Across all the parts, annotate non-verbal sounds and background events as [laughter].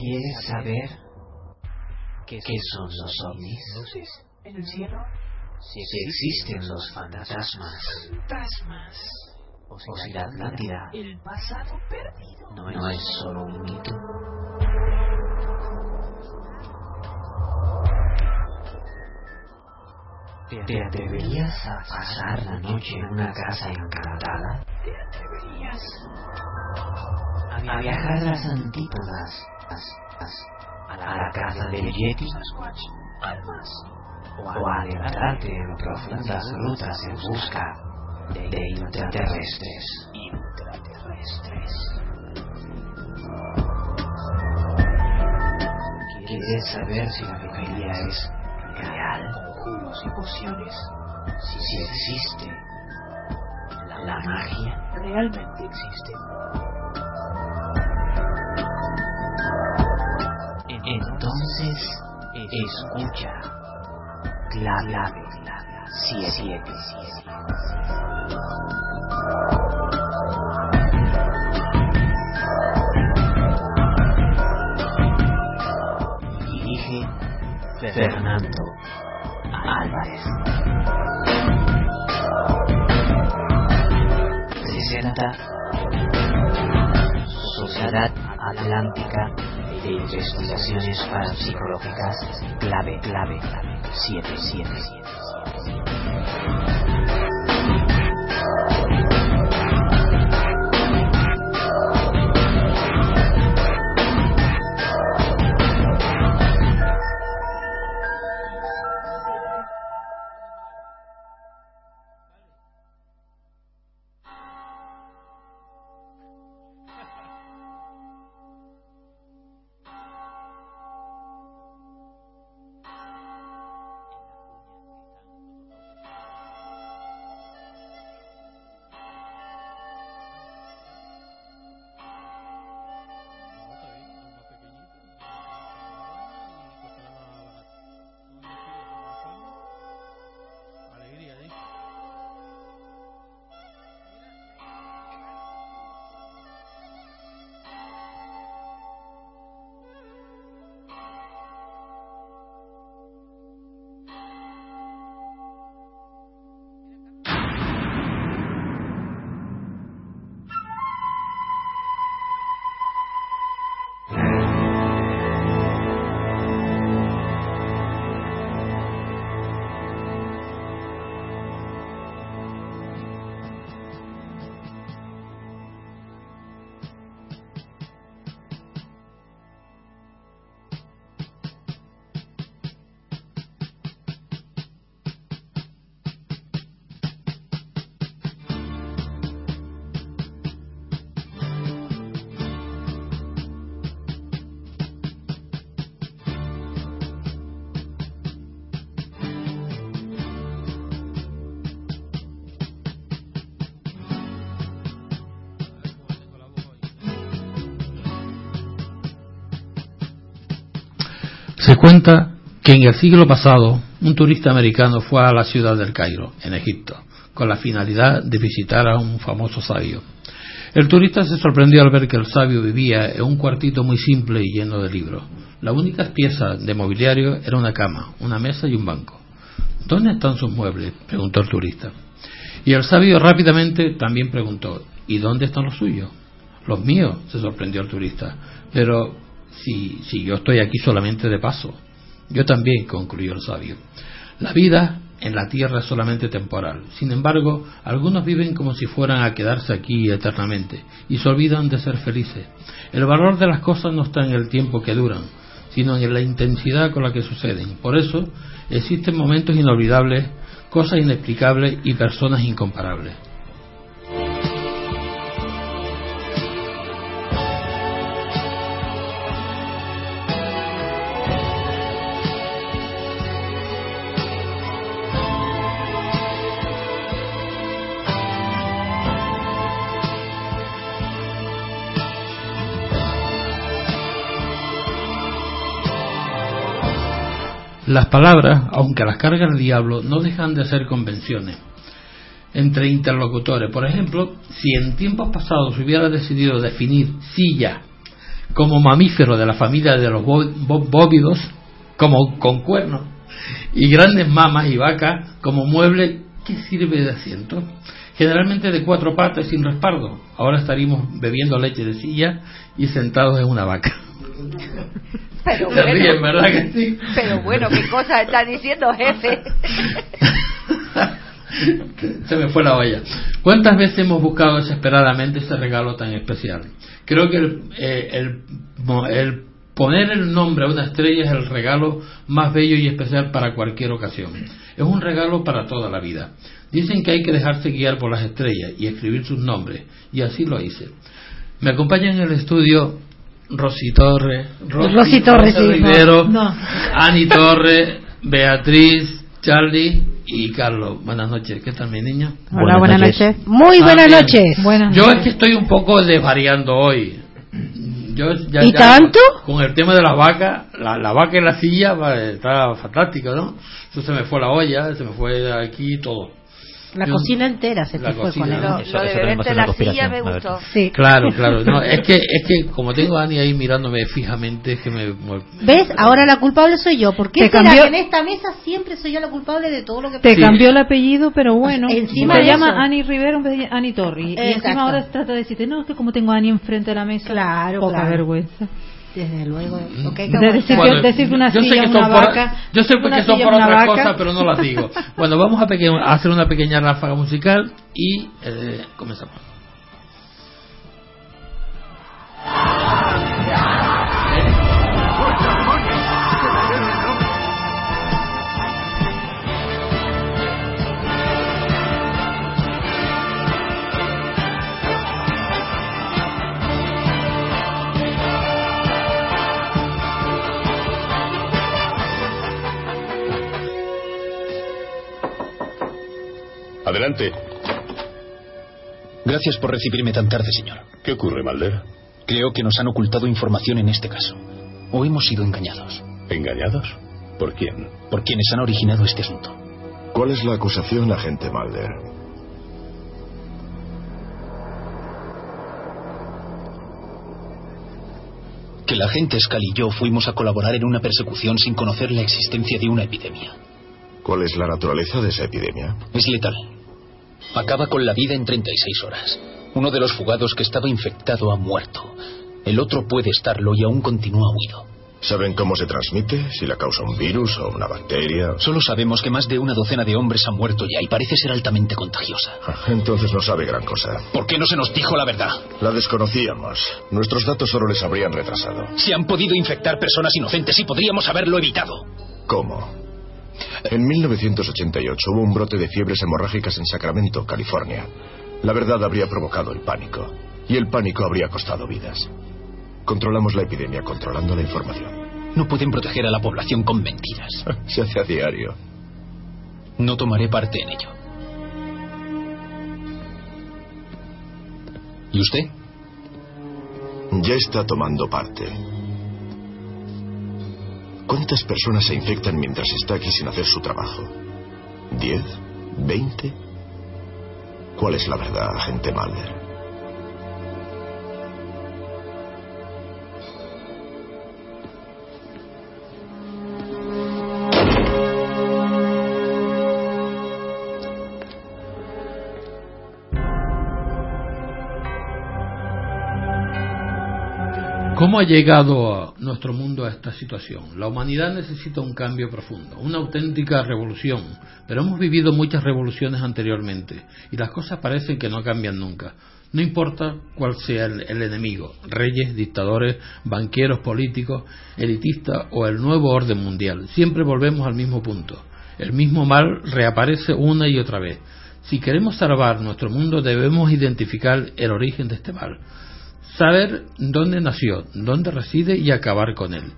¿Quieres saber qué son los ovnis? En el cielo. Si existen los fantasmas Fantasmas. o si la Atlántida El pasado perdido. no, no es solo un mito. ¿Te atreverías a pasar la noche en una casa encantada? ¿Te atreverías? ¿A viajar a las antípodas? ¿A la casa del Yeti? Almas. ¿O a adentrarte en profundas rutas en busca de intraterrestres? Intraterrestres. ¿Quieres saber si la brujería es real? Conjuros y pociones. Si, existe la magia. Realmente existen. Entonces, escucha. Clave 7. Dirige Fernando Álvarez. Presenta Sociedad Atlántica de Investigaciones Parapsicológicas Clave Clave 77. Cuenta que en el siglo pasado un turista americano fue a la ciudad del Cairo, en Egipto, con la finalidad de visitar a un famoso sabio. El turista se sorprendió al ver que el sabio vivía en un cuartito muy simple y lleno de libros. La única pieza de mobiliario era una cama, una mesa y un banco. ¿Dónde están sus muebles? preguntó el turista. Y el sabio rápidamente también preguntó, ¿y dónde están los suyos? Los míos, se sorprendió el turista. Pero si, si yo estoy aquí solamente de paso. Yo también, concluyó el sabio. La vida en la tierra es solamente temporal. Sin embargo, algunos viven como si fueran a quedarse aquí eternamente y se olvidan de ser felices. El valor de las cosas no está en el tiempo que duran, sino en la intensidad con la que suceden. Por eso, existen momentos inolvidables cosas inexplicables y personas incomparables. Las palabras, aunque las carga el diablo, no dejan de ser convenciones entre interlocutores. Por ejemplo, si en tiempos pasados hubiera decidido definir silla como mamífero de la familia de los bóvidos, como con cuernos, y grandes mamas y vacas como mueble, ¿qué sirve de asiento? Generalmente de cuatro patas sin respaldo. Ahora estaríamos bebiendo leche de silla y sentados en una vaca. Pero Se bueno, ríen, ¿verdad que sí? pero bueno, ¿qué cosa está diciendo, jefe? [laughs] Se me fue la olla. ¿Cuántas veces hemos buscado desesperadamente ese regalo tan especial? Creo que el, eh, el poner el nombre a una estrella es el regalo más bello y especial para cualquier ocasión. Es un regalo para toda la vida. Dicen que hay que dejarse guiar por las estrellas y escribir sus nombres, y así lo hice. Me acompaña en el estudio Rosy Torres, Rosy Torres, Rosa sí. Rivero, No. Ani [laughs] Torres, Beatriz, Charlie y Carlos. Buenas noches, ¿qué tal mi niña? Hola, buenas noches. Muy Ah, buenas noches. Buenas Yo es que estoy un poco desvariando hoy. Yo ya- ¿Y ya tanto? Con, el tema de las vacas, la, la vaca y la silla va, está fantástico, ¿no? Eso se me fue la olla, se me fue aquí todo. La Yo- cocina entera se La te fue cocina, con él. Lo, Eso- lo de eso beberte ser la silla me gustó. Sí. Claro, claro. No, [laughs] es que es que como tengo a Ani ahí mirándome fijamente, es que me... me- ¿Ves? Ahora la culpable soy yo. ¿Por qué Te será cambió- que en esta mesa siempre soy yo la culpable de todo lo que Te Sí. cambió el apellido, pero bueno. [laughs] Encima se de llama. Ani Rivero en vez de Ani Torri. Y Exacto. encima ahora trata de decirte, no, es que como tengo a Ani enfrente de la mesa. Claro, Poca claro. vergüenza. Desde luego. ok, De ¿cómo decir está? que- decir que una yo sé que una son por, vaca, yo sé que son por una otras vaca. cosas, pero no las digo. [laughs] Bueno, vamos a, peque- a hacer una pequeña ráfaga musical y eh, comenzamos. Adelante. Gracias por recibirme tan tarde, señor. ¿Qué ocurre, Malder? Creo que nos han ocultado información en este caso. O hemos sido engañados ¿Engañados? ¿Por quién? por quienes han originado este asunto. ¿Cuál es la acusación, agente Mulder? Que la agente Scully y yo fuimos a colaborar en una persecución sin conocer la existencia de una epidemia. ¿Cuál es la naturaleza de esa epidemia? Es letal. Acaba con la vida en 36 horas. Uno de los fugados que estaba infectado ha muerto. El otro puede estarlo y aún continúa huido. ¿Saben cómo se transmite? ¿Si la causa un virus o una bacteria? Solo sabemos que más de una docena de hombres han muerto ya y parece ser altamente contagiosa. Ah, Entonces no sabe gran cosa. ¿Por qué no se nos dijo la verdad? La desconocíamos. Nuestros datos solo les habrían retrasado. Se han podido infectar personas inocentes y podríamos haberlo evitado. ¿Cómo? En 1988 hubo un brote de fiebres hemorrágicas en Sacramento, California. La verdad habría provocado el pánico. Y el pánico habría costado vidas. Controlamos la epidemia controlando la información. No pueden proteger a la población con mentiras. [laughs] Se hace a diario. No tomaré parte en ello. ¿Y usted? Ya está tomando parte. ¿Cuántas personas se infectan mientras está aquí sin hacer su trabajo? ¿Diez? ¿Veinte? ¿Cuál es la verdad, agente Mulder? ¿Cómo ha llegado a nuestro mundo a esta situación? La humanidad necesita un cambio profundo, una auténtica revolución, pero hemos vivido muchas revoluciones anteriormente y las cosas parecen que no cambian nunca. No importa cuál sea el, el enemigo, reyes, dictadores, banqueros, políticos, elitistas o el nuevo orden mundial, siempre volvemos al mismo punto. El mismo mal reaparece una y otra vez. Si queremos salvar nuestro mundo debemos identificar el origen de este mal, saber dónde nació, dónde reside y acabar con él.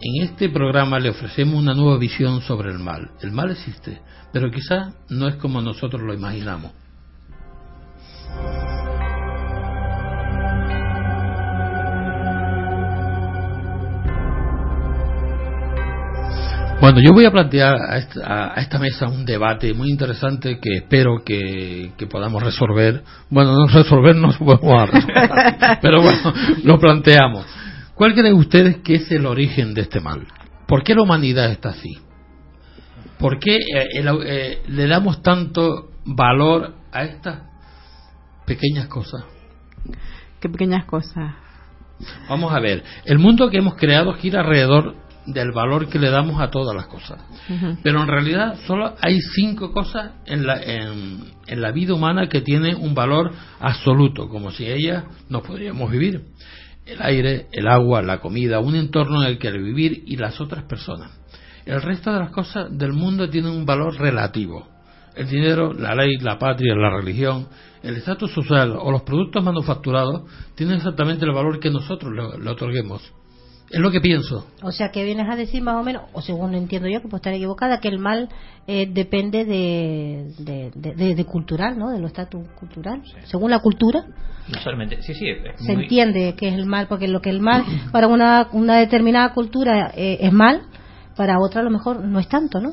En este programa le ofrecemos una nueva visión sobre el mal. El mal existe, pero quizás no es como nosotros lo imaginamos. Bueno, yo voy a plantear a esta, a esta, mesa un debate muy interesante que espero que, que podamos resolver. Bueno, no resolver no podemos resolver, [laughs] pero bueno, lo planteamos. ¿Cuál creen ustedes que es el origen de este mal? ¿Por qué la humanidad está así? ¿Por qué eh, el, eh, le damos tanto valor a estas pequeñas cosas? ¿Qué pequeñas cosas? Vamos a ver, el mundo que hemos creado gira alrededor del valor que le damos a todas las cosas. Uh -huh. Pero en realidad solo hay cinco cosas en la, en, en la vida humana que tienen un valor absoluto, como si ellas no podríamos vivir. El aire, el agua, la comida, un entorno en el que vivir y las otras personas. El resto de las cosas del mundo tienen un valor relativo. El dinero, la ley, la patria, la religión, el estatus social o los productos manufacturados tienen exactamente el valor que nosotros le, le otorguemos. Es lo que pienso. O sea, que vienes a decir más o menos, o según entiendo yo, que puedo estar equivocada, que el mal eh, depende de, de, de, de, cultural, ¿no? De lo estatus cultural. Sí. Según la cultura. No solamente, sí, sí. Se muy... entiende que es el mal, porque lo que el mal para una, una determinada cultura eh, es mal, para otra a lo mejor no es tanto, ¿no?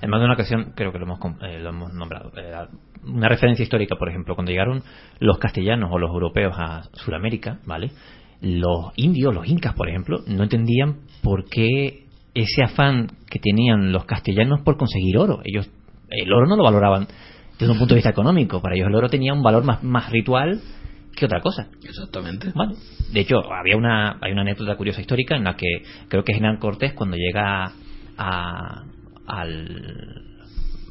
En más de una ocasión creo que lo hemos, eh, lo hemos nombrado. Eh, una referencia histórica, por ejemplo, cuando llegaron los castellanos o los europeos a Sudamérica, ¿vale? Los indios, los incas, por ejemplo, no entendían por qué ese afán que tenían los castellanos por conseguir oro. Ellos el oro no lo valoraban desde un punto de vista económico. Para ellos el oro tenía un valor más, más ritual que otra cosa. Exactamente. Bueno, de hecho, había una, hay una anécdota curiosa histórica en la que creo que Hernán Cortés, cuando llega a, al,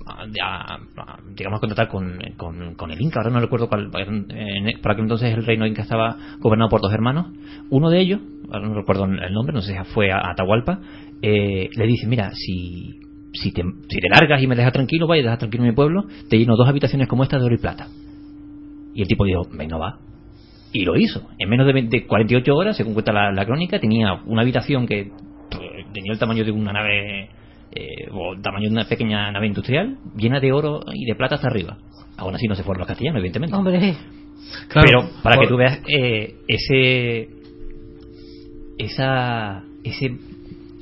a, a, digamos a contratar con, con, con, el Inca, ahora no recuerdo cuál, en, por aquel entonces el reino Inca estaba gobernado por dos hermanos, uno de ellos, ahora no recuerdo el nombre, no sé si fue a Atahualpa, eh, le dice, mira, si, si, te, si te largas y me dejas tranquilo, vaya, dejas tranquilo mi pueblo, te lleno dos habitaciones como esta de oro y plata. Y el tipo dijo, venga, va. Y lo hizo. En menos de, 20, de 48 horas, según cuenta la, la crónica, tenía una habitación que tenía el tamaño de una nave eh, o tamaño de una pequeña nave industrial llena de oro y de plata hasta arriba. Aún así no se fueron los castellanos, evidentemente. Hombre. Claro, Pero para por... que tú veas eh, ese esa ese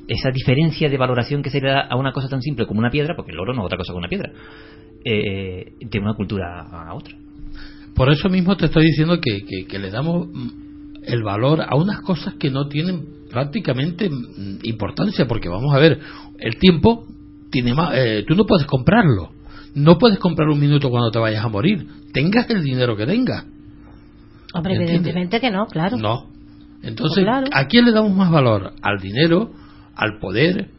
esa diferencia de valoración que se le da a una cosa tan simple como una piedra, porque el oro no es otra cosa que una piedra, eh, de una cultura a otra. Por eso mismo te estoy diciendo que, que, que le damos el valor a unas cosas que no tienen prácticamente importancia, porque vamos a ver, el tiempo tiene más, eh, tú no puedes comprarlo, no puedes comprar un minuto cuando te vayas a morir, tengas el dinero que tengas. Hombre, evidentemente que no, claro. No. Entonces, claro. ¿a quién le damos más valor? Al dinero, al poder,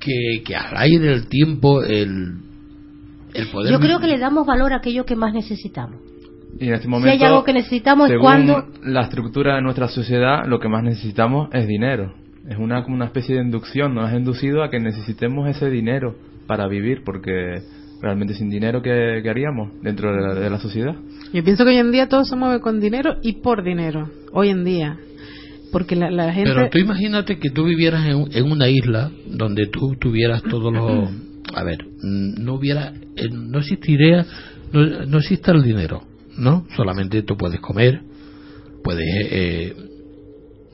que, que al aire, el tiempo, el, el poder. Yo creo que le damos valor a aquello que más necesitamos. Y en este momento, si hay algo que necesitamos es cuando la estructura de nuestra sociedad, lo que más necesitamos es dinero. Es una como una especie de inducción, nos ha inducido a que necesitemos ese dinero para vivir, porque realmente sin dinero, ¿qué, qué haríamos dentro de la, de la, sociedad? Yo pienso que hoy en día todo se mueve con dinero y por dinero, hoy en día. Porque la, la gente... Pero tú imagínate que tú vivieras en, en una isla donde tú tuvieras todos los... A ver, no hubiera... No existiría... No, no existe el dinero ¿no? Solamente tú puedes comer, puedes eh,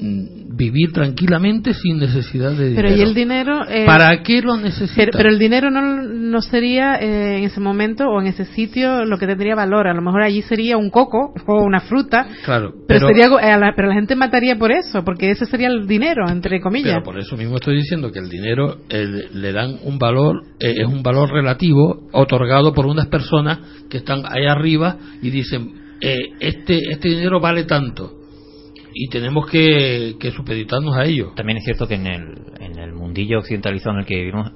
vivir tranquilamente sin necesidad de dinero. Y el dinero... Eh, ¿Para qué lo necesitas? Pero, pero, el dinero no, no sería eh, en ese momento o en ese sitio lo que tendría valor. A lo mejor allí sería un coco o una fruta. Claro. Pero, pero, sería, eh, la, pero la gente mataría por eso, porque ese sería el dinero, entre comillas. Pero por eso mismo estoy diciendo que el dinero le dan un valor, eh, es un valor relativo otorgado por unas personas que están ahí arriba y dicen, eh, este, este dinero vale tanto y tenemos que, supeditarnos a ello. También es cierto que en el, en el mundillo occidentalizado en el que vivimos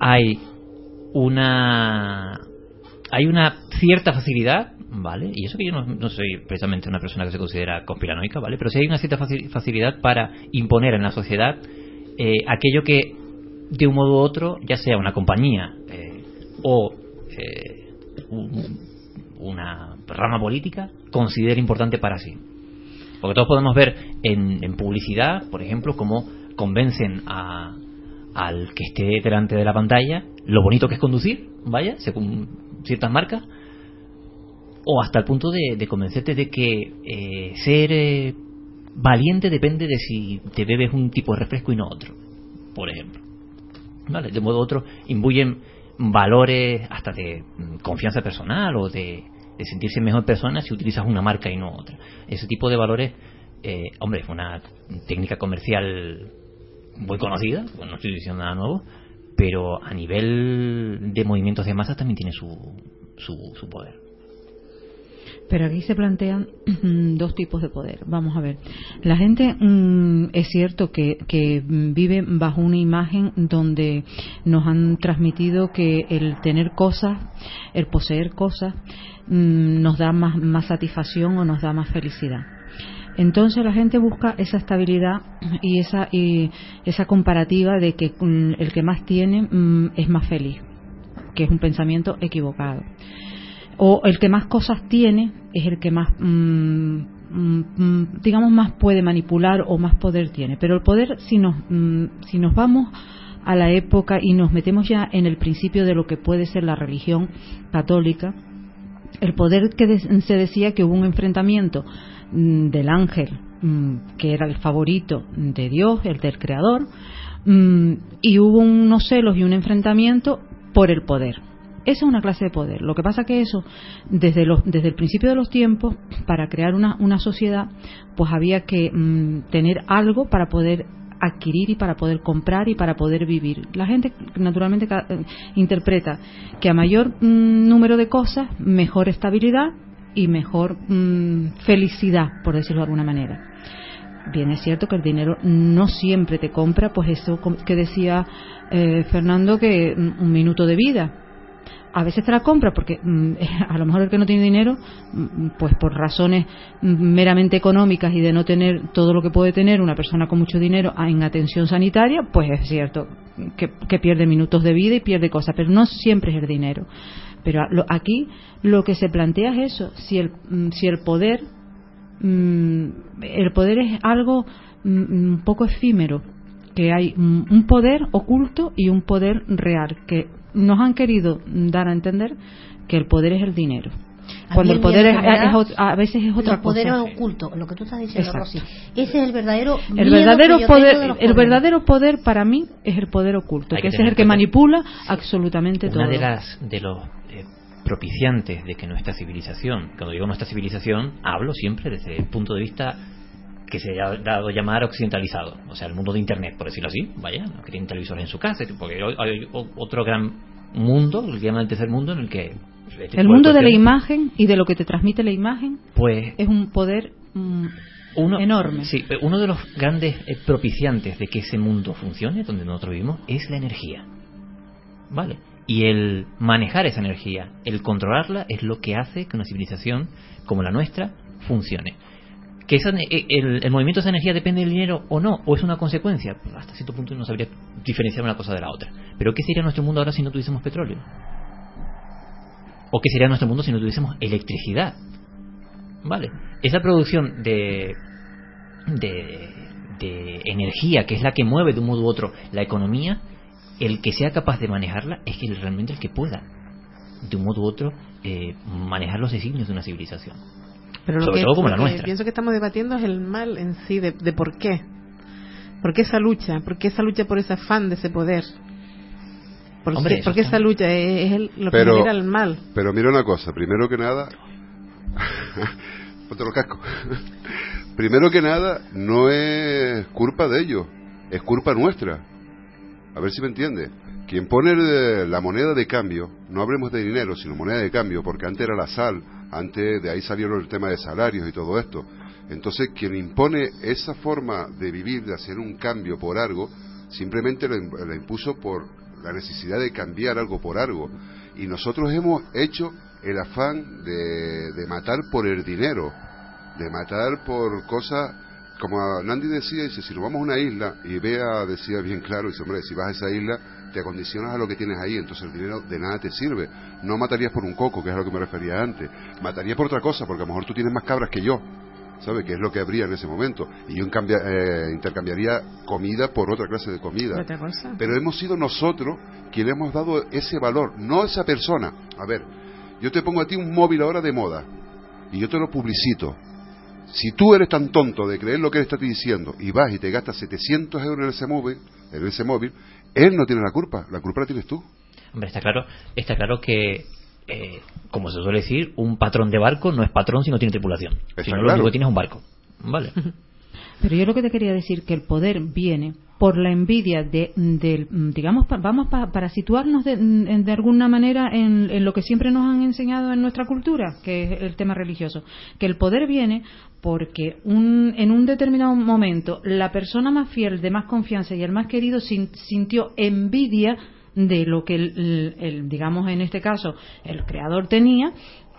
hay una hay una cierta facilidad, ¿vale? Y eso que yo no, soy precisamente una persona que se considera conspiranoica, ¿vale? Pero sí hay una cierta facilidad para imponer en la sociedad eh, aquello que de un modo u otro, ya sea una compañía eh, o eh, un- una rama política, considere importante para sí. Porque todos podemos ver en, publicidad, por ejemplo, cómo convencen a, al que esté delante de la pantalla lo bonito que es conducir, vaya, según ciertas marcas, o hasta el punto de, de convencerte de que eh, ser eh, valiente depende de si te bebes un tipo de refresco y no otro, por ejemplo. ¿Vale? De modo u otro, imbuyen valores hasta de mm, confianza personal o de, de sentirse mejor persona si utilizas una marca y no otra. Ese tipo de valores, eh, hombre, es una técnica comercial muy conocida, bueno, no estoy diciendo nada nuevo, pero a nivel de movimientos de masas también tiene su, su, su poder. Pero aquí se plantean [clears throat] dos tipos de poder. Vamos a ver. La gente mm, es cierto que, que vive bajo una imagen donde nos han transmitido que el tener cosas, el poseer cosas, mm, nos da más, más satisfacción o nos da más felicidad. Entonces la gente busca esa estabilidad y esa, y esa comparativa de que mm, el que más tiene mm, es más feliz, que es un pensamiento equivocado o el que más cosas tiene es el que más mm, digamos más puede manipular o más poder tiene pero el poder si nos si nos vamos a la época y nos metemos ya en el principio de lo que puede ser la religión católica el poder que de- se decía que hubo un enfrentamiento mm, del ángel mm, que era el favorito de Dios el del creador mm, y hubo unos celos y un enfrentamiento por el poder esa es una clase de poder. Lo que pasa que eso, desde, los, desde el principio de los tiempos, para crear una, una sociedad, pues había que tener algo para poder adquirir y para poder comprar y para poder vivir. La gente, naturalmente, eh, interpreta que a mayor mm, número de cosas, mejor estabilidad y mejor mm, felicidad, por decirlo de alguna manera. Bien, es cierto que el dinero no siempre te compra, pues eso que decía eh, Fernando, que mm, un minuto de vida a veces te la compra porque mm, [laughs] a lo mejor el que no tiene dinero, mm, pues por razones mm, meramente económicas y de no tener todo lo que puede tener una persona con mucho dinero en atención sanitaria, pues es cierto que, que pierde minutos de vida y pierde cosas, pero no siempre es el dinero. Pero aquí lo que se plantea es eso, si el, si el poder, el poder es algo un poco efímero, que hay un poder oculto y un poder real, que nos han querido dar a entender que el poder es el dinero. A Cuando el poder es, a veces es otra los poderes cosa. ocultos, lo que tú estás diciendo, Exacto. Rosy. Ese es el verdadero El miedo verdadero que yo poder, tengo de los el verdadero poder para mí es el poder oculto, Hay que que ese es el que manipula absolutamente Una todo. de las de los eh, propiciantes de que nuestra civilización, cuando digo nuestra civilización, hablo siempre desde el punto de vista que se ha dado a llamar occidentalizado, o sea, el mundo de Internet, por decirlo así, vaya, no que tienen televisores en su casa, porque hay otro gran mundo, el que llaman el tercer mundo, en el que... este tipo El mundo de la imagen y de lo que te transmite la imagen Pues es un poder mm, uno, enorme. Sí, uno de los grandes eh, propiciantes de que ese mundo funcione, donde nosotros vivimos, es la energía. ¿Vale? Y el manejar esa energía, el controlarla, es lo que hace que una civilización como la nuestra funcione. ¿Que esa eh, el, el movimiento de esa energía depende del dinero o no? ¿O es una consecuencia? Pues hasta cierto punto no sabría diferenciar una cosa de la otra. Pero ¿qué sería nuestro mundo ahora si no tuviésemos petróleo? ¿O qué sería nuestro mundo si no tuviésemos electricidad? ¿Vale? Esa producción de, de, de energía, que es la que mueve de un modo u otro la economía, el que sea capaz de manejarla es que realmente el que pueda, de un modo u otro, eh, manejar los designios de una civilización. Pero lo Sobre que, todo como lo la que nuestra. pienso que estamos debatiendo es el mal en sí, de, de por qué. ¿Por qué esa lucha? ¿Por qué esa lucha por ese afán de ese poder? ¿Por, Hombre, qué, eso por qué está- esa lucha es, es el- lo que genera el mal? Pero mira una cosa, primero que nada, [laughs] ponte los cascos. [laughs] primero que nada, no es culpa de ellos, es culpa nuestra. A ver si me entiende. Quien pone eh, la moneda de cambio, no hablemos de dinero, sino moneda de cambio, porque antes era la sal, antes de ahí salieron el tema de salarios y todo esto. Entonces, quien impone esa forma de vivir, de hacer un cambio por algo, simplemente la, im- la impuso por la necesidad de cambiar algo por algo. Y nosotros hemos hecho el afán de, de matar por el dinero, de matar por cosas como Nandi decía, dice, si nos vamos a una isla, y Bea decía bien claro, dice, hombre, si vas a esa isla, te acondicionas a lo que tienes ahí, entonces el dinero de nada te sirve. No matarías por un coco, que es a lo que me refería antes. Matarías por otra cosa, porque a lo mejor tú tienes más cabras que yo. ¿Sabe? Que es lo que habría en ese momento. Y yo eh, intercambiaría comida por otra clase de comida. Otra cosa. Pero hemos sido nosotros quienes hemos dado ese valor, no esa persona. A ver, yo te pongo a ti un móvil ahora de moda y yo te lo publicito. Si tú eres tan tonto de creer lo que él está diciendo y vas y te gastas 700 euros en ese móvil, en ese móvil, él no tiene la culpa, la culpa la tienes tú. Hombre, está claro, está claro que, eh, como se suele decir, un patrón de barco no es patrón si no tiene tripulación. si no, lo único que tiene es un barco. Vale. [laughs] Pero yo lo que te quería decir que el poder viene por la envidia de, del, digamos, pa- vamos pa- para situarnos de, alguna manera en, en lo que siempre nos han enseñado en nuestra cultura, que es el tema religioso, que el poder viene porque un- en un determinado momento la persona más fiel, de más confianza y el más querido sin- sintió envidia de lo que el, digamos en este caso el creador tenía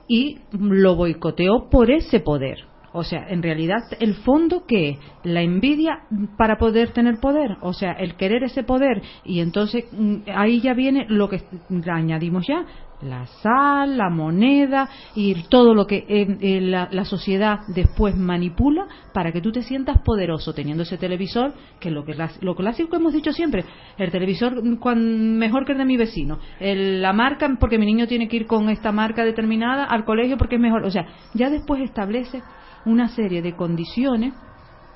y lo boicoteó por ese poder. O sea, en realidad, el fondo que es la envidia para poder tener poder, o sea, el querer ese poder, y entonces mm, ahí ya viene lo que añadimos ya, la sal, la moneda y todo lo que eh, eh, la, la sociedad después manipula para que tú te sientas poderoso teniendo ese televisor, que lo que lo clásico hemos dicho siempre, el televisor mejor que el de mi vecino, el- la marca porque mi niño tiene que ir con esta marca determinada al colegio porque es mejor, o sea, ya después establece una serie de condiciones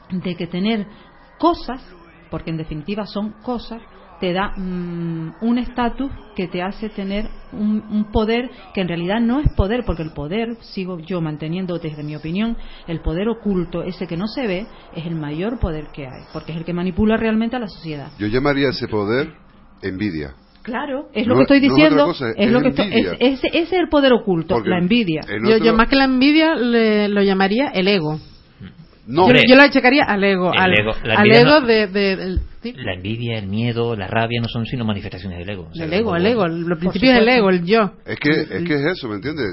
de que tener cosas, porque en definitiva son cosas, te da mm, un estatus que te hace tener un, un poder que en realidad no es poder, porque el poder, sigo yo manteniendo desde mi opinión, el poder oculto, ese que no se ve, es el mayor poder que hay, porque es el que manipula realmente a la sociedad. Yo llamaría ese poder envidia. Claro, es No- lo que estoy no es diciendo, cosa, es, es lo que estoy- es- ese, ese es el poder oculto, Porque la envidia. en Yo, otro- yo más que la envidia le- lo llamaría el ego. No, yo, yo lo achacaría al ego. El al, ego, la al envidia ego no- de, de- del- sí, La envidia, el miedo, la rabia no son sino manifestaciones del ego. O sea, del ego, el ego. Los principios del ego, el yo. Es que, es que es eso, ¿me entiendes?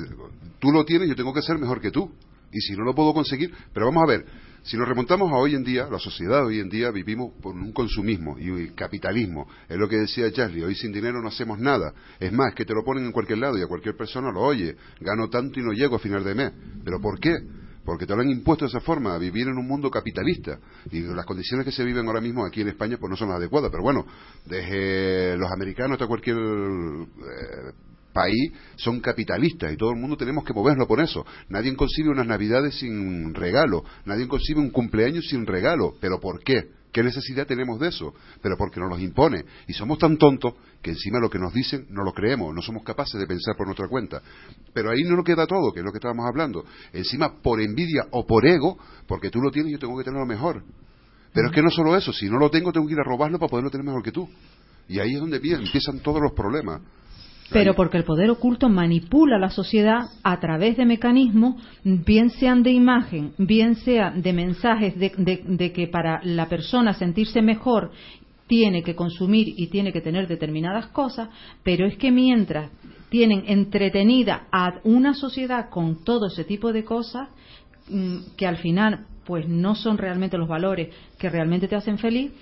Tú lo tienes, yo tengo que ser mejor que tú. Y si no lo puedo conseguir, pero vamos a ver, si nos remontamos a hoy en día, la sociedad de hoy en día vivimos por un consumismo y un capitalismo. Es lo que decía Charlie, hoy sin dinero no hacemos nada. Es más, que te lo ponen en cualquier lado y a cualquier persona lo oye. Gano tanto y no llego a final de mes. ¿Pero por qué? Porque te lo han impuesto de esa forma, a vivir en un mundo capitalista. Y las condiciones que se viven ahora mismo aquí en España pues no son las adecuadas. Pero bueno, desde los americanos hasta cualquier eh, país son capitalistas y todo el mundo tenemos que moverlo por eso. Nadie concibe unas navidades sin regalo, nadie concibe un cumpleaños sin regalo. ¿Pero por qué? ¿Qué necesidad tenemos de eso? Pero porque nos los impone. Y somos tan tontos que encima lo que nos dicen no lo creemos, no somos capaces de pensar por nuestra cuenta. Pero ahí no lo queda todo, que es lo que estábamos hablando. Encima, por envidia o por ego, porque tú lo tienes, yo tengo que tenerlo mejor. Pero es que no solo eso, si no lo tengo, tengo que ir a robarlo para poderlo tener mejor que tú. Y ahí es donde empiezan todos los problemas. Pero porque el poder oculto manipula la sociedad a través de mecanismos, bien sean de imagen, bien sean de mensajes de, de- de que para la persona sentirse mejor tiene que consumir y tiene que tener determinadas cosas, pero es que mientras tienen entretenida a una sociedad con todo ese tipo de cosas, mm, que al final pues no son realmente los valores que realmente te hacen feliz,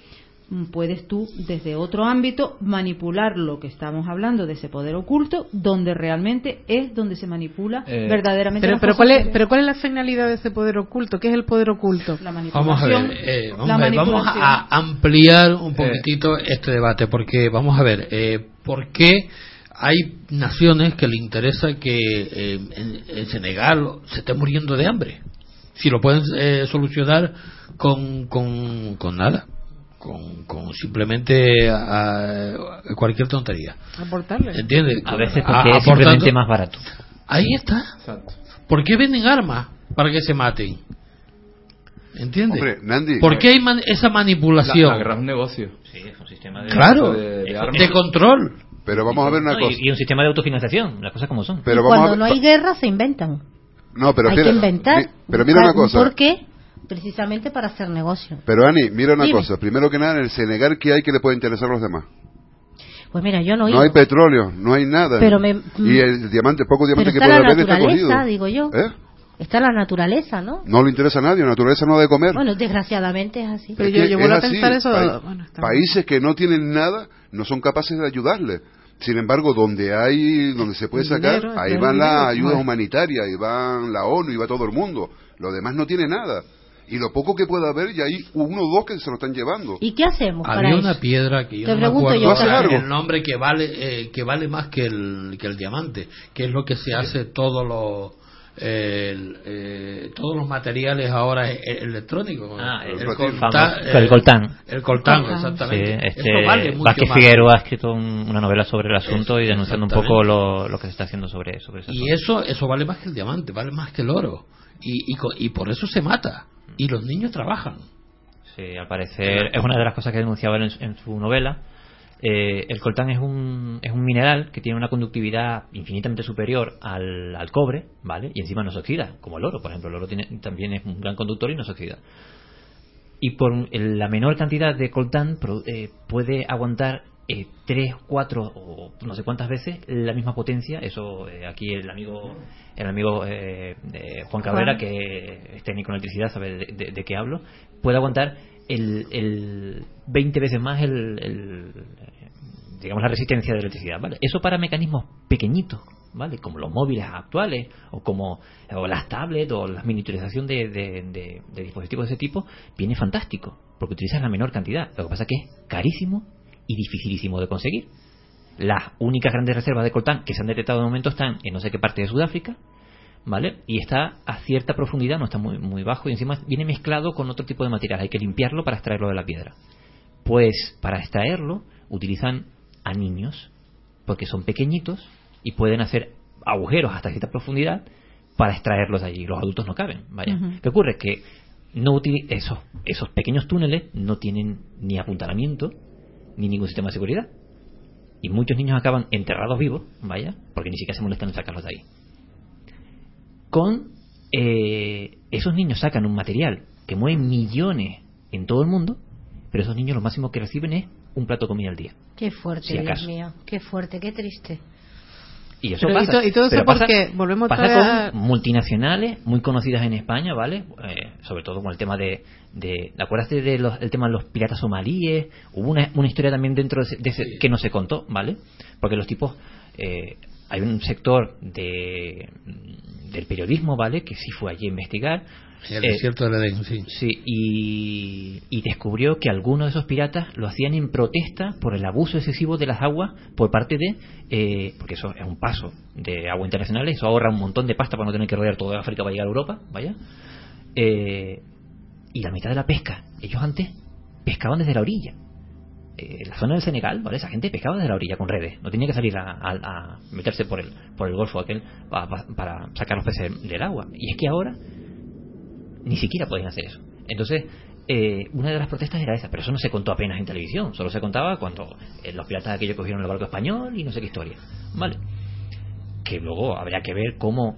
puedes tú desde otro ámbito manipular lo que estamos hablando de ese poder oculto, donde realmente es donde se manipula Eh, verdaderamente Pero, pero, ¿cuál es, que- pero ¿cuál es la finalidad de ese poder oculto? ¿Qué es el poder oculto? la Vamos a manipulación. ver, eh, vamos, la a ver, vamos a ampliar un poquitito este debate, porque vamos a ver, eh, ¿por qué hay naciones que le interesa que eh, en, en Senegal se esté muriendo de hambre? Si lo pueden eh, solucionar con, con, con nada, con, con simplemente a- a cualquier tontería. Aportarle. ¿Entiendes? A veces A- porque es aportando- simplemente más barato. Ahí está. ¿Por qué venden armas para que se maten? ¿Entiendes? Hombre, Nandi, ¿Por qué hay man- esa manipulación? La, la guerra es un negocio. Sí, es un sistema de... Claro, de- de armas. de control. pero vamos a ver una No, y- cosa. y, un sistema de autofinanciación, las cosas como son. Pero Y a cuando ver- no hay guerra se inventan. No, pero hay espera, que inventar. mi- pero mira una cosa. ¿Por qué? Precisamente para hacer negocio. Pero Ani, mira una Dime. cosa. Primero que nada, en el Senegal, ¿qué hay que le puede interesar a los demás? Pues mira, yo no No hay petróleo, no hay nada. Pero me- y el diamante, poco diamante que puede la haber está naturaleza, cogido. digo yo. ¿Eh? está la naturaleza, ¿no? No le interesa a nadie, la naturaleza no ha de comer. Bueno, desgraciadamente es así. Pero Es yo, que yo vuelvo es a así. pensar eso. Pa- bueno, está países que no tienen nada no son capaces de ayudarle. Sin embargo, donde hay, donde se puede sacar, Dinero, ahí van las ayudas humanitarias, ahí van la ONU, y va todo el mundo. Lo demás no tiene nada. Y lo poco que pueda haber, ya hay uno o dos que se lo están llevando. ¿Y qué hacemos para Había eso? una piedra que yo Te no me acuerdo yo, el nombre que vale eh, que vale más que el que el diamante, que es lo que se hace todos los el, eh, todos los materiales ahora electrónicos. Ah, el, eh, el coltán. El coltán, Coltán. Sí, exactamente. este, Eso vale mucho Vázquez más. Figueroa ha escrito un- una novela sobre el asunto y Eso, denunciando un exactamente. poco lo, lo que se está haciendo sobre, sobre ese Y eso eso vale más que el diamante, vale más que el oro. Y, y, co- y por eso se mata. Y los niños trabajan. Sí, al parecer es una de las cosas que denunciaba en, en su novela. Eh, el coltán es un, es un mineral que tiene una conductividad infinitamente superior al, al cobre, ¿vale? Y encima no se oxida, como el oro, por ejemplo. El oro tiene, también es un gran conductor y no se oxida. Y por la menor cantidad de coltán eh, puede aguantar eh, tres, cuatro o no sé cuántas veces la misma potencia. Eso eh, aquí el amigo el amigo eh, eh, Juan Cabrera, Juan. que es técnico en electricidad, sabe de, de- de qué hablo, puede aguantar el, el 20 veces más el, el, digamos la resistencia de electricidad, ¿vale? Eso para mecanismos pequeñitos, ¿vale? Como los móviles actuales o como o las tablets o la miniaturización de, de- dispositivos de ese tipo, viene fantástico, porque utilizas la menor cantidad. Lo que pasa que es carísimo y dificilísimo de conseguir. Las únicas grandes reservas de coltán que se han detectado de momento están en no sé qué parte de Sudáfrica, ¿vale? Y está a cierta profundidad, no está muy, muy bajo, y encima viene mezclado con otro tipo de material. Hay que limpiarlo para extraerlo de la piedra. Pues para extraerlo utilizan a niños, porque son pequeñitos y pueden hacer agujeros hasta cierta profundidad para extraerlos de allí. Los adultos no caben, vaya. ¿Qué ocurre? Que no esos, esos pequeños túneles no tienen ni apuntalamiento ni ningún sistema de seguridad. Y muchos niños acaban enterrados vivos, vaya, porque ni siquiera se molestan en sacarlos de ahí. Con eh, esos niños sacan un material que mueve millones en todo el mundo, pero esos niños lo máximo que reciben es un plato de comida al día. Qué fuerte, Si Dios mío. Qué fuerte, qué triste. Y eso Pero y pasa. to- y todo eso Pero pasa- porque volvemos pasa a- con multinacionales muy conocidas en España, ¿vale? Eh, sobre todo con el tema de, de ¿te acuerdas de los, el tema de los piratas somalíes? Hubo una, una historia también dentro de ese, de ese- que no se contó, ¿vale? Porque los tipos eh, hay un sector de del periodismo, ¿vale? Que sí fue allí a investigar. En el Eh, desierto del Edén, sí. Sí, y, y descubrió que algunos de esos piratas lo hacían en protesta por el abuso excesivo de las aguas por parte de. eh, porque eso es un paso de agua internacional, eso ahorra un montón de pasta para no tener que rodear toda África para llegar a Europa, vaya. Eh, y la mitad de la pesca, ellos antes pescaban desde la orilla. Eh, la zona del Senegal, ¿vale? Esa gente pescaba desde la orilla con redes, no tenía que salir a, a- a meterse por el, por el golfo aquel pa- pa- para sacar los peces del agua. Y es que ahora ni siquiera pueden hacer eso. Entonces, eh, una de las protestas era esa, pero eso no se contó apenas en televisión, solo se contaba cuando eh, los piratas aquellos cogieron el barco español y no sé qué historia. ¿Vale? Que luego habría que ver cómo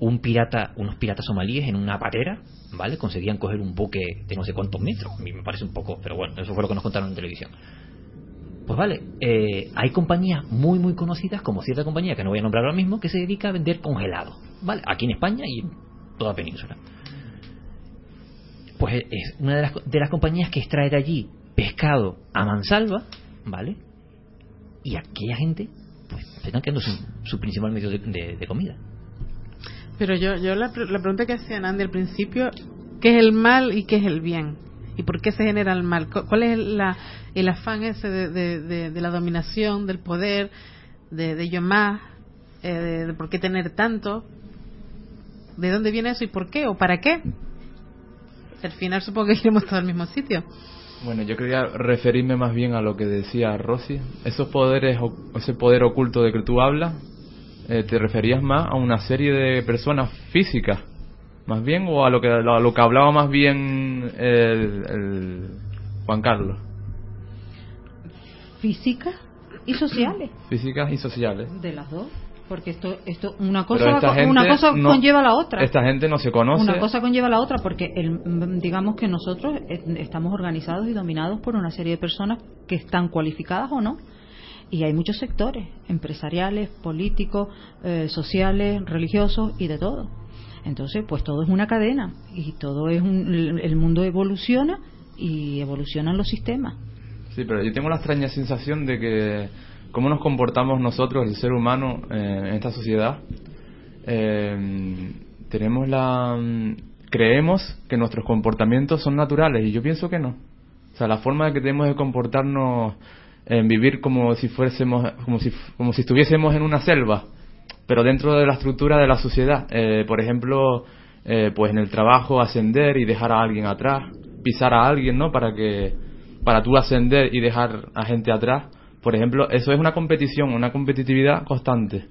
un pirata, unos piratas somalíes en una patera, ¿vale? Conseguían coger un buque de no sé cuántos metros. A mí me parece un poco, pero bueno, eso fue lo que nos contaron en televisión. Pues vale, eh, hay compañías muy muy conocidas, como cierta compañía que no voy a nombrar ahora mismo, que se dedica a vender congelados, ¿vale? Aquí en España y en toda la península. Pues es una de las, de las compañías que extrae de allí pescado a mansalva, ¿vale? Y aquella gente, pues, se están quedando sin su principal medio de, de- comida. Pero yo, yo la, la pregunta que hacía Andy al principio, ¿qué es el mal y qué es el bien? ¿Y por qué se genera el mal? Cu- ¿Cuál es la, el afán ese de, de- la dominación, del poder, de, de yo más, eh, de por qué tener tanto? ¿De dónde viene eso y por qué o para qué? Al final supongo que iremos todos al mismo sitio. Bueno, yo quería referirme más bien a lo que decía Rosy. Esos poderes, ese poder oculto de que tú hablas, eh, ¿te referías más a una serie de personas físicas, más bien, o a lo que, a lo que hablaba más bien el, el Juan Carlos? Físicas y sociales, Físicas y sociales. de las dos. Porque esto, esto una cosa, va una cosa no- conlleva a la otra. Esta gente no se conoce. Una cosa conlleva a la otra porque el, mm, digamos que nosotros estamos organizados y dominados por una serie de personas que están cualificadas o no. Y hay muchos sectores, empresariales, políticos, eh, sociales, religiosos y de todo. Entonces, pues todo es una cadena y todo es un, el mundo evoluciona y evolucionan los sistemas. Sí, pero yo tengo la extraña sensación de que cómo nos comportamos nosotros, el ser humano, eh, en esta sociedad, eh, tenemos la creemos que nuestros comportamientos son naturales y yo pienso que no. O sea, la forma que tenemos de comportarnos en vivir como si fuésemos como si como si estuviésemos en una selva, pero dentro de la estructura de la sociedad. Eh, por ejemplo, eh, pues en el trabajo ascender y dejar a alguien atrás, pisar a alguien, ¿no? Para que para tú ascender y dejar a gente atrás. Por ejemplo, eso es una competición, una competitividad constante.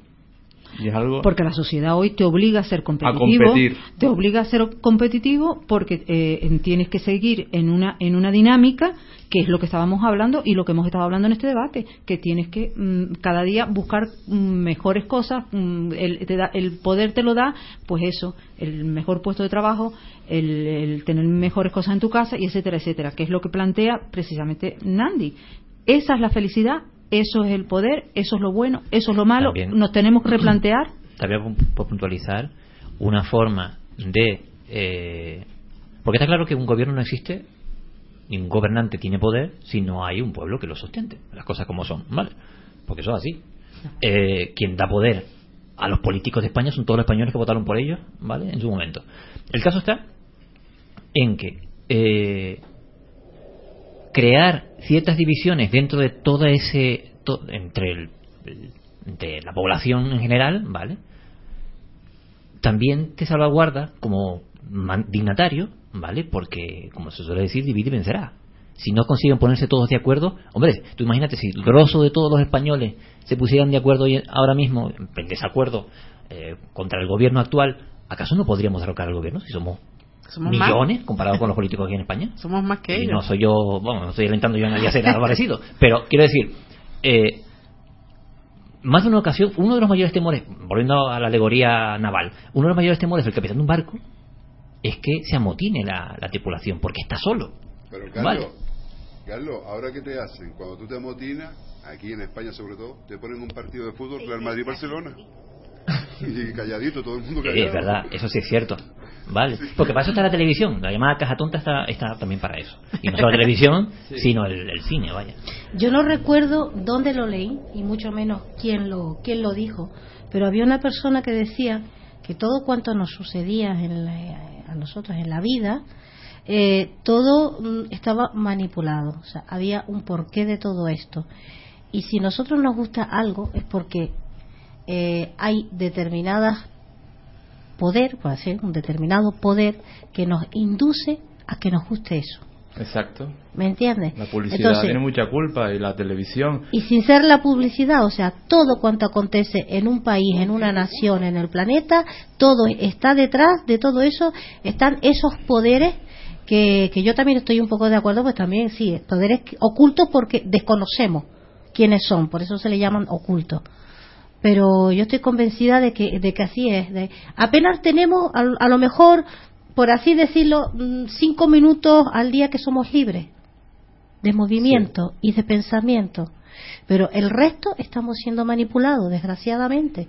Y es algo porque la sociedad hoy te obliga a ser competitivo, competir. te obliga a ser competitivo porque eh, tienes que seguir en una en una dinámica que es lo que estábamos hablando y lo que hemos estado hablando en este debate, que tienes que mm, cada día buscar mm, mejores cosas, mm, el, te da- el poder te lo da, pues eso, el mejor puesto de trabajo, el, el tener mejores cosas en tu casa y etcétera, etcétera, que es lo que plantea precisamente Nandi. Esa es la felicidad, eso es el poder, eso es lo bueno, eso es lo malo, También. nos tenemos que [clears throat] replantear También por puntualizar una forma de... eh, porque está claro que un gobierno no existe, ni un gobernante tiene poder si no hay un pueblo que lo sustente. Las cosas como son, ¿vale? Porque eso es así. Eh, quien da poder a los políticos de España son todos los españoles que votaron por ellos, ¿vale? En su momento. El caso está en que eh, crear ciertas divisiones dentro de todo ese entre el, la población en general vale también te salvaguarda como dignatario vale porque como se suele decir divide y vencerá. Si no consiguen ponerse todos de acuerdo hombre tú imagínate si el grosso de todos los españoles se pusieran de acuerdo ahora mismo en desacuerdo eh, contra el gobierno actual acaso no podríamos derrocar al gobierno si somos Somos más. millones comparados con los políticos aquí en España [laughs] Somos más que y ellos. no soy yo, bueno, no estoy alentando yo a nadie a hacer nada [laughs] parecido, pero quiero decir, eh, más de una ocasión, uno de los mayores temores, volviendo a la alegoría naval, uno de los mayores temores del capitán de un barco es que se amotine la, la tripulación, porque está solo. Pero Carlos, Vale. Carlos, ahora qué te hacen, cuando tú te amotinas, aquí en España sobre todo, te ponen un partido de fútbol Real Madrid-Barcelona. [laughs] Y calladito, todo el mundo callado. es verdad, eso sí es cierto. Vale, porque para eso está la televisión, la llamada caja tonta está, está también para eso. Y no solo la televisión, [laughs] sino el, el cine, vaya. Yo no recuerdo dónde lo leí y mucho menos quién lo quién lo dijo, pero había una persona que decía que todo cuanto nos sucedía en la- a nosotros en la vida eh, todo mm, estaba manipulado, o sea, había un porqué de todo esto. Y si nosotros nos gusta algo es porque eh, hay determinadas poder, por decir, un determinado poder que nos induce a que nos guste eso. Exacto. ¿Me entiendes? La publicidad Entonces, tiene mucha culpa y la televisión. y sin ser la publicidad, o sea, todo cuanto acontece en un país, en una nación, en el planeta, todo está detrás de todo eso, están esos poderes que, que yo también estoy un poco de acuerdo, pues también sí, poderes ocultos porque desconocemos quiénes son, por eso se le llaman ocultos. Pero yo estoy convencida de que, de que así es. de- apenas tenemos, a, a lo mejor, por así decirlo, mm, cinco minutos al día que somos libres de movimiento y de pensamiento. Pero el resto estamos siendo manipulados, desgraciadamente.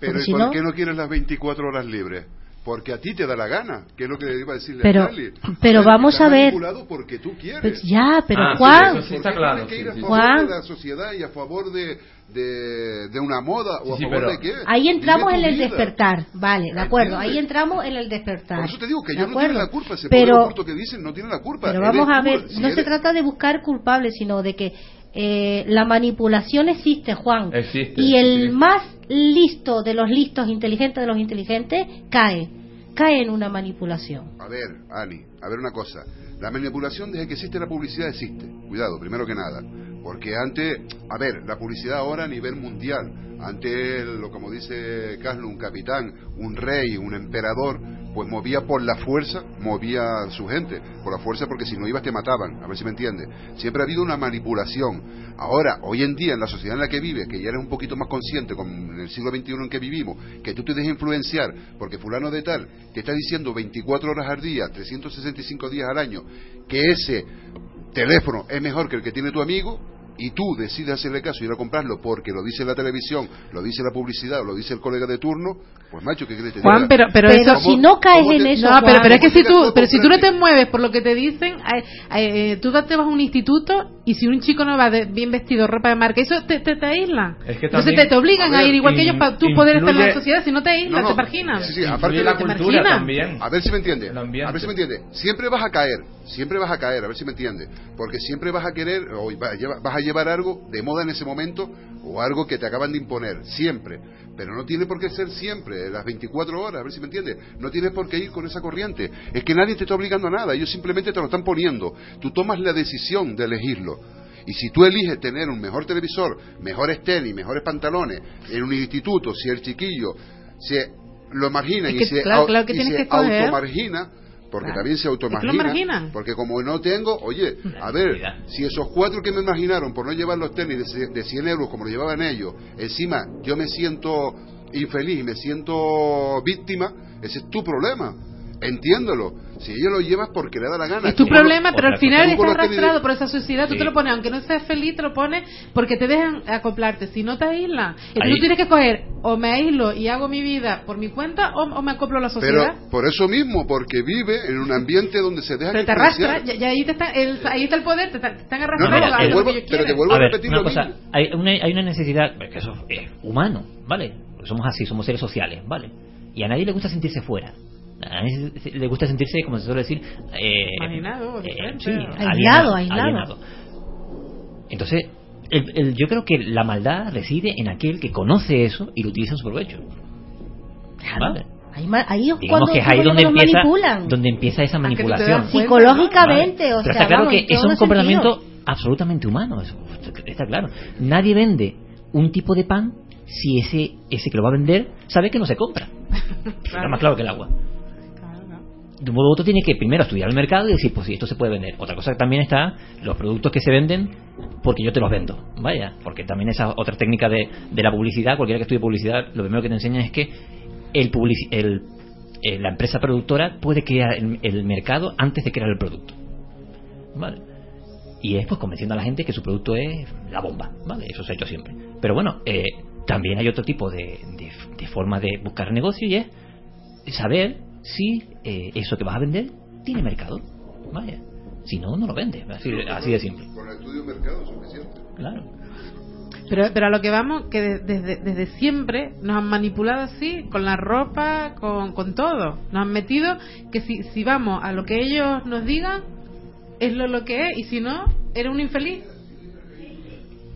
Pero ¿y si por no- qué no quieres las 24 horas libres? Porque a ti te da la gana, que es lo que le iba a decirle Pero- a Charlie. pero ver, vamos a ver. manipulado porque tú quieres. Pues ya, pero Ah, sí, Juan, eso sí está ¿Por qué claro, que sí, ir a sí. favor Juan. de la sociedad y a favor de, de, de una moda o a Sí, favor pero- de qué? ahí entramos en el vida. despertar, vale, de acuerdo, ahí ¿Entiendes? entramos en el despertar. Por eso te digo que ¿de ellos no acuerdo? la culpa, ese pero, que dicen no tienen la culpa. pero vamos a ver, si no se eres- trata de buscar culpables, sino de que eh, la manipulación existe, Juan. Existe, y el sí. más listo de los listos, inteligente de los inteligentes, cae. Cae en una manipulación. A ver, Ani, a ver una cosa. La manipulación desde que existe la publicidad existe. Cuidado, primero que nada. Porque antes, a ver, la publicidad ahora a nivel mundial. Antes, lo como dice Carlos, un capitán, un rey, un emperador, pues movía por la fuerza, movía a su gente. Por la fuerza porque si no ibas te mataban. A ver si me entiende. Siempre ha habido una manipulación. Ahora, hoy en día, en la sociedad en la que vives, que ya eres un poquito más consciente con en el siglo XXI en que vivimos, que tú te dejes influenciar porque fulano de tal te está diciendo 24 horas al día, 365 días al año, que ese teléfono es mejor que el que tiene tu amigo, y tú decides hacerle caso y ir a comprarlo porque lo dice la televisión, lo dice la publicidad o lo dice el colega de turno, pues macho, ¿qué crees que te Juan, diga? pero, pero, Pero eso, si no caes en eso, no, pero, Juan, pero es que si ¿cómo tú, pero si tú no te mueves por lo que te dicen, eh, eh, tú te vas a un instituto y si un chico no va de- bien vestido, ropa de marca, eso te, te, te aísla. Es que Entonces también- te, te obligan a ir igual que ellos para tú poder estar en la influye- sociedad, si no te No, no. te marginan. Sí, sí, aparte Influye de la cultura marginan. también. A ver si me entiende. A ver si me entiende. Siempre vas a caer, siempre vas a caer, a ver si me entiende. Porque siempre vas a querer, o vas a llevar algo de moda en ese momento, o algo que te acaban de imponer, siempre. Pero no tiene por qué ser siempre, las 24 horas, a ver si me entiende. No tienes por qué ir con esa corriente. Es que nadie te está obligando a nada, ellos simplemente te lo están poniendo. Tú tomas la decisión de elegirlo. Y si tú eliges tener un mejor televisor, mejores tenis, mejores pantalones, en un instituto, si el chiquillo se lo margina Es y se, claro, au- claro que y se automargina, porque Claro. también se Es que lo automargina, marginan. porque como no tengo, oye, a ver, si esos cuatro que me marginaron por no llevar los tenis de, ce- de 100 euros como lo llevaban ellos, encima yo me siento infeliz y me siento víctima, ese es tu problema. Entiéndelo. Si ellos lo llevas porque le da la gana. Es tu Tú problema, los- pero al tú final de- arrastrado por esa sociedad. Tú Sí. te lo pones, aunque no seas feliz, te lo pones porque te dejan acoplarte. Si no te aíslan, entonces Ahí- tú tienes que escoger o me aíslo y hago mi vida por mi cuenta o, o me acoplo a la sociedad. Pero por eso mismo, porque vive en un ambiente donde se deja Pero te arrastra, ya, ya ahí, te está, el- ahí está el poder, te, está- te están No, arrastrando no, a te lo vuelvo- pero te vuelvo a, a ver, repetir una lo cosa, mismo. hay una, hay una necesidad, que eso es humano, ¿vale? Somos así, somos seres sociales, ¿vale? Y a nadie le gusta sentirse fuera. A se- le gusta sentirse, como se suele decir, eh, eh, sí, Aislado, aislado. alienado. Entonces, el- el- yo creo que la maldad reside en aquel que conoce eso y lo utiliza en su provecho. ¿Vale? Ahí, ahí es Digamos cuando, que es ahí cuando donde empieza, manipulan. donde empieza esa manipulación. cuenta, Psicológicamente, Vale. o Pero sea, está claro vamos, que es un comportamiento absolutamente humano. Eso está claro. Nadie vende un tipo de pan si ese ese que lo va a vender sabe que no se compra. [laughs] Está más claro que el agua. De modo otro tiene que primero estudiar el mercado y decir, pues sí, esto se puede vender. Otra cosa que también está los productos que se venden porque yo te los vendo. Vaya, porque también esa otra técnica de, la publicidad, cualquiera que estudie publicidad, lo primero que te enseña es que el, el eh, la empresa productora puede crear el, el mercado antes de crear el producto. ¿Vale? Y es pues convenciendo a la gente que su producto es la bomba, ¿vale? Eso se ha hecho siempre. Pero bueno, eh, también hay otro tipo de, de, de forma de buscar negocio y es saber si eh, eso que vas a vender tiene mercado. Vaya. Si no, no lo vendes. Así, así de simple. Con el estudio de mercado es suficiente. Claro. Pero, pero a lo que vamos, que de- desde, desde siempre nos han manipulado así, con la ropa, con, con todo. Nos han metido que si, si vamos a lo que ellos nos digan, es lo, lo que es, y si no, eres un infeliz.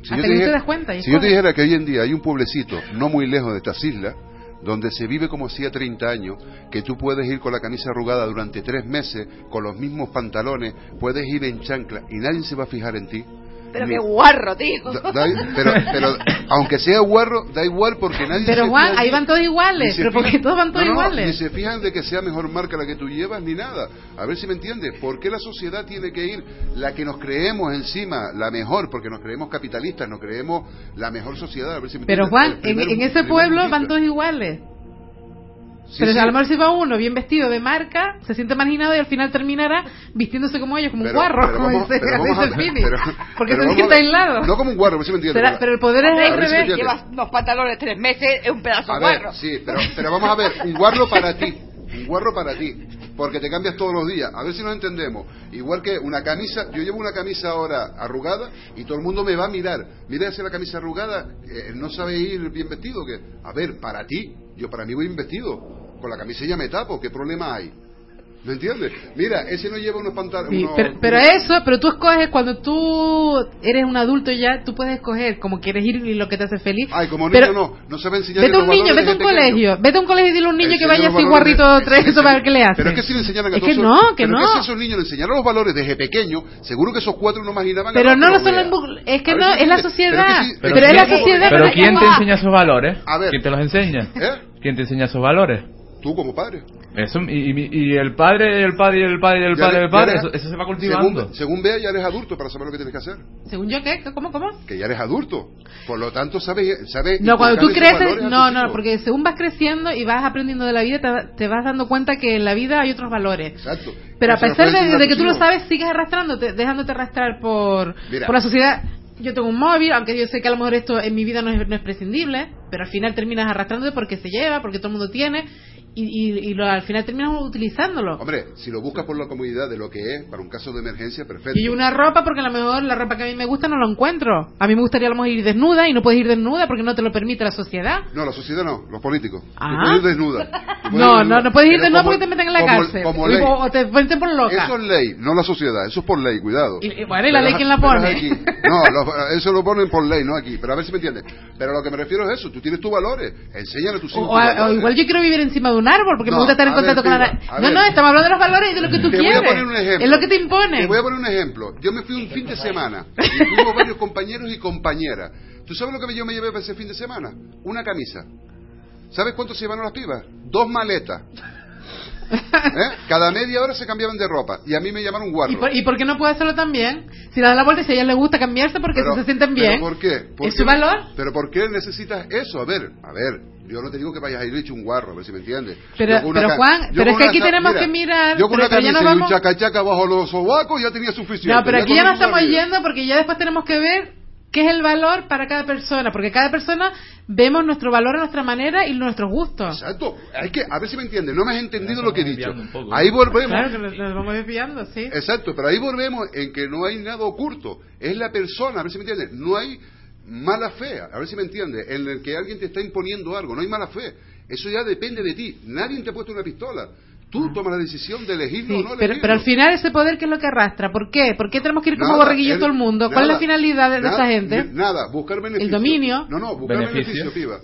Si Hasta yo que te no te dijera- das cuenta. y Si yo te dijera que hoy en día hay un pueblecito no muy lejos de estas islas, donde se vive como hacía 30 años, que tú puedes ir con la camisa arrugada durante tres meses, con los mismos pantalones, puedes ir en chancla y nadie se va a fijar en ti. Pero qué guarro, tío. Da- da- pero, pero aunque sea guarro, da igual porque nadie Pero se Juan, fija ahí van todos iguales, pero porque todos van todos No, no, iguales. Ni se fijan de que sea mejor marca la que tú llevas ni nada. A ver si me entiendes. ¿Por qué la sociedad tiene que ir la que nos creemos encima, la mejor? Porque nos creemos capitalistas, nos creemos la mejor sociedad. A ver si me Pero entiendes. Juan, en, ese pueblo van todos iguales. Sí, pero sí. a lo mejor si va uno bien vestido de marca, se siente marginado y al final terminará vistiéndose como ellos, como Pero- un guarro, pero como vamos- dice, pero [laughs] vamos dice ver, Fini. pero- porque pero se siente aislado. No como un guarro, me entiendes. Pero el poder es al revés. Llevas unos pantalones tres meses, es un pedazo A de ver, guarro. sí, pero, pero vamos a ver, un guarro para ti, un guarro para ti, porque te cambias todos los días, a ver si nos entendemos. Igual que una camisa, yo llevo una camisa ahora arrugada y todo el mundo me va a mirar. Mira esa la camisa arrugada, eh, no sabe ir bien vestido, que a ver, para ti, yo para mí voy bien vestido, con la camisa ya me tapo, ¿qué problema hay? ¿Me entiendes? Mira, ese no lleva unos pantalones. Sí, pero, pero eso, pero tú escoges cuando tú eres un adulto ya, tú puedes escoger como quieres ir y lo que te hace feliz. Ay, como niño pero, no, no sabe enseñar Vete a un niño, vete a un colegio, vete a un colegio y dile a un niño que vaya así guarrito tres, eso para ver qué le hace. Pero es que si le enseñaran a Es que todos no, que pero no. es que si esos niños le enseñaron los valores desde pequeño, seguro que esos cuatro no imaginaban Pero a no en bu- es que A no, es la sociedad. Pero, es la sociedad, Pero pero ¿quién te va. enseña esos valores? A ver. ¿Quién te los enseña? ¿Quién te enseña esos valores? Tú como padre. Eso, y, y- y el padre, el padre, el padre, el padre, el padre, eso, se va cultivando. Según, según vea, ya eres adulto para saber lo que tienes que hacer. Según yo, ¿qué? ¿Cómo, cómo? Que ya eres adulto. Por lo tanto, sabes. sabes No, cuando tú creces, no, no, hijos. porque según vas creciendo y vas aprendiendo de la vida, te, te vas dando cuenta que en la vida hay otros valores. Exacto. Pero a pesar de, que tú lo sabes, sigues arrastrándote, dejándote arrastrar por, Mira. por la sociedad. yo tengo un móvil, aunque yo sé que a lo mejor esto en mi vida no es, no es prescindible, pero al final terminas arrastrándote porque se lleva, porque todo el mundo tiene, y, y, y lo- al final terminas utilizándolo. Hombre, si lo buscas por la comodidad de lo que es, para un caso de emergencia, perfecto. Y una ropa, porque a lo mejor la ropa que a mí me gusta no lo encuentro. A mí me gustaría a lo mejor ir desnuda y no puedes ir desnuda porque no te lo permite la sociedad. No, la sociedad no, los políticos. Tú Ah. puedes ir desnuda. [laughs] No, no, no puedes ir desnuda porque te meten en la como- cárcel. Como ley. o te meten por loca. Eso es ley, no la sociedad, eso es por ley, cuidado. Y- bueno, ¿y la Pero ley quién la pone? No, lo- eso lo ponen por ley, no aquí. Pero a ver si me entiendes. Pero lo que me refiero es eso, tú tienes tus valores, enséñale a tus hijos O, tus o- igual yo quiero vivir encima de un árbol porque No, me gusta estar en contacto ver, con la... A No, no, estamos hablando de los valores y de lo que tú Te quieres. voy a poner un ejemplo. Es lo que te impone. Te voy a poner un ejemplo. Yo me fui un fin de semana y fuimos varios compañeros y compañeras. ¿Tú sabes lo que yo me llevé para ese fin de semana? Una camisa. ¿Sabes cuánto se llevaron las pibas? Dos maletas. ¿Eh? Cada media hora se cambiaban de ropa y a mí me llamaron guarro. ¿Y por, ¿Y por qué no puede hacerlo también? Si le da la vuelta y si a ella le gusta cambiarse porque Pero- se sienten ¿pero bien. ¿Por qué? ¿Por ¿Es qué? su valor? ¿Pero por qué necesitas eso? A ver, a ver, yo no te digo que vayas a ir hecho un guarro, a ver si me entiendes. Pero- pero, Juan, pero es que aquí tenemos que mirar, Yo con pero- una pero ya camisa nos y un vamos- chacachaca bajo los sobacos ya tenía suficiente. No, pero aquí con ya no estamos yendo porque ya después tenemos que ver qué es el valor para cada persona, porque cada persona vemos nuestro valor a nuestra manera y nuestros gustos. Exacto. Hay que, a ver si me entiendes, no me has entendido lo que he dicho. poco. Ahí volvemos. Claro que nos, nos vamos desviando, sí. Exacto, pero ahí volvemos en que no hay nada oculto. Es la persona, a ver si me entiendes. No hay mala fe, a ver si me entiendes, en el que alguien te está imponiendo algo. No hay mala fe. Eso ya depende de ti. Nadie te ha puesto una pistola. Tú tomas la decisión de elegirlo Sí, o no pero, elegirlo. pero al final ese poder, ¿qué es lo que arrastra? ¿Por qué? ¿Por qué tenemos que ir como el- todo el mundo? ¿Cuál es la finalidad de, de nada, esta gente? Nada, buscar beneficio. dominio. No, no, buscar beneficio, Beneficio. piba.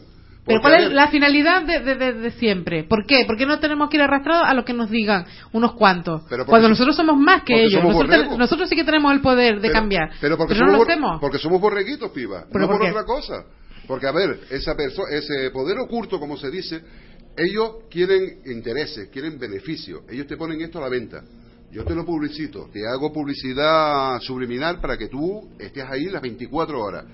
Pero ¿cuál es la finalidad de, de- de- de siempre? ¿Por qué? ¿Por qué no tenemos que ir arrastrados a lo que nos digan unos cuantos? Pero Cuando so- nosotros somos más que ellos. Nosotros, borregos. nosotros sí que tenemos el poder de pero- cambiar. Pero, porque no somos lo bor- hacemos. Porque somos borreguitos, piba. ¿Pero no por otra cosa. Porque, a ver, esa ese poder oculto, como se dice, ellos quieren intereses, quieren beneficio. Ellos te ponen esto a la venta. Yo te lo publicito, te hago publicidad subliminal para que tú estés ahí las 24 horas.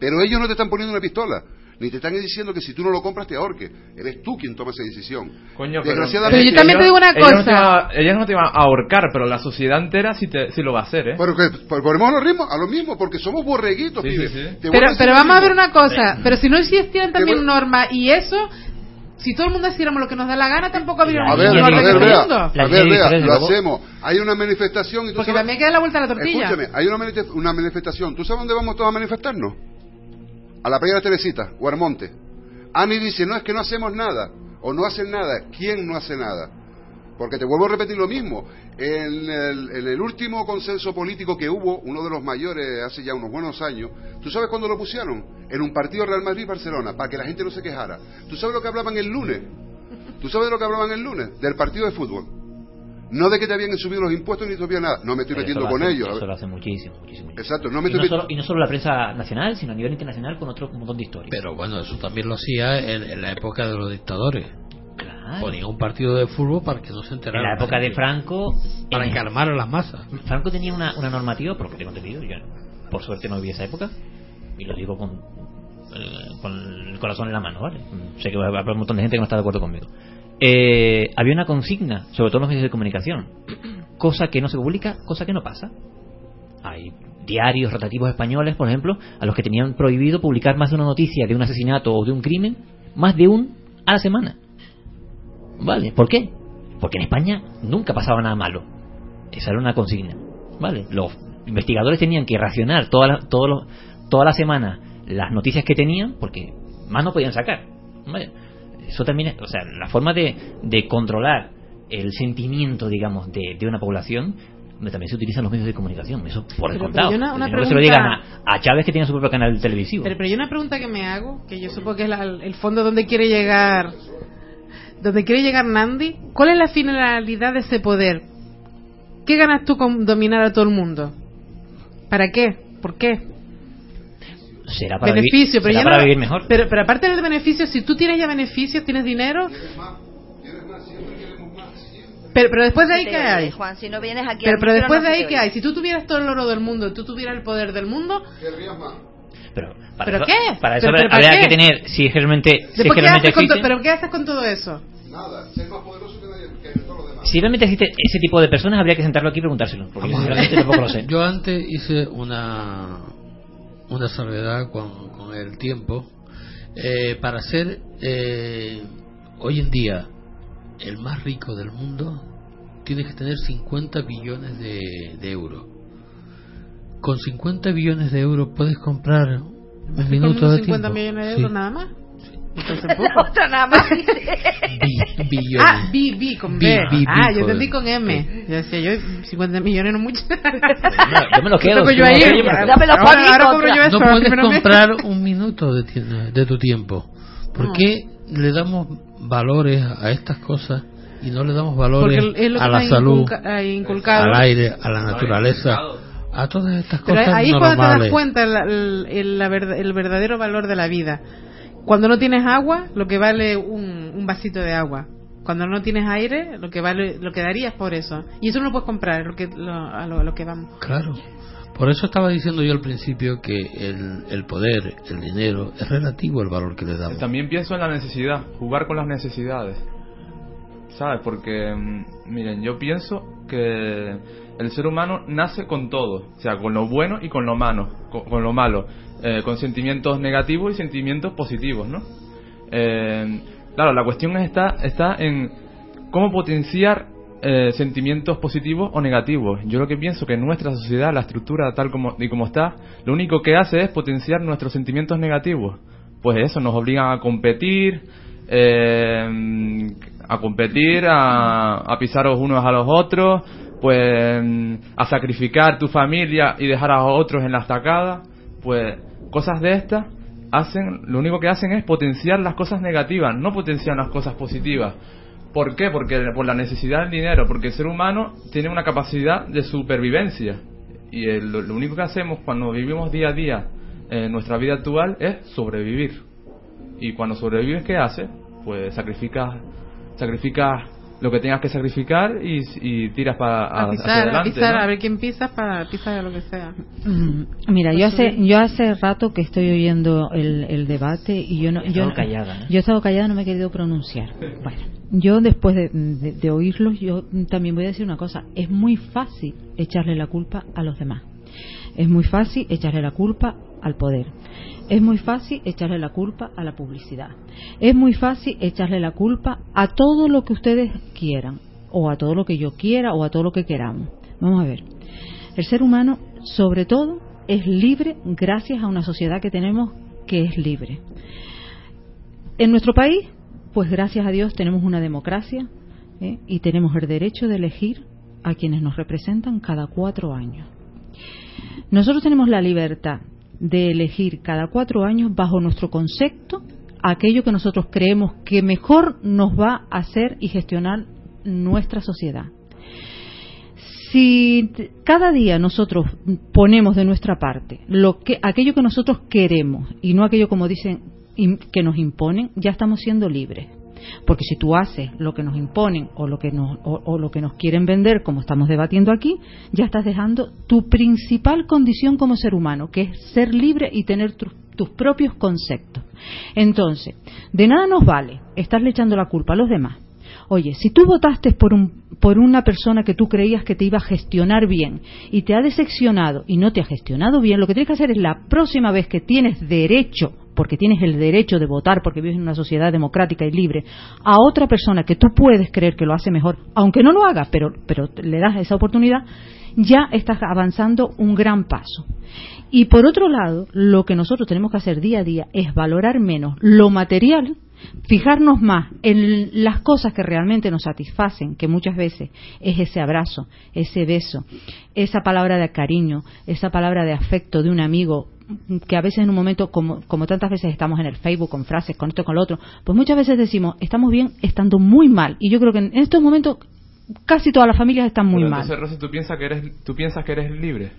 Pero ellos no te están poniendo una pistola, ni te están diciendo que si tú no lo compras te ahorque. Eres tú quien toma esa decisión. Coño, pero, Desgraciadamente, Pero yo también te digo una ellos no cosa. te van a- ellos no te van a ahorcar, pero la sociedad entera sí, te, sí lo va a hacer, ¿eh? Pero que pues, ponemos a lo mismo, a lo mismo, porque somos borreguitos, Sí, Pero, vamos a ver una cosa. Pero si no existieran también normas y eso, si todo el mundo hiciéramos lo que nos da la gana, tampoco habría A un ver, a ver, vea, mundo. a ver, vea, lo hacemos. Hay una manifestación y tú Porque sabes- también hay que dar la vuelta a la tortilla. Escúchame, hay una, una manifestación. ¿Tú sabes dónde vamos todos a manifestarnos? A la playa de Teresita, o al monte. Ani dice, no, es que no hacemos nada. O no hacen nada. ¿Quién no hace nada? Porque te vuelvo a repetir lo mismo. En el, en el último consenso político que hubo, uno de los mayores hace ya unos buenos años, ¿tú sabes cuándo lo pusieron? En un partido Real Madrid-Barcelona, para que la gente no se quejara. ¿Tú sabes lo que hablaban el lunes? ¿Tú sabes de lo que hablaban el lunes? Del partido de fútbol. No de que te habían subido los impuestos ni te habían nada. No me estoy Pero metiendo con hace- ellos. Eso lo hace muchísimo, muchísimo. Exacto, no me y, estoy no solo, y no solo la prensa nacional, sino a nivel internacional con otro montón de historias. Pero bueno, eso también lo hacía en, en la época de los dictadores. Claro. Ponía un partido de fútbol para que no se enterara. En la época de. Franco, Para en- calmar a las masas. Franco tenía una, una normativa, por lo que tengo entendido, yo por suerte no viví esa época, y lo digo con, eh, con el corazón en la mano, ¿vale? Sé que va a haber un montón de gente que no está de acuerdo conmigo. Eh, había una consigna, sobre todo en los medios de comunicación, cosa que no se publica, cosa que no pasa. Hay diarios rotativos españoles, por ejemplo, a los que tenían prohibido publicar más de una noticia de un asesinato o de un crimen, más de un a la semana. ¿Vale? ¿Por qué? Porque en España nunca pasaba nada malo. Esa era una consigna. ¿Vale? Los investigadores tenían que racionar toda la, todos los- toda la semana las noticias que tenían porque más no podían sacar. ¿Vale? Eso también es, o sea, la forma de, de controlar el sentimiento, digamos, de, de una población donde también se utilizan los medios de comunicación. Eso por Pero- descontado. pero yo una- una Que no se lo digan a, a Chávez que tiene su propio canal televisivo. Pero, pero hay una pregunta que me hago, que yo supongo que es la- el fondo donde quiere llegar, donde quiere llegar Nandi. ¿Cuál es la finalidad de ese poder? ¿Qué ganas tú con dominar a todo el mundo? ¿Para qué? ¿Por qué? será para, beneficio, vivir, pero será ya para no- vivir mejor. Pero, pero aparte del beneficio, si tú tienes ya beneficios, tienes dinero. Pero, pero después de ahí, ¿qué hay? Juan, si no vienes aquí Pero, pero después de ahí, ¿qué hay? Si tú tuvieras todo el oro del mundo, tú tuvieras el poder del mundo, Pero para ¿Pero eso, qué? Para eso ¿Pero- pero habría que tener, si realmente, si es después, que ¿qué realmente haces con to- existe, ¿pero qué haces con todo eso? Nada, ser más poderoso que, nadie, que todos los demás. si realmente existe ese tipo de personas, habría que sentarlo aquí y preguntárselo. Porque sinceramente tampoco lo sé. [laughs] Yo antes hice una una salvedad con, con el tiempo. Eh, para ser eh, hoy en día el más rico del mundo, tienes que tener 50 billones de, de euros. Con 50 billones de euros puedes comprar un minuto Con de 50 tiempo. millones de Sí. euros nada más. Entonces, [laughs] poco. Otra nada más. [laughs] Bi- billones. Ah, B, B, con B. Bi- bi- ah, yo entendí con M. Yo decía, yo 50 millones no mucho. yo me lo quedo, yo yo me lo ahí. yo me Ahora- ahora cobro yo eso, no puedes comprar un minuto de, ti- de tu tiempo. ¿Por No. qué le damos valores a estas cosas y no le damos valores a la salud, inculca- ha inculcado. al aire, a la naturaleza, a todas estas Pero cosas ahí es cuando te das cuenta el, el- el- la verda- el verdadero valor de la vida. Cuando no tienes agua, lo que vale un, un vasito de agua. Cuando no tienes aire, lo que vale, lo que darías por eso. Y eso no lo puedes comprar, es lo que, lo- a, lo, a lo que vamos. Claro. Por eso estaba diciendo yo al principio que el, el poder, el dinero, es relativo al valor que le damos. También pienso en la necesidad, jugar con las necesidades. ¿Sabes? Porque, mm, miren, yo pienso que el ser humano nace con todo, o sea, con lo bueno y con lo malo, con, lo malo, eh, con sentimientos negativos y sentimientos positivos, ¿no? Eh, claro, la cuestión está, está en cómo potenciar eh, sentimientos positivos o negativos. Yo lo que pienso que nuestra sociedad, la estructura tal como y como está, lo único que hace es potenciar nuestros sentimientos negativos. Pues eso, nos obligan a competir, eh, a competir, a, a pisaros unos a los otros, pues a sacrificar tu familia y dejar a otros en la estacada, pues cosas de estas hacen, lo único que hacen es potenciar las cosas negativas, no potenciar las cosas positivas. ¿Por qué? Porque por la necesidad del dinero, porque el ser humano tiene una capacidad de supervivencia y lo, lo único que hacemos cuando vivimos día a día en nuestra vida actual es sobrevivir. Y cuando sobrevives, ¿qué haces? Pues sacrificas, sacrificas lo que tengas que sacrificar y, y tiras para A pisar, a adelante. pisar, ¿no? a ver quién pisas para pisar lo que sea. Mm, Mira, yo hace yo hace rato que estoy oyendo el, el debate y yo no He yo no- callada, ¿eh? yo he estado callada no me he querido pronunciar. Bueno, yo después de, de, de oírlos yo también voy a decir una cosa, es muy fácil echarle la culpa a los demás. Es muy fácil echarle la culpa al poder. Es muy fácil echarle la culpa a la publicidad. Es muy fácil echarle la culpa a todo lo que ustedes quieran, o a todo lo que yo quiera, o a todo lo que queramos. Vamos a ver. El ser humano, sobre todo, es libre gracias a una sociedad que tenemos que es libre. En nuestro país, pues gracias a Dios tenemos una democracia ¿eh? y tenemos el derecho de elegir a quienes nos representan cada cuatro años. Nosotros tenemos la libertad de elegir cada cuatro años bajo nuestro concepto aquello que nosotros creemos que mejor nos va a hacer y gestionar nuestra sociedad. Si cada día nosotros ponemos de nuestra parte lo que, aquello que nosotros queremos y no aquello como dicen que nos imponen, ya estamos siendo libres. Porque si tú haces lo que nos imponen o lo que nos, o, lo que nos quieren vender, como estamos debatiendo aquí, ya estás dejando tu principal condición como ser humano, que es ser libre y tener tu- tus propios conceptos. Entonces, de nada nos vale estarle echando la culpa a los demás. Oye, si tú votaste por, un, por una persona que tú creías que te iba a gestionar bien y te ha decepcionado y no te ha gestionado bien, lo que tienes que hacer es la próxima vez que tienes derecho, porque tienes el derecho de votar, porque vives en una sociedad democrática y libre, a otra persona que tú puedes creer que lo hace mejor, aunque no lo haga, pero, pero le das esa oportunidad, ya estás avanzando un gran paso. Y por otro lado, lo que nosotros tenemos que hacer día a día es valorar menos lo material, fijarnos más en las cosas que realmente nos satisfacen, que muchas veces es ese abrazo, ese beso, esa palabra de cariño, esa palabra de afecto de un amigo que a veces en un momento, como, como tantas veces estamos en el Facebook con frases, con esto, con lo otro, pues muchas veces decimos, estamos bien estando muy mal. Y yo creo que en estos momentos casi todas las familias están muy Pero mal. entonces, Rosy, ¿tú piensas que eres, tú piensas que eres libre?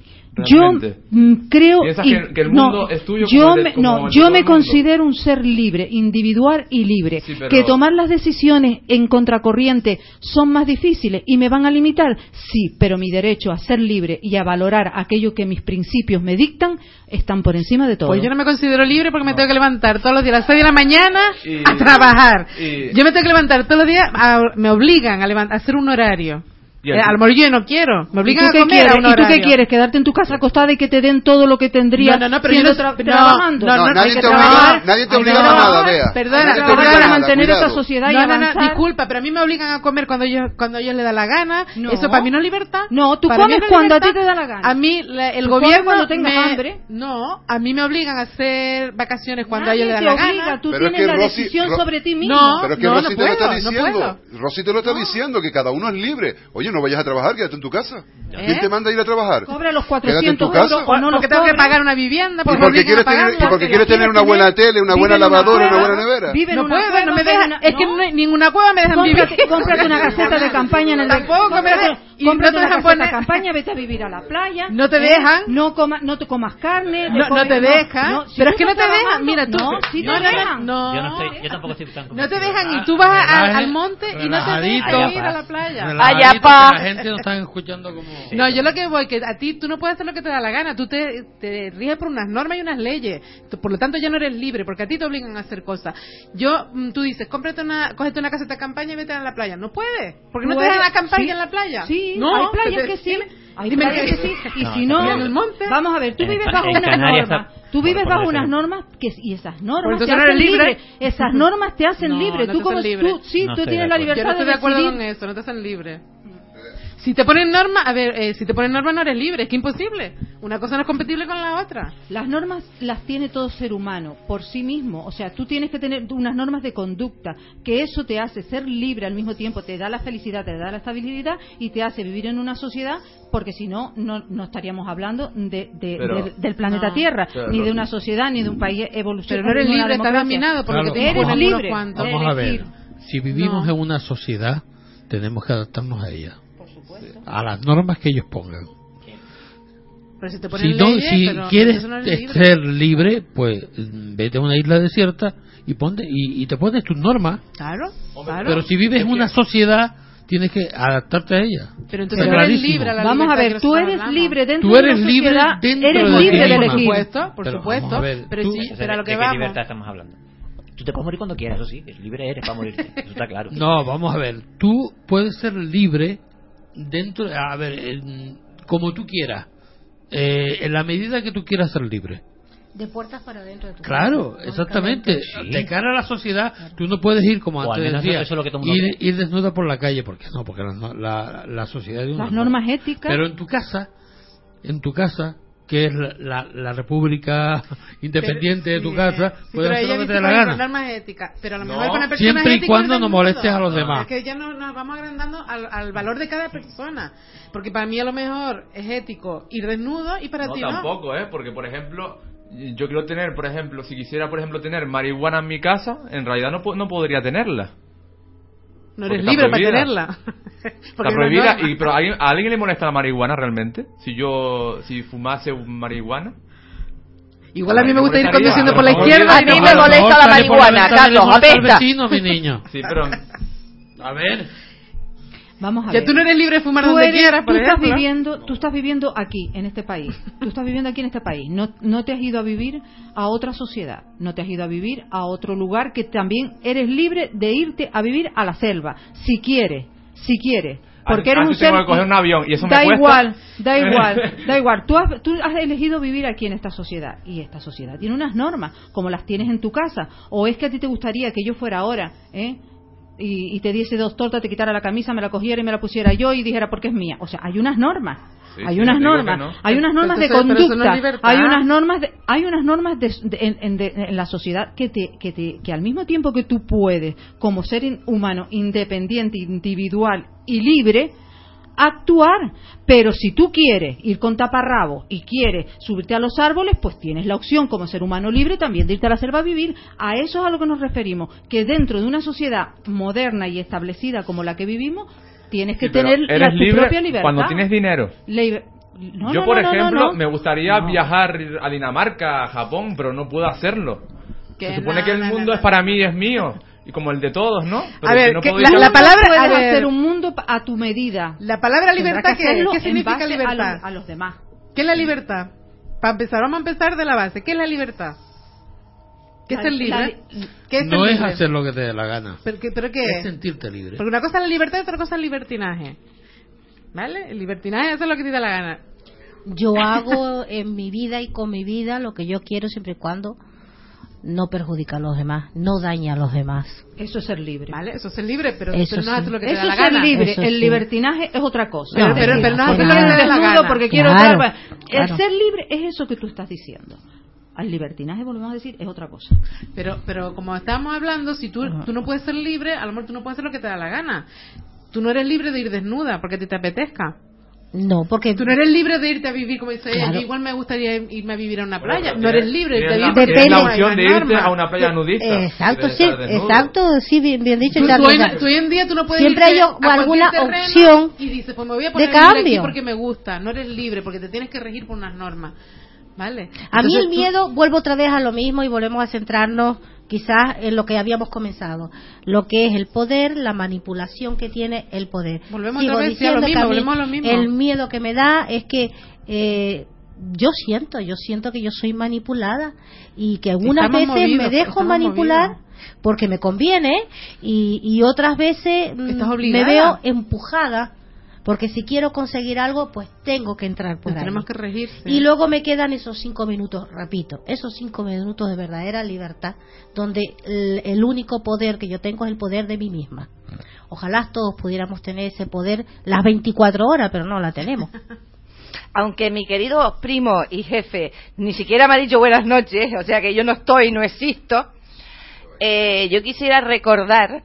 Yo realmente? mm, creo ¿Piensas y- que- que el no, mundo es tuyo yo como el de- me, como no, yo me considero un ser libre, individual y libre. Sí, pero- Que tomar las decisiones en contracorriente son más difíciles y me van a limitar, sí, pero mi derecho a ser libre y a valorar aquello que mis principios me dictan están por encima de todo. Pues yo no me considero libre porque me tengo que levantar todos los días a las 6 de la mañana Y- a trabajar. y- Yo me tengo que levantar todos los días, a- me obligan a, levan- a hacer un horario. Y Eh, a lo mejor yo no quiero. Me ¿Y obligan tú, a qué comer quieres? a un ¿Y tú qué quieres? ¿Quedarte en tu casa acostada y que te den todo lo que tendrías No, no, no, pero yo no- tra- no, trabajando? no, no, nadie hay que te obliga- trabajar, nadie te obliga a nada, Bea. Perdona, Nadie te perdona, obliga a nada, mantener cuidado. esta sociedad y no, no, no, avanzar. disculpa, pero a mí me obligan a comer cuando ellos, cuando ellos les da la gana. No. Eso para mí no es libertad. No, tú Para comes no es cuando a libertad. ti te da la gana. A mí la- el Tú gobierno cuando tengas me- hambre. No, a mí me obligan a hacer vacaciones cuando a Nadie ellos les da la gana. tú Pero es tienes que la decisión sobre ti mismo. No, Pero que no, Rosy no te lo está no diciendo. Rosy te lo está diciendo, que cada uno es libre. Oye, no vayas a trabajar, quédate en tu casa. ¿Quién ¿Eh? te manda a ir a trabajar? Cobra los Quédate en 400 tu casa. euros o no los porque tengo que pagar una vivienda. Y Porque porque quieres tener, porque la quieres tener una buena tele, una buena lavadora, una buena nevera. vive en No una puedo, cueva, no me dejan. Es que no. no hay- ninguna cueva me dejan vivir. cómprate una [laughs] caseta de campaña en el Tampoco me dejan- y no cómprate te una dejan poner- campaña, vete a vivir a la playa. No te ¿eh? dejan. No coma, no te comas carne. No, no te dejan. no, si pero es que no te dejan. Mira, tú. No, sí no, te no, dejan. No, Yo no estoy, yo tampoco estoy tan No te dejan y tú vas a- al, monte y no te dejan ir a la playa. Allá, pa. La gente no está escuchando como... No, yo lo que voy, que a ti tú no puedes hacer lo que te da la gana, tú te, te riges por unas normas y unas leyes, por lo tanto ya no eres libre, porque a ti te obligan a hacer cosas. Yo, mm, tú dices, cómprate una, cógete una caseta de campaña y vete a la playa. No puedes, porque no te dejan acampar sí. en la playa. Sí, no, hay playas que sí. Hay Dime playas que- que sí. Y No, si en no, el monte. vamos a ver, tú En vives bajo unas Canarias normas. está- Tú vives bajo unas normas que y esas normas te hacen libre. libre. Esas normas te hacen No, libre. no Tú como tú sí, No tú tienes de la libertad Yo no estoy de acuerdo decidir. con eso, no te hacen libre. Si te ponen normas, a ver, eh, si te ponen normas no eres libre, es que imposible. Una cosa no es compatible con la otra. Las normas las tiene todo ser humano por sí mismo. O sea, tú tienes que tener unas normas de conducta, que eso te hace ser libre al mismo tiempo, te da la felicidad, te da la estabilidad y te hace vivir en una sociedad, porque si no, no, no estaríamos hablando de, de- Pero- del, del planeta No. Tierra, Claro. ni de una sociedad, ni de un país Pero evolucionado. no eres libre, estás dominado por lo que Claro. te Eres libre. Vamos a ver, si vivimos No. en una sociedad, tenemos que adaptarnos a ella. A las normas que ellos pongan. Pero si te ponen Si, no, leyes, si pero quieres no ser libre, pues mm, vete a una isla desierta y, ponte, y, y te pones tus normas. Claro, claro. Pero si vives en una sociedad, tienes que adaptarte a ella. Pero entonces no eres libre a la Vamos a ver, tú eres libre dentro Tú eres de una libre sociedad, dentro eres de libre que de diga. Por elegir. supuesto, por Pero supuesto. ver, pero tú- sí, pero a lo ¿de que qué vamos. libertad estamos hablando? Tú te puedes morir cuando quieras, eso sí. Libre eres para morirte. Eso está claro. No, vamos a ver. Tú puedes ser libre dentro, a ver, en- como tú quieras, eh, en la medida que tú quieras ser libre. De puertas para adentro de tu Claro, casa, exactamente. únicamente. De cara a la sociedad, tú no puedes ir, como O antes decía, eso es lo que ir, ir desnuda por la calle. ¿Por qué no? Porque la, la, la sociedad Las normas éticas. Pero en tu casa, en tu casa, que es la, la, la república independiente de tu Sí, casa, sí, puedes hacer lo que te dé la gana. normas éticas, pero a lo No, mejor con la persona siempre y ética cuando no mundo. molestes a los demás. Es que ya no, nos vamos agrandando al, al valor de cada persona. Porque para mí a lo mejor es ético ir desnudo y para No, ti no. tampoco, ¿eh? Porque, por ejemplo, yo quiero tener, por ejemplo, si quisiera, por ejemplo, tener marihuana en mi casa, en realidad no, no podría tenerla. No eres libre para tenerla. [laughs] Está no prohibida, y, pero ¿a alguien, ¿a alguien le molesta la marihuana realmente? Si yo, si fumase un marihuana. Igual a mí me gusta ir conduciendo por la izquierda. A mí me molesta la marihuana, Carlos, apesta. vecino, mi niño. [laughs] Sí, pero A ver, Vamos a Ya ver. tú no eres libre de fumar Tú donde eres- quieras, por tú estás viviendo, tú estás viviendo aquí, en este país. Tú estás viviendo aquí en este país. No, no te has ido a vivir a otra sociedad. No te has ido a vivir a otro lugar que también eres libre de irte a vivir a la selva, si quieres, si quieres. Porque eres un tengo ser. que coger un avión y eso me da igual, da [laughs] igual, da igual. Tú has, tú has elegido vivir aquí en esta sociedad y esta sociedad tiene unas normas como las tienes en tu casa. O es que a ti te gustaría que yo fuera ahora, ¿eh? Y, y te diese dos tortas, te quitara la camisa, me la cogiera y me la pusiera yo y dijera porque es mía. O sea, hay unas normas. Sí, hay sí, unas normas, no. hay unas normas de Entonces, no conducta, hay unas normas de, hay unas normas de- de- en, en- de- en la sociedad que te, que te, que al mismo tiempo que tú puedes, como ser humano independiente, individual y libre, actuar. Pero si tú quieres ir con taparrabo y quieres subirte a los árboles, pues tienes la opción como ser humano libre también de irte a la selva a vivir. A eso es a lo que nos referimos, que dentro de una sociedad moderna y establecida como la que vivimos, tienes que Sí, tener eres la, tu libre propia libertad. cuando tienes dinero. Liber- No, yo, no, por no, ejemplo, no, no. me gustaría No. viajar a Dinamarca, a Japón, pero no puedo hacerlo. Que Se supone que el mundo es para mí y es mío, y como el de todos, ¿no? Pero A ver, si no que puedo la- palabra- puedes a ver. hacer un mundo a tu medida. La palabra libertad, que ¿qué, hacerlo ¿qué en significa a libertad? a los demás. ¿Qué es la libertad? Para empezar, vamos a empezar de la base. ¿Qué es la libertad? ¿Qué es el libre? la- ¿Qué es no el es hacer lo que te dé la gana. ¿Pero qué? ¿Pero qué Es sentirte libre. Porque una cosa es la libertad y otra cosa es el libertinaje. ¿Vale? El libertinaje es lo que te da la gana. Yo hago en mi vida y con mi vida lo que yo quiero siempre y cuando no perjudica a los demás, no daña a los demás. Eso es ser libre. ¿Vale? Eso es ser libre, pero Eso no sí. haces lo que te Eso da la es ser gana. libre. Eso el sí. libertinaje es otra cosa. Pero- pero- pero no haces lo que te da la gana. porque quiero Claro, dar- claro. El ser libre es eso que tú estás diciendo. Al libertinaje, volvemos a decir, es otra cosa. Pero, pero como estábamos hablando, si tú, tú no puedes ser libre, a lo mejor tú no puedes hacer lo que te da la gana. Tú no eres libre de ir desnuda porque te, te apetezca. No, porque Tú no eres libre de irte a vivir, como dice ella. Claro. Yo igual me gustaría irme a vivir a una Bueno, playa. pero no eres libre de irte a la- vivir tienes la Depende. opción de irte a una playa nudista. Exacto, y de sí, exacto, sí, bien, bien dicho. Tú, tú en, tú hoy en día tú no puedes siempre irte hay a alguna opción y dices pues me voy a de poner a vivir aquí cambio. porque me gusta no eres libre porque te tienes que regir por unas normas vale A mí Entonces, el tú- miedo, vuelvo otra vez a lo mismo y volvemos a centrarnos quizás en lo que habíamos comenzado, lo que es el poder, la manipulación que tiene el poder. Volvemos Sigo vez, a lo que mismo, a mí volvemos a lo mismo. El miedo que me da es que eh, yo siento, yo siento que yo soy manipulada y que algunas Estamos veces movidos, me dejo manipular movidos. porque me conviene y, y otras veces mm, me veo empujada porque si quiero conseguir algo pues tengo que entrar por nos ahí. tenemos que regir sí. Y luego me quedan esos cinco minutos, repito, esos cinco minutos de verdadera libertad, donde el, el único poder que yo tengo es el poder de mí misma. Ojalá todos pudiéramos tener ese poder las 24 horas, pero no la tenemos. [laughs] Aunque mi querido primo y jefe ni siquiera me ha dicho buenas noches, o sea que yo no estoy, no existo, eh, yo quisiera recordar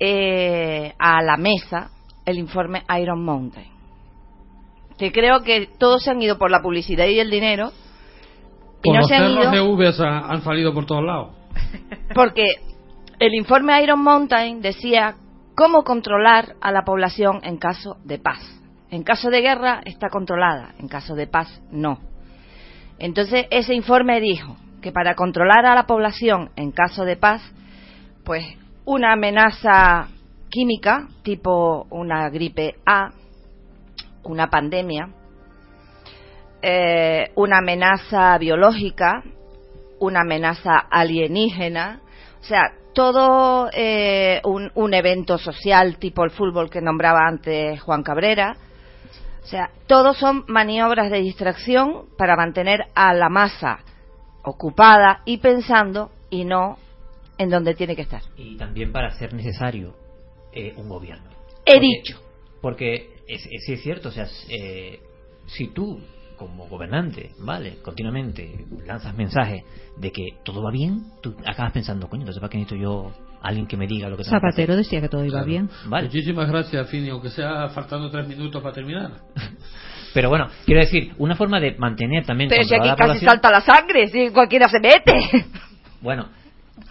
eh, a la mesa el informe Iron Mountain. Que creo que todos se han ido por la publicidad y el dinero. Y Por no los se han ido de uves ha- han salido por todos lados. [laughs] porque el informe Iron Mountain decía cómo controlar a la población en caso de paz. En caso de guerra está controlada, en caso de paz no. Entonces ese informe dijo que para controlar a la población en caso de paz, pues una amenaza química tipo una gripe A, una pandemia, eh, una amenaza biológica, una amenaza alienígena, o sea, todo eh, un, un evento social tipo el fútbol que nombraba antes Juan Cabrera, o sea, todos son maniobras de distracción para mantener a la masa ocupada y pensando y no en donde tiene que estar. y también para ser necesario eh, un gobierno. He Porque- dicho. Porque es, es, sí es cierto, o sea, eh, si tú como gobernante, ¿vale? Continuamente lanzas mensajes de que todo va bien, tú acabas pensando, coño, entonces ¿para qué necesito yo alguien que me diga lo que tengo que? Zapatero decía que todo iba Claro. bien. Vale. Muchísimas gracias, Fini, aunque sea faltando tres minutos para terminar. [laughs] Pero bueno, quiero decir, una forma de mantener también Pero si aquí controlada casi la población- salta la sangre, si cualquiera se mete. Bueno,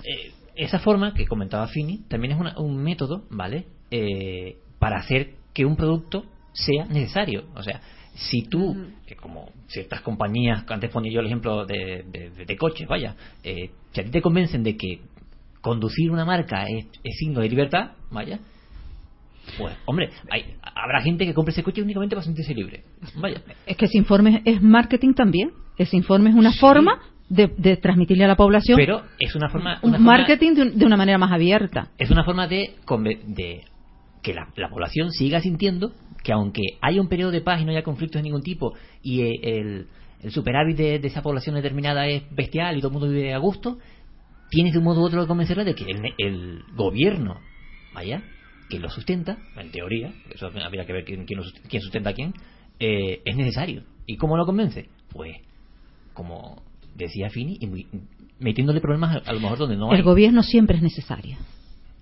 eh, esa forma que comentaba Fini también es una- un método, ¿vale? Eh, para hacer que un producto sea necesario. O sea, si tú, eh, como ciertas compañías, antes ponía yo el ejemplo de, de- de coches, vaya, eh, si a ti te convencen de que conducir una marca es, es signo de libertad, vaya, pues, hombre, hay, habrá gente que compre ese coche únicamente para sentirse libre. Vaya. Es que ese informe es marketing también. Ese informe es una forma de, de transmitirle a la población Pero es una forma. un forma- marketing de, un- de una manera más abierta. es una forma de, de que la, la población siga sintiendo que aunque haya un periodo de paz y no haya conflictos de ningún tipo y eh, el, el superávit de, de esa población determinada es bestial y todo el mundo vive a gusto, tienes de un modo u otro que convencerla de que el, el gobierno, vaya, que lo sustenta, en teoría, eso habría que ver quién, quién sustenta a quién, eh, es necesario. ¿Y cómo lo convence? Pues, como decía Fini, y metiéndole problemas a, lo mejor donde no hay. El gobierno siempre es necesario.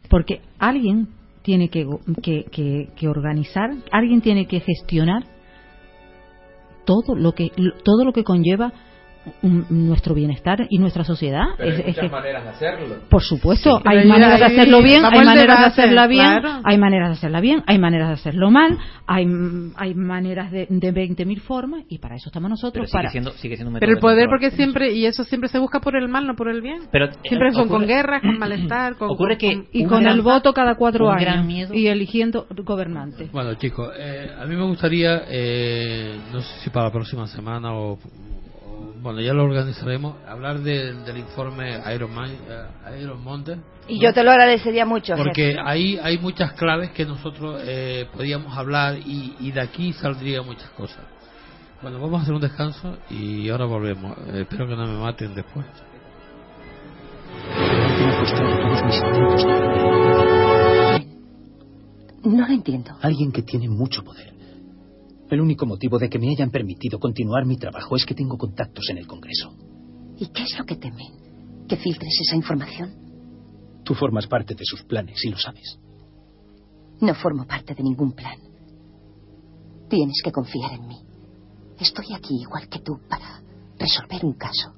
Porque alguien tiene que, que, que- que organizar, alguien tiene que gestionar todo lo que todo lo que conlleva un- nuestro bienestar y nuestra sociedad. Pero hay Es- es muchas que- maneras de hacerlo. por supuesto, Sí. Pero hay ahí- maneras de hacerlo bien, hay maneras de hacerla bien, claro. hay maneras de hacerla bien, hay maneras de hacerlo mal, hay, hay maneras de, de 20.000 formas y para eso estamos Pero nosotros. sigue para siendo, sigue siendo un pero el de poder porque siempre y eso siempre se busca por el mal no por el bien Pero, eh, siempre son con ocurre- guerras con [clears throat] malestar con, Ocurre que con- y con gran- el voto cada cuatro años gran miedo- y eligiendo gobernantes. Bueno, chicos, eh, a mí me gustaría, eh, no sé si para la próxima semana o bueno, ya lo organizaremos, hablar de- del informe Iron, Man, eh, Iron Mountain. Y yo te lo agradecería mucho. Porque jefe. ahí hay muchas claves que nosotros eh, podíamos hablar y, y de aquí saldría muchas cosas. Bueno, vamos a hacer un descanso y ahora volvemos. Eh, espero que no me maten después. No lo entiendo. Alguien que tiene mucho poder. El único motivo de que me hayan permitido continuar mi trabajo es que tengo contactos en el Congreso. ¿Y qué es lo que temen? ¿Que filtres esa información? Tú formas parte de sus planes y lo sabes. No formo parte de ningún plan. Tienes que confiar en mí. Estoy aquí igual que tú para resolver un caso.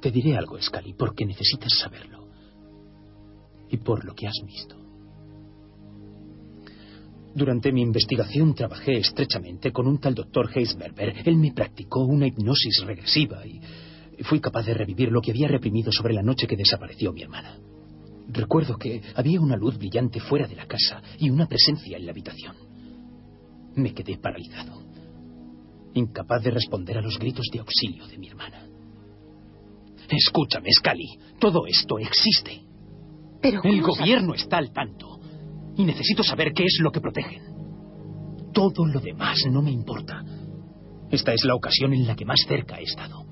Te diré algo, Scully, porque necesitas saberlo. Y por lo que has visto. Durante mi investigación trabajé estrechamente con un tal doctor Heisberger. Él me practicó una hipnosis regresiva y fui capaz de revivir lo que había reprimido sobre la noche que desapareció mi hermana. Recuerdo que había una luz brillante fuera de la casa y una presencia en la habitación. Me quedé paralizado, incapaz de responder a los gritos de auxilio de mi hermana. Escúchame, Scully, todo esto existe. Pero El ¿cómo gobierno está al tanto y necesito saber qué es lo que protegen. Todo lo demás no me importa. Esta es la ocasión en la que más cerca he estado.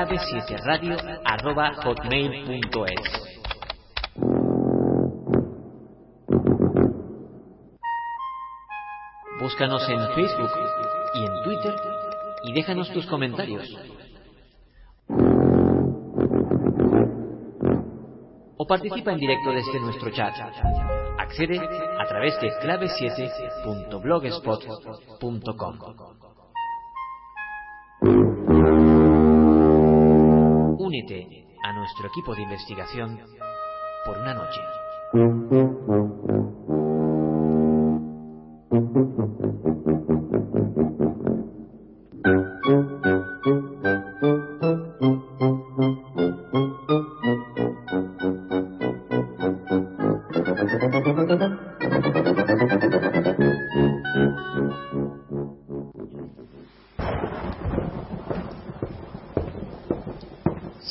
A clave7radio@hotmail.es. Búscanos en Facebook y en Twitter y déjanos tus comentarios. O participa en directo desde nuestro chat. Accede a través de clave7.blogspot.com. Únete a nuestro equipo de investigación por una noche. [laughs]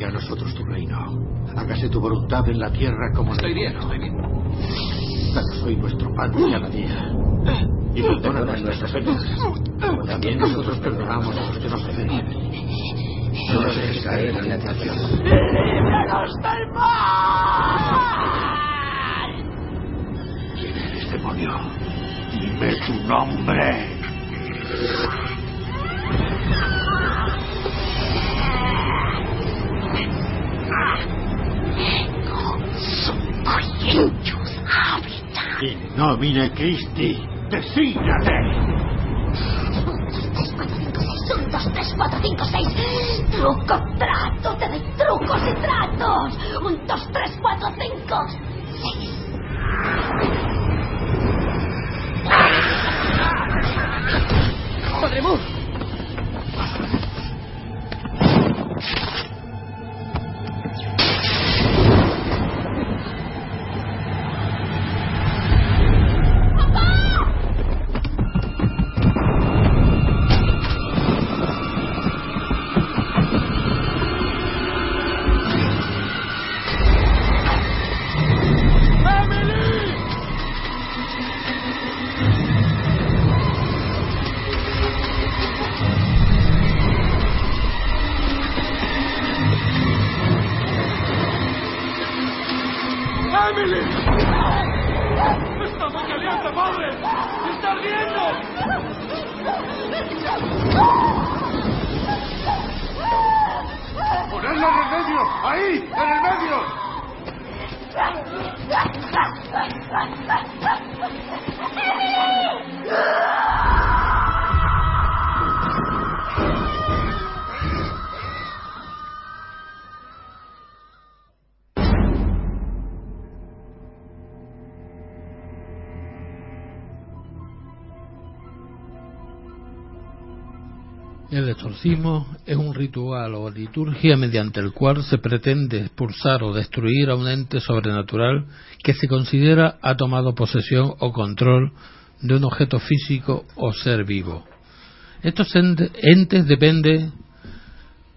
Venga a nosotros tu reino. Hágase tu voluntad en la tierra como en Estoy el bien, cielo. estoy bien. Danos hoy nuestro pan de cada día. Y perdónanos nuestras ofensas. También nosotros perdonamos a los que nos ofenden. No nos dejes caer en la tentación. ¡Líbranos del mal! ¿Quién eres, demonio? Dime tu nombre. In nomine Christi, desígnate. Un, dos, tres, cuatro, cinco, seis. Truco, trato, te doy trucos y tratos. Un, dos, tres, cuatro, cinco, seis. ¡Padre Moore! El exorcismo es un ritual o liturgia mediante el cual se pretende expulsar o destruir a un ente sobrenatural que se considera ha tomado posesión o control de un objeto físico o ser vivo. Estos ente- entes depende,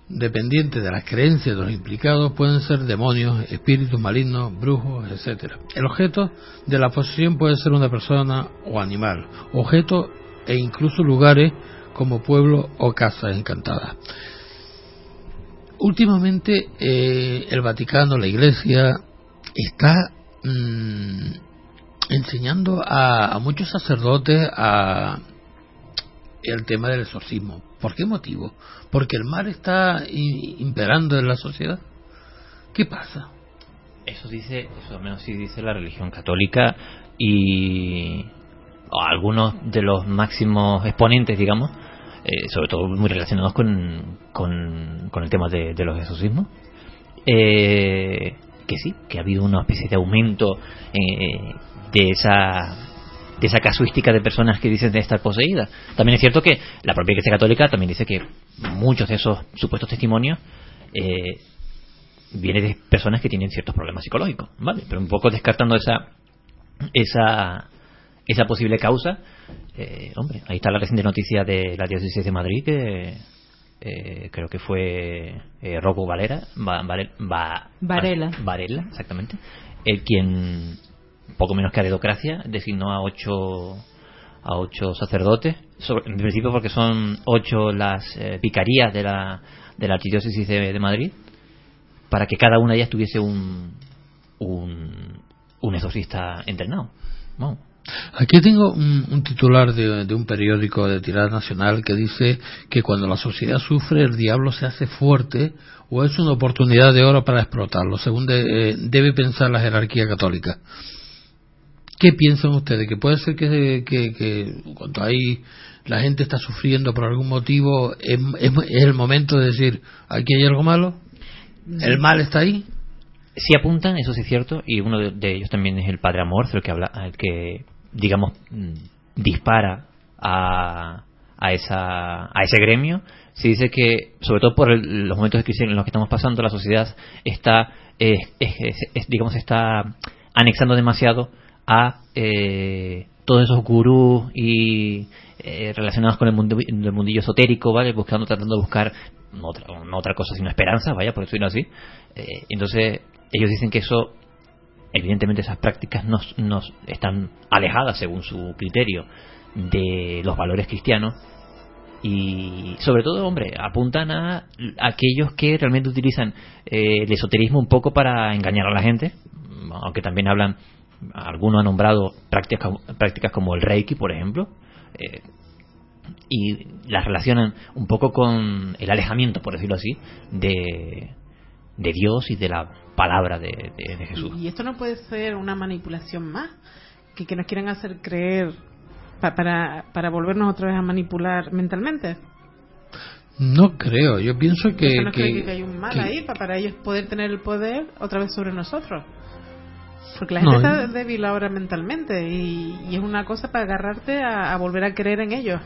dependientes de las creencias de los implicados pueden ser demonios, espíritus malignos, brujos, etcétera. El objeto de la posesión puede ser una persona o animal, objeto e incluso lugares como pueblo o casas encantadas. Últimamente eh, el Vaticano, la Iglesia, está mm, enseñando a, a muchos sacerdotes a el tema del exorcismo. ¿Por qué motivo? Porque el mal está imperando en la sociedad. ¿Qué pasa? Eso dice, eso al menos sí dice la religión católica y algunos de los máximos exponentes, digamos, eh, sobre todo muy relacionados con, con, con el tema de, de los exorcismos, eh, que sí, que ha habido una especie de aumento eh, de esa de esa casuística de personas que dicen de estar poseídas. También es cierto que la propia Iglesia Católica también dice que muchos de esos supuestos testimonios eh, viene de personas que tienen ciertos problemas psicológicos, ¿vale? Pero un poco descartando esa esa esa posible causa, eh, hombre, ahí está la reciente noticia de la diócesis de Madrid que eh, creo que fue eh, Rocco Valera, Va- Vare- Va- Varela. Varela, exactamente, el quien poco menos que a dedocracia designó a ocho a ocho sacerdotes, sobre- en principio porque son ocho las eh, vicarías de la de la archidiócesis de, de Madrid, para que cada una de ellas tuviese un un, un exorcista entrenado. Vamos. Aquí tengo un, un titular de, un periódico de tirada nacional que dice que cuando la sociedad sufre el diablo se hace fuerte o es una oportunidad de oro para explotarlo, según eh, debe pensar la jerarquía católica. ¿Qué piensan ustedes? ¿Que puede ser que, cuando hay la gente está sufriendo por algún motivo es, el momento de decir aquí hay algo malo? ¿El mal está ahí? Sí apuntan, eso sí es cierto, y uno de, ellos también es el Padre el que habla, el que digamos mm, dispara a, a esa a ese gremio. Se dice que sobre todo por el- los momentos en los que estamos pasando, la sociedad está eh, digamos está anexando demasiado a eh, todos esos gurús y eh, relacionados con el, mundo, el mundillo esotérico, ¿vale? Buscando, tratando de buscar no otra, otra cosa sino esperanza, vaya, por decirlo así. Entonces, ellos dicen que eso, evidentemente esas prácticas nos, nos están alejadas, según su criterio, de los valores cristianos y sobre todo, hombre, apuntan a aquellos que realmente utilizan eh, el esoterismo un poco para engañar a la gente, aunque también hablan, algunos han nombrado prácticas, prácticas como el Reiki, por ejemplo, eh, y las relacionan un poco con el alejamiento, por decirlo así, de, de Dios y de la palabra de, de- de Jesús. Y esto no puede ser una manipulación más, que, que nos quieren hacer creer pa- para, para volvernos otra vez a manipular mentalmente. No creo, yo pienso que... ¿Eso no creen que- que hay un mal que- ahí pa- para ellos poder tener el poder otra vez sobre nosotros? Porque la gente yo- está débil ahora mentalmente y, y es una cosa para agarrarte a, a volver a creer en ellos.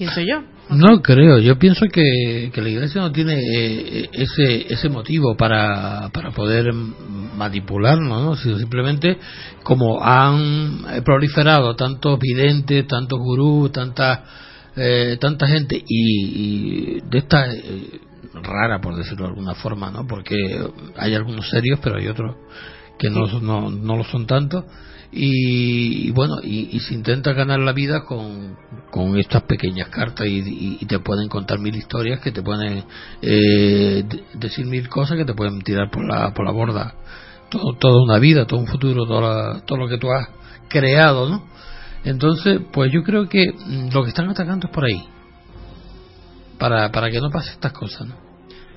Pienso yo. No creo, yo pienso que, que la iglesia no tiene eh, ese, ese motivo para, para poder manipularnos, ¿no? sino simplemente como han eh, proliferado tantos videntes, tantos gurús, tanta, eh, tanta gente y, y de esta eh, rara, por decirlo de alguna forma, ¿no? porque hay algunos serios, pero hay otros que no, no, no lo son tanto. Y, y bueno, y, y se intenta ganar la vida con, con estas pequeñas cartas y, te pueden contar mil historias que te pueden eh, de- decir mil cosas que te pueden tirar por la, por la borda todo, toda una vida, todo un futuro, todo, la- todo lo que tú has creado, ¿no? Entonces, pues yo creo que mm, lo que están atacando es por ahí, para, para que no pase estas cosas, ¿no?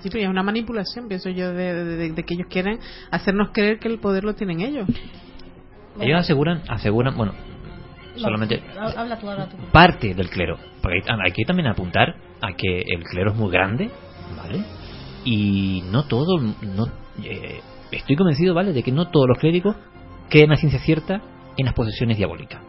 Sí, pero es una manipulación, pienso yo, de que ellos quieren hacernos creer que el poder lo tienen ellos. Ellos aseguran, aseguran, bueno, solamente Ha- Habla tú, habla tú. parte del clero. Porque hay, que también apuntar a que el clero es muy grande, ¿vale? Y no todo, no, eh, estoy convencido, ¿vale? De que no todos los clérigos creen a ciencia cierta en las posesiones diabólicas,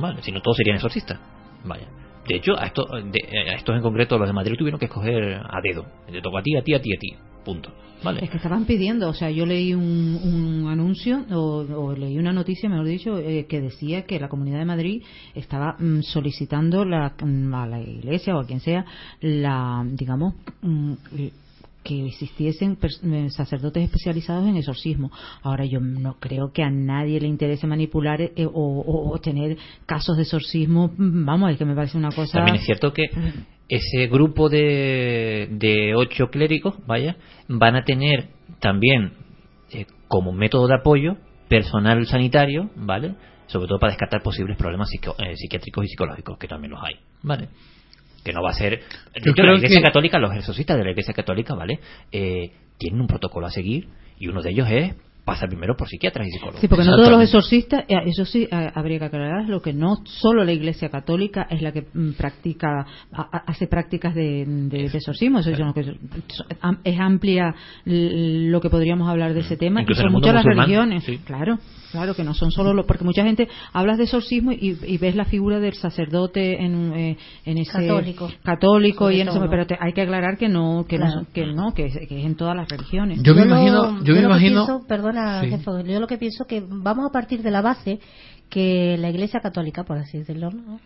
¿vale? Si no todos serían exorcistas, vaya. De hecho, a, esto, de- a estos en concreto, los de Madrid tuvieron que escoger a dedo. Te toca a ti, a ti, a ti, a ti. Punto. ¿Vale? Es que estaban pidiendo, o sea, yo leí un, un anuncio o, o leí una noticia, mejor dicho, eh, que decía que la Comunidad de Madrid estaba mm, solicitando la, mm, a la Iglesia o a quien sea, la, digamos, mm, que existiesen eh, sacerdotes especializados en exorcismo. Ahora yo no creo que a nadie le interese manipular eh, o, o- o tener casos de exorcismo. Mm, Vamos, es que me parece una cosa. También es cierto que ese grupo de, de ocho clérigos, vaya, van a tener también eh, como método de apoyo personal sanitario, ¿vale? Sobre todo para descartar posibles problemas psico- eh, psiquiátricos y psicológicos, que también los hay, ¿vale? Que no va a ser... De hecho, la Iglesia que- Católica, los exorcistas de la Iglesia Católica, ¿vale? Eh, tienen un protocolo a seguir y uno de ellos es pasa primero por psiquiatras y psicólogos. Sí, porque no todos los exorcistas, eh, eso sí eh, habría que aclarar, lo que no solo la Iglesia Católica es la que mm, practica, hace prácticas de, de- de exorcismo, eso que- es amplia lo que podríamos hablar de ese tema, y Incluso son muchas las religiones, sí. claro, claro que no son solo, lo- porque mucha gente hablas de exorcismo y, y ves la figura del sacerdote en, eh, en ese Católico. católico y en eso, pero te- hay que aclarar que no, que Claro. no, que no, que, es- que es en todas las religiones. lo- me lo que pienso- perdona, Sí. jefe, yo lo que pienso que vamos a partir de la base que la Iglesia Católica, por así decirlo, ¿no?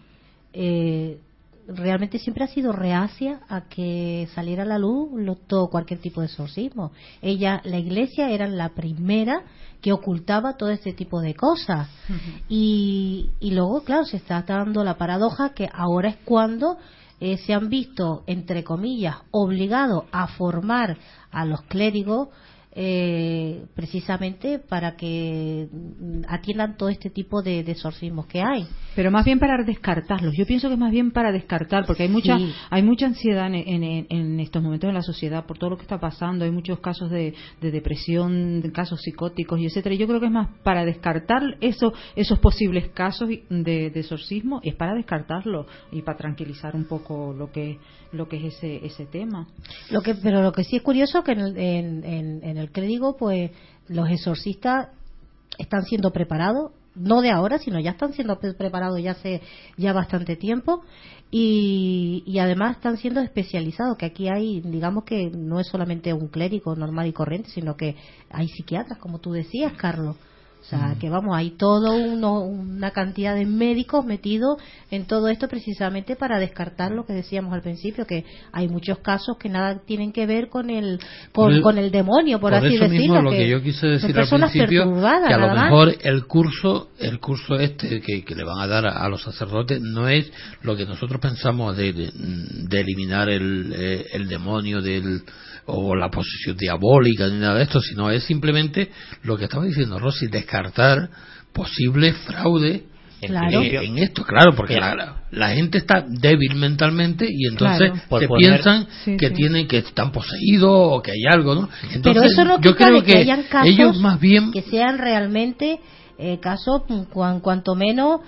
Eh, realmente siempre ha sido reacia a que saliera a la luz lo- todo cualquier tipo de exorcismo. Ella, la Iglesia era la primera que ocultaba todo este tipo de cosas. Y, y luego, claro, se está dando la paradoja que ahora es cuando eh, se han visto, entre comillas, obligados a formar a los clérigos eh, precisamente para que mm, atiendan todo este tipo de, de exorcismos que hay. Pero más bien para descartarlos. Yo pienso que es más bien para descartar, porque hay mucha, Sí. hay mucha ansiedad en, en- en estos momentos en la sociedad por todo lo que está pasando. Hay muchos casos de, de depresión, de casos psicóticos y etcétera. Yo creo que es más para descartar eso, esos posibles casos de, de exorcismo, es para descartarlo y para tranquilizar un poco lo que, lo que es ese, ese tema. Lo que, pero lo que sí es curioso que en el, en, en- en el clérigo, pues los exorcistas están siendo preparados, no de ahora, sino ya están siendo pre- preparados ya hace ya bastante tiempo y, y además están siendo especializados, que aquí hay, digamos que no es solamente un clérigo normal y corriente, sino que hay psiquiatras, como tú decías, Carlos. O sea, que vamos, hay todo uno, una cantidad de médicos metidos en todo esto precisamente para descartar lo que decíamos al principio, que hay muchos casos que nada tienen que ver con el con, Por- con el demonio, por, así eso decirlo. mismo lo que yo quise decir al principio que a lo más. mejor el curso el curso este que, que le van a dar a, a los sacerdotes no es lo que nosotros pensamos de, de- de eliminar el, eh, el demonio del o la posesión diabólica ni nada de esto sino es simplemente lo que estaba diciendo Rosy descartar posible fraude en, Claro. en- en esto claro porque la, la- gente está débil mentalmente y entonces Claro. Se poner- piensan Sí, que sí. tienen que están poseídos o que hay algo no entonces Pero eso no yo creo que, que hayan casos ellos más bien que sean realmente eh, casos mm, cuan- cuanto menos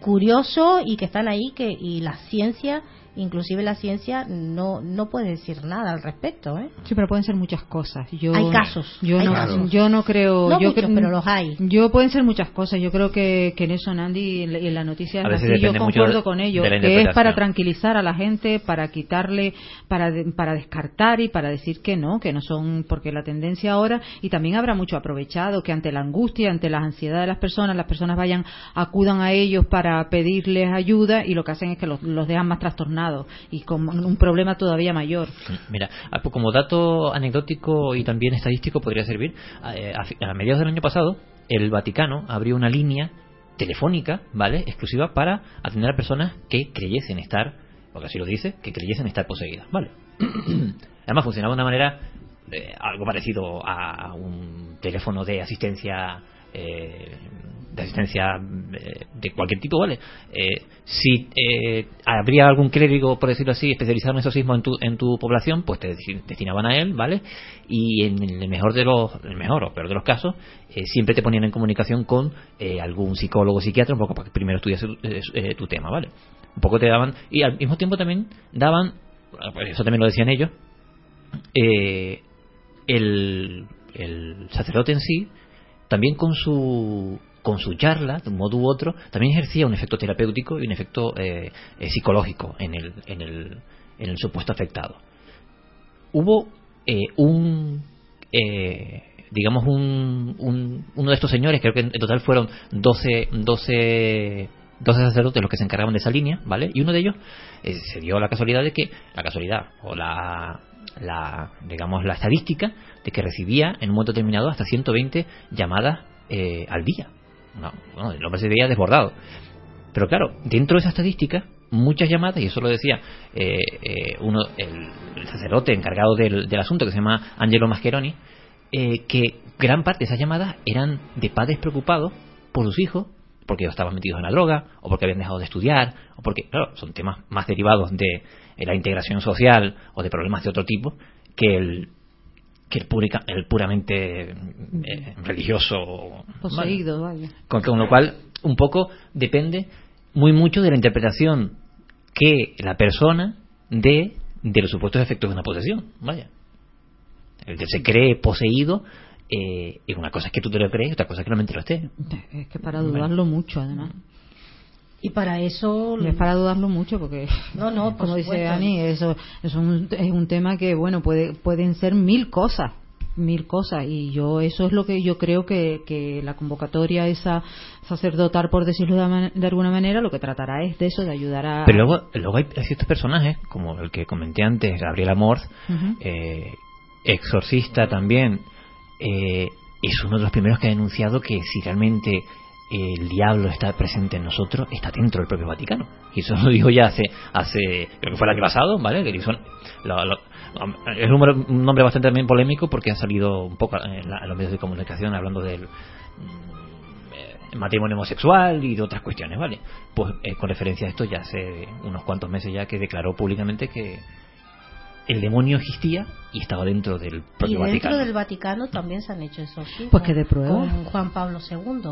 curiosos y que están ahí que y la ciencia inclusive la ciencia no no puede decir nada al respecto ¿eh? Sí, pero pueden ser muchas cosas. Yo, Hay casos, Yo hay no, casos. yo no creo. No yo muchos, cre- pero los hay. Yo pueden ser muchas cosas. Yo creo que, que en eso Nandi en la- en la noticia. Yo concuerdo con ello. Que es para tranquilizar a la gente, para quitarle, para de- para descartar y para decir que no, que no son porque la tendencia ahora y también habrá mucho aprovechado que ante la angustia, ante la ansiedad de las personas, las personas vayan acudan a ellos para pedirles ayuda y lo que hacen es que los, los dejan más trastornados y con un problema todavía mayor. Mira, ah, pues como dato anecdótico y también estadístico podría servir, eh, a, mediados del año pasado el Vaticano abrió una línea telefónica, ¿vale? Exclusiva para atender a personas que creyesen estar, porque así lo dice, que creyesen estar poseídas, ¿vale? [clears throat] Además funcionaba de una manera eh, algo parecido a un teléfono de asistencia eh, de asistencia eh, de cualquier tipo, ¿vale? Eh, si eh, habría algún clérigo, por decirlo así, especializado en exorcismo en tu, en tu población, pues te desti- destinaban a él, ¿vale? Y en el mejor de los, el mejor o peor de los casos, eh, siempre te ponían en comunicación con eh, algún psicólogo o psiquiatra, un poco para que primero estudiase tu tema, ¿vale? Un poco te daban, y al mismo tiempo también daban, pues eso también lo decían ellos, el, el sacerdote en sí, también con su con su charla, de un modo u otro, también ejercía un efecto terapéutico y un efecto eh, eh, psicológico en el, en, el, en el supuesto afectado. Hubo eh, un, eh, digamos, un, un- uno de estos señores, creo que en total fueron 12, 12, 12 sacerdotes los que se encargaban de esa línea, ¿vale? Y uno de ellos eh, se dio la casualidad de que, la casualidad, o la, la, digamos, la estadística de que recibía en un momento determinado hasta 120 llamadas eh, al día. No, bueno, el hombre se veía desbordado. Pero claro, dentro de esa estadística, muchas llamadas, y eso lo decía eh, eh, uno, el, sacerdote encargado del, del asunto, que se llama Angelo Mascheroni, eh, que gran parte de esas llamadas eran de padres preocupados por sus hijos, porque estaban metidos en la droga, o porque habían dejado de estudiar, o porque, claro, son temas más derivados de la integración social o de problemas de otro tipo, que el, que el, purica- el puramente eh, religioso. Poseído, vaya. Con, con lo cual, un poco depende muy mucho de la interpretación que la persona dé de los supuestos efectos de una posesión. Vaya. El que se cree poseído, eh, y una cosa es que tú te lo crees, otra cosa es que realmente lo esté. Es que para dudarlo mucho, además. Y para eso... Es para dudarlo mucho porque, No, no, [laughs] por como dice. Ani, eso es un, es un tema que, bueno, puede, pueden ser mil cosas mil cosas y yo eso es lo que yo creo que, que la convocatoria esa sacerdotal por decirlo de, man- de alguna manera lo que tratará es de eso de ayudar a Pero luego, luego hay ciertos personajes, como el que comenté antes, Gabriela Morth, Ujú. eh, exorcista también, eh, es uno de los primeros que ha denunciado que si realmente el diablo está presente en nosotros, está dentro del propio Vaticano. Y eso [laughs] lo dijo ya hace, hace creo que fue el año pasado, ¿vale? Que hizo- lo- lo- es un nombre, bastante también polémico porque ha salido un poco en, la- en los medios de comunicación hablando del mm, matrimonio homosexual y de otras cuestiones, ¿vale? Pues eh, con referencia a esto ya hace unos cuantos meses ya que declaró públicamente que el demonio existía y estaba dentro del Y propio dentro Vaticano. del Vaticano también se han hecho exorcismos. Pues que de prueba. Con Juan Pablo II,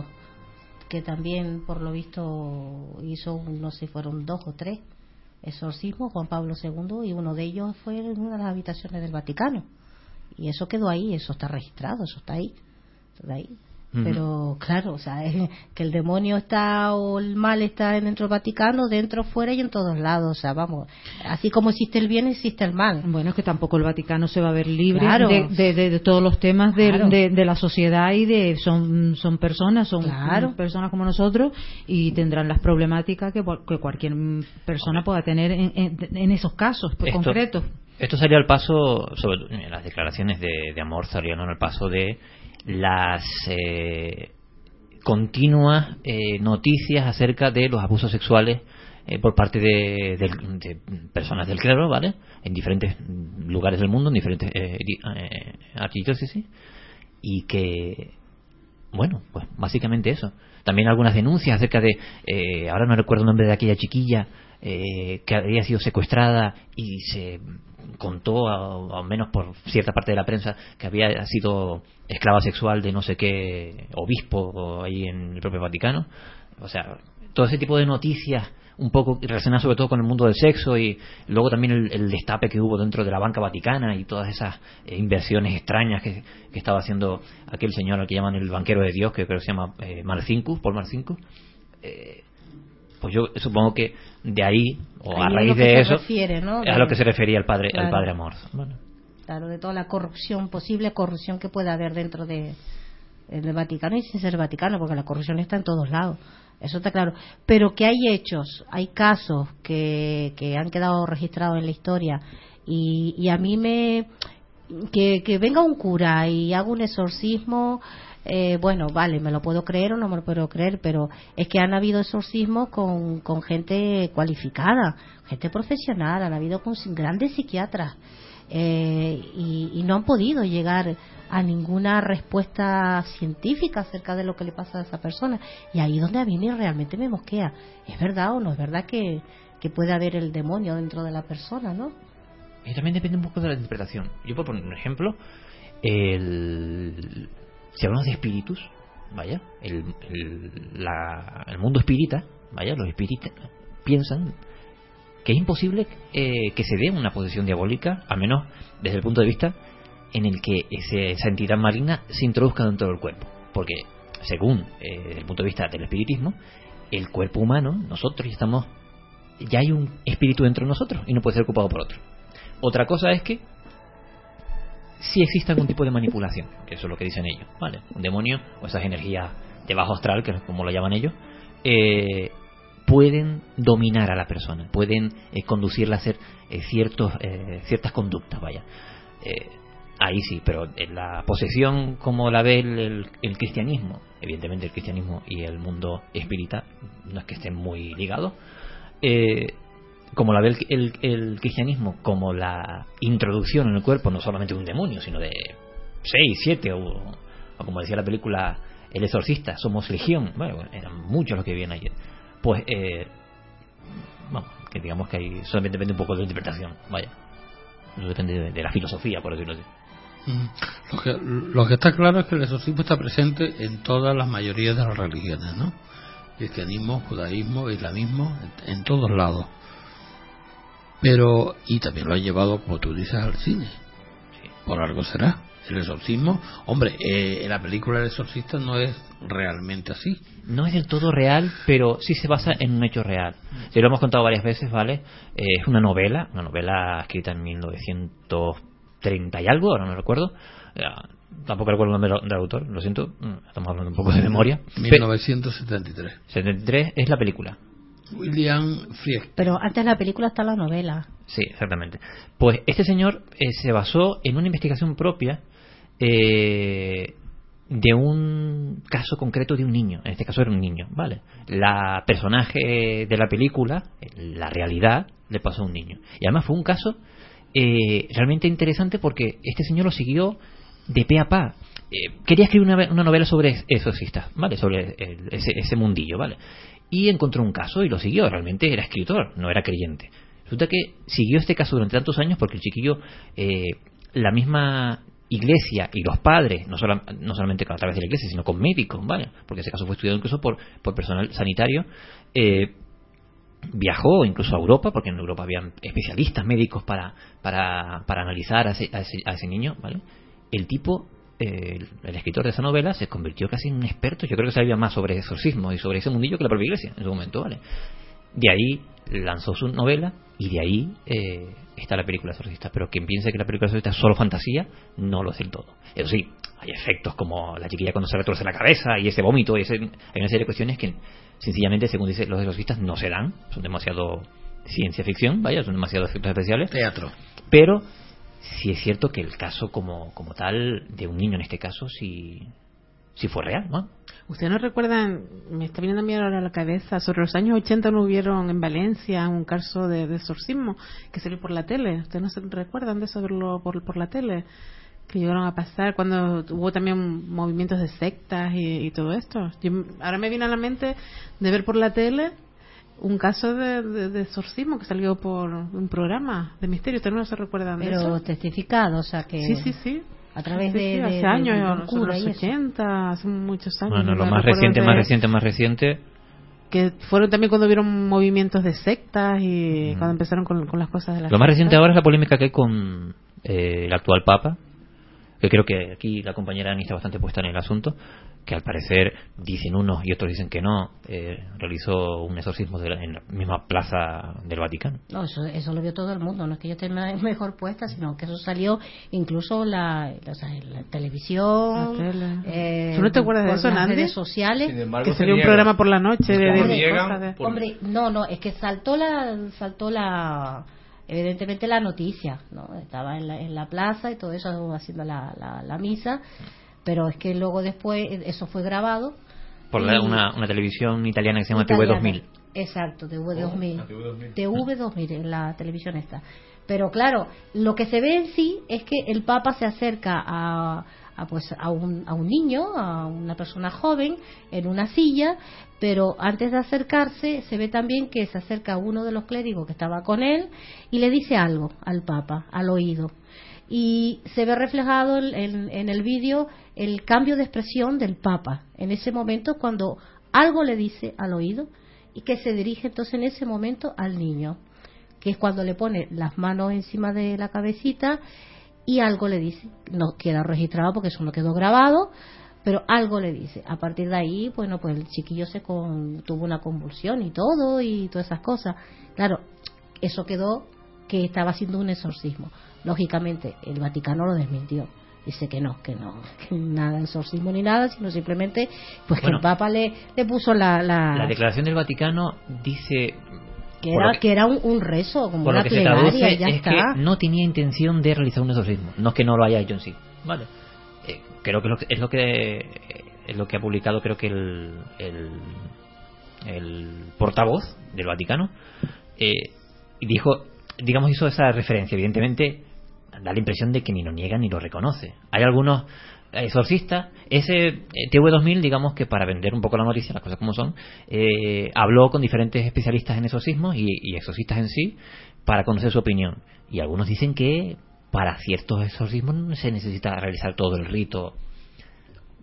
que también, por lo visto, hizo, no sé fueron dos o tres exorcismos, Juan Pablo II, y uno de ellos fue en una de las habitaciones del Vaticano. Y eso quedó ahí, eso está registrado, eso está ahí. Está ahí. Pero claro, o sea, [laughs] es que el demonio está o el mal está dentro del Vaticano, dentro, fuera y en todos lados. O sea, vamos, así como existe el bien, existe el mal. Bueno, es que tampoco el Vaticano se va a ver libre Claro. de, de- de- de todos los temas Claro. de, de la sociedad y de son son personas, son Claro. personas como nosotros y tendrán las problemáticas que, cual- que cualquier persona pueda tener en, en- en esos casos pues, Esto- concretos. Esto salió al paso, sobre en las declaraciones de, de Amor salieron al paso de las eh, continuas eh, noticias acerca de los abusos sexuales eh, por parte de, de personas del clero, ¿vale? En diferentes lugares del mundo, en diferentes eh, eh, archidiócesis, y que, bueno, pues básicamente eso. También algunas denuncias acerca de, eh, ahora no recuerdo el nombre de aquella chiquilla que había sido secuestrada y se contó, al menos por cierta parte de la prensa, que había sido esclava sexual de no sé qué obispo ahí en el propio Vaticano. O sea, todo ese tipo de noticias un poco relacionadas sobre todo con el mundo del sexo y luego también el, destape que hubo dentro de la banca vaticana y todas esas eh, inversiones extrañas que, que estaba haciendo aquel señor al que llaman el banquero de Dios, que creo que se llama eh, Marcinkus, Paul Marcinkus. Eh, pues yo supongo que de ahí, o a Ahí raíz de eso, refiere, a lo que se refería el padre, el padre Amor. Bueno, Claro, de toda la corrupción, posible corrupción que pueda haber dentro de, del Vaticano y sin ser Vaticano, porque la corrupción está en todos lados. Eso está claro. Pero que hay hechos, hay casos que, que han quedado registrados en la historia y, y a mí me. Que, que venga un cura y haga un exorcismo. Eh, bueno, vale, me lo puedo creer o no me lo puedo creer, pero es que han habido exorcismos con, con gente cualificada, gente profesional, han habido con grandes psiquiatras eh, y, no han podido llegar a ninguna respuesta científica acerca de lo que le pasa a esa persona. Y ahí donde a mí me- realmente me mosquea. ¿Es verdad o no es verdad que, que puede haber el demonio dentro de la persona, no? y también depende un poco de la interpretación. Yo por poner un ejemplo, el, si hablamos de espíritus, vaya, el, el, la- el mundo espírita, vaya, los espíritas piensan que es imposible eh, que se dé una posesión diabólica, al menos desde el punto de vista en el que ese- esa entidad maligna se introduzca dentro del cuerpo. Porque, según eh, desde el punto de vista del espiritismo, el cuerpo humano, nosotros estamos, ya hay un espíritu dentro de nosotros y no puede ser ocupado por otro. Otra cosa es que si existe algún tipo de manipulación, que eso es lo que dicen ellos, ¿vale? Un demonio o esas energías de bajo astral, que es como lo llaman ellos, eh, pueden dominar a la persona, pueden eh, conducirla a hacer eh, ciertos, eh, ciertas conductas, vaya. Eh, ahí sí, pero en la posesión como la ve el, el- el cristianismo, evidentemente el cristianismo y el mundo espírita no es que estén muy ligados, eh, como la ve el, el- el cristianismo como la introducción en el cuerpo no solamente de un demonio, sino de seis, siete o, como decía la película El exorcista, somos legión, bueno, eran muchos los que vivían ayer. Pues, eh, que digamos que ahí solamente depende un poco de la interpretación, vaya. No depende de, la filosofía, por decirlo así. Mm. Lo que, está claro es que el exorcismo está presente en todas las mayorías de las religiones, ¿no? Cristianismo, judaísmo, islamismo, en todos lados. Pero, y también lo ha llevado, como tú dices, al cine. Por algo será. El exorcismo, hombre, eh, la película El exorcista no es realmente así. No es del todo real, pero sí se basa en un hecho real. Ya lo hemos contado varias veces, ¿vale? Eh, es una novela, una novela escrita en 1930 y algo, ahora no recuerdo. Tampoco recuerdo el nombre del autor, lo siento, mm, estamos hablando un poco de memoria. 1973. 73 es la película. William Frick. Pero antes de la película está la novela. Sí, exactamente. Pues este señor eh, se basó en una investigación propia eh, de un caso concreto de un niño. En este caso era un niño, ¿vale? La personaje de la película, la realidad, le pasó a un niño. Y además fue un caso eh, realmente interesante porque este señor lo siguió de pe a pa. Eh, quería escribir una, una novela sobre exorcistas, ¿vale? Sobre el- ese, ese mundillo, ¿vale? Y encontró un caso y lo siguió. Realmente era escritor, no era creyente. Resulta que siguió este caso durante tantos años porque el chiquillo, eh, la misma iglesia y los padres, no, sola- no solamente a través de la iglesia, sino con médicos, ¿vale? Porque ese caso fue estudiado incluso por, por personal sanitario, eh, viajó incluso a Europa, porque en Europa habían especialistas médicos para, para, para analizar a ese, a ese, a ese niño, ¿vale? El tipo, eh, el, escritor de esa novela, se convirtió casi en un experto, yo creo que sabía más sobre exorcismo y sobre ese mundillo que la propia iglesia en su momento, ¿vale? De ahí lanzó su novela y de ahí eh, está la película exorcista. Pero quien piense que la película exorcista es solo fantasía, no lo es del todo. Eso sí, hay efectos como la chiquilla cuando se retorce la cabeza y ese vómito, y ese, hay una serie de cuestiones que sencillamente, según dicen los exorcistas, no se dan, son demasiado ciencia ficción, vaya, son demasiado efectos especiales. Teatro. Pero sí es cierto que el caso como, como tal, de un niño en este caso, sí, sí fue real, ¿no? ¿Ustedes no recuerdan, me está viniendo a mí ahora la cabeza, sobre los años 80 no hubieron en Valencia un caso de, de exorcismo que salió por la tele? ¿Ustedes no se recuerdan de eso, verlo por, por la tele? Que llegaron a pasar cuando hubo también movimientos de sectas y, y todo esto. Yo- ahora me viene a la mente de ver por la tele un caso de, de, de exorcismo que salió por un programa de misterio. ¿Ustedes no se recuerdan de Pero eso? testificado, o sea que. Sí, sí, sí. A través Sí, de, sí, de- hace de- años, de en los cura y eso. 80, hace muchos años. Bueno, no lo más reciente, de- más reciente, más reciente, Que fueron también cuando vieron movimientos de sectas y cuando empezaron con, con las cosas de las Lo más reciente sectas. ahora es la polémica que hay con eh, el actual Papa, que creo que aquí la compañera Ani está bastante puesta en el asunto, que al parecer dicen unos y otros dicen que no, eh, realizó un exorcismo de la- en la misma plaza del Vaticano. No, eso, eso lo vio todo el mundo. No es que yo esté me- mejor puesta, sino que eso salió incluso la, la, televisión. La eh, ¿Tú no te acuerdas de eso, las redes sociales. Sin embargo, Que salió un programa por la noche de- de- Hombre, hombre, por- hombre, no, no, es que saltó la, saltó la, evidentemente la noticia, ¿no? Estaba en la, en la plaza y todo eso haciendo la, la, la misa, pero es que luego después eso fue grabado. Por la- y- una, una televisión italiana que se llama italiana. TV2000. Exacto, TV2000. la TV2000. TV2000 en la televisión esta. Pero claro, lo que se ve en sí es que el Papa se acerca a, a, pues a un, a un niño, a una persona joven, en una silla, pero antes de acercarse se ve también que se acerca uno de los clérigos que estaba con él y le dice algo al Papa, al oído. Y se ve reflejado en, en- en el vídeo el cambio de expresión del Papa en ese momento cuando algo le dice al oído y que se dirige entonces en ese momento al niño, que es cuando le pone las manos encima de la cabecita y algo le dice, no queda registrado porque eso no quedó grabado, pero algo le dice. A partir de ahí, bueno, pues el chiquillo se con, tuvo una convulsión y todo y todas esas cosas. Claro, eso quedó que estaba haciendo un exorcismo. Lógicamente, el Vaticano lo desmintió. Dice que no, que no, que nada de exorcismo ni nada, sino simplemente pues Bueno. que el Papa le, le puso la, la, La declaración del Vaticano dice que era, que- que era un, un rezo, como una plegaria, y ya es está. que no tenía intención de realizar un exorcismo no es que no lo haya hecho en sí vale Eh, creo que es lo que es lo que, ha publicado creo que el, el, el portavoz del Vaticano eh, y dijo digamos hizo esa referencia evidentemente da la impresión de que ni lo niega ni lo reconoce. Hay algunos exorcistas ese eh, TV2000 digamos que para vender un poco la noticia las cosas como son eh, habló con diferentes especialistas en exorcismos y, y exorcistas en sí para conocer su opinión. Y algunos dicen que para ciertos exorcismos no se necesita realizar todo el rito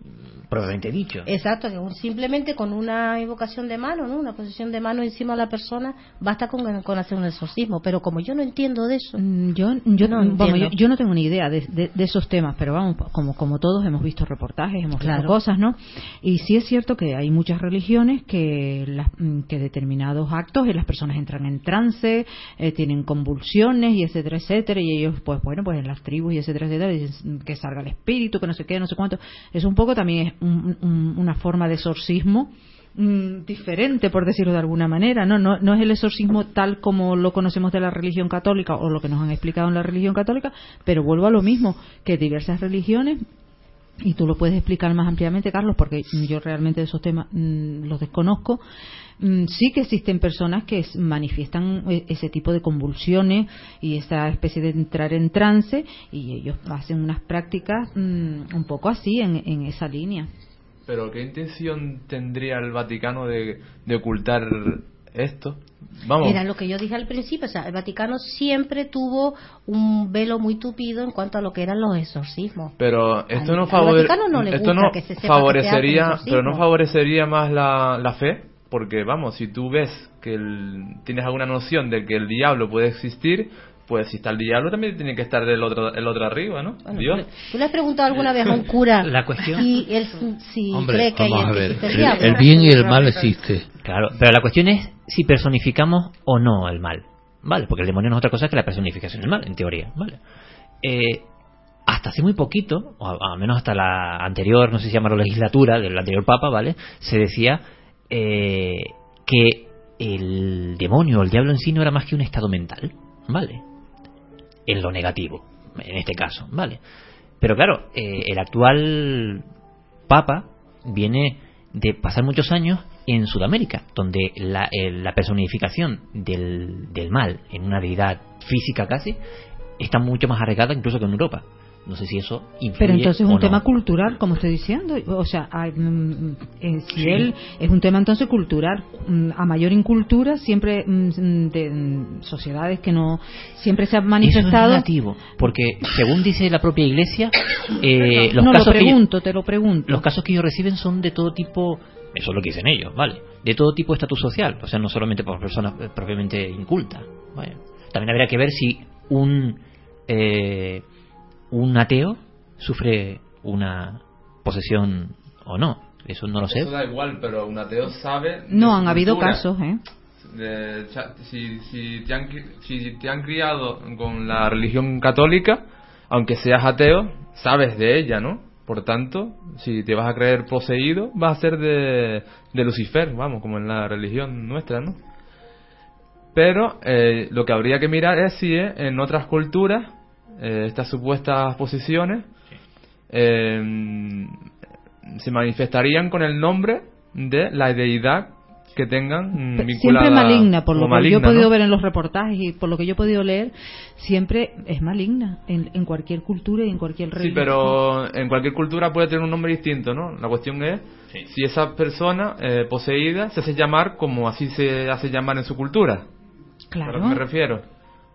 mm, propiamente dicho. Exacto, que un- simplemente con una invocación de mano, ¿no? una posición de mano encima de la persona, basta con, con hacer un exorcismo. Pero como yo no entiendo de eso, Mm, Yo, yo, no vamos, yo, entiendo. yo no tengo ni idea de, de- de esos temas, pero vamos, como, como todos hemos visto reportajes, hemos Claro. visto cosas, ¿no? Y sí es cierto que hay muchas religiones que, las, mm, que determinados actos y las personas entran en trance, eh, tienen convulsiones y etcétera, etcétera, y ellos, pues bueno, pues en las tribus y etcétera, etcétera, dicen que salga el espíritu, que no sé qué, no sé cuánto. Es un poco también es un- un- una forma de exorcismo mm, diferente, por decirlo de alguna manera, ¿no? ¿no? Es el exorcismo tal como lo conocemos de la religión católica o lo que nos han explicado en la religión católica, pero vuelvo a lo mismo, que diversas religiones y tú lo puedes explicar más ampliamente, Carlos, porque yo realmente esos temas mm, los desconozco. Mm, sí que existen personas que es- manifiestan e- ese tipo de convulsiones y esa especie de entrar en trance y ellos hacen unas prácticas mm, un poco así en, en esa línea. Pero ¿qué intención tendría el Vaticano de, de ocultar esto? Vamos. Era lo que yo dije al principio, o sea, el Vaticano siempre tuvo un velo muy tupido en cuanto a lo que eran los exorcismos. Pero esto Al- no, al favore- Vaticano no le esto gusta no que se sepa que se favorecería, pero no favorecería más la, la fe, porque vamos, si tú ves que el- tienes alguna noción de que el diablo puede existir, pues si está el diablo también tiene que estar el otro, el otro arriba, ¿no? Bueno, Dios. ¿Tú le has preguntado alguna vez a un cura [laughs] La cuestión- si él si Hombre, cree que hay vamos a ver, existe el el, diablo? el bien y el mal existe. Claro, pero la cuestión es si personificamos o no el mal, ¿vale? Porque el demonio no es otra cosa que la personificación del mal, en teoría, ¿vale? Eh, hasta hace muy poquito, o a- al menos hasta la anterior, no sé si llamarlo legislatura, del anterior papa, ¿vale? Se decía eh, que el demonio el diablo en sí no era más que un estado mental, ¿vale? En lo negativo, en este caso, ¿vale? Pero claro, eh, el actual papa viene de pasar muchos años en Sudamérica, donde la, eh, la personificación del, del mal en una deidad física casi está mucho más arraigada incluso que en Europa. No sé si eso influye Pero entonces es un no. tema cultural, como estoy diciendo. O sea, hay, mm, eh, si Sí. él es un tema entonces cultural, mm, a mayor incultura, siempre mm, de mm, sociedades que no siempre se han Eso es manifestado. relativo, porque según dice la propia Iglesia, eh, los no, casos lo que ellos- pregunto, te lo pregunto. los casos que ellos reciben son de todo tipo, eso es lo que dicen ellos, ¿vale? De todo tipo de estatus social, o sea, no solamente por personas eh, propiamente incultas. ¿vale? También habría que ver si un, eh, un ateo sufre una posesión o no. Eso no lo sé. Eso da igual, pero un ateo sabe. No, han habido casos, ¿eh? De- cha- si, si, te han, si te han criado con la religión católica, aunque seas ateo, sabes de ella, ¿no? Por tanto, si te vas a creer poseído, vas a ser de, de Lucifer, vamos, como en la religión nuestra, ¿no? Pero eh, lo que habría que mirar es si eh, en otras culturas eh, estas supuestas posiciones eh, se manifestarían con el nombre de la deidad que tengan vinculada Siempre maligna, por lo que maligna, yo he podido ¿no? ver en los reportajes y por lo que yo he podido leer, siempre es maligna en, en cualquier cultura y en cualquier Sí, religión. pero en cualquier cultura puede tener un nombre distinto, ¿no? La cuestión es si esa persona eh, poseída se hace llamar como así se hace llamar en su cultura. Claro. ¿A lo que me refiero?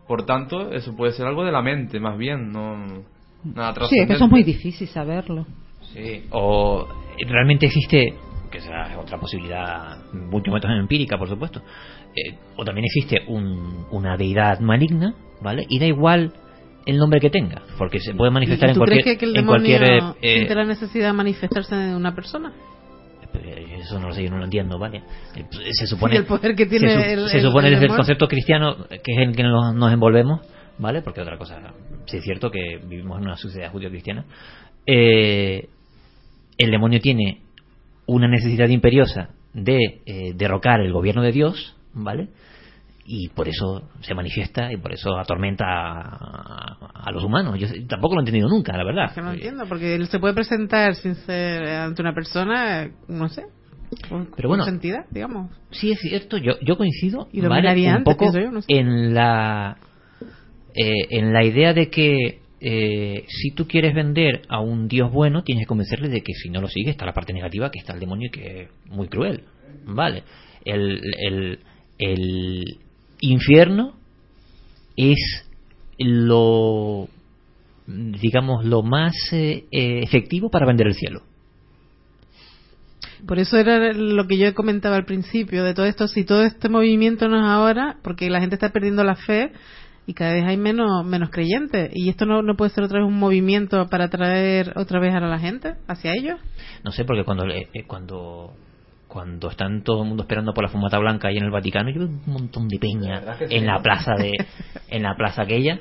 Por tanto, eso puede ser algo de la mente, más bien, no nada Sí, es que eso es muy difícil saberlo. Sí, o realmente existe, que será otra posibilidad mucho más empírica, por supuesto, eh, o también existe un- una deidad maligna, ¿vale? Y da igual el nombre que tenga, porque se puede manifestar ¿Y en tú cualquier, crees que, que el en cualquier eh, siente la necesidad de manifestarse de una persona? Eh, eso no lo sé, yo no lo entiendo, ¿vale? Eh, Se supone, Sí, el poder que tiene se, el- supone el desde el concepto cristiano, que es en el que nos, nos envolvemos, ¿vale? Porque otra cosa, sí es cierto que vivimos en una sociedad judío-cristiana, eh, el demonio tiene una necesidad imperiosa de eh, derrocar el gobierno de Dios, ¿vale? Y por eso se manifiesta y por eso atormenta a, a los humanos. Yo tampoco lo he entendido nunca, la verdad. Es que no entiendo, porque él se puede presentar sin ser eh, ante una persona, no sé, con, Pero bueno, entidad, digamos. Sí, es cierto, yo, yo coincido Y lo ¿vale? un antes, poco pienso yo, no sé. en la eh, en la idea de que eh, si tú quieres vender a un dios bueno tienes que convencerle de que si no lo sigue está la parte negativa que está el demonio y que es muy cruel vale el, el, el infierno es lo digamos, lo más eh, eh, efectivo para vender el cielo. Por eso era lo que yo comentaba al principio de todo esto, si todo este movimiento no es ahora, porque la gente está perdiendo la fe y cada vez hay menos menos creyentes y esto no, no puede ser otra vez un movimiento para atraer otra vez a la gente hacia ellos. No sé, porque cuando eh, eh, cuando cuando están todo el mundo esperando por la fumata blanca ahí en el Vaticano, yo veo un montón de peña sí, en la plaza de [laughs] en la plaza aquella.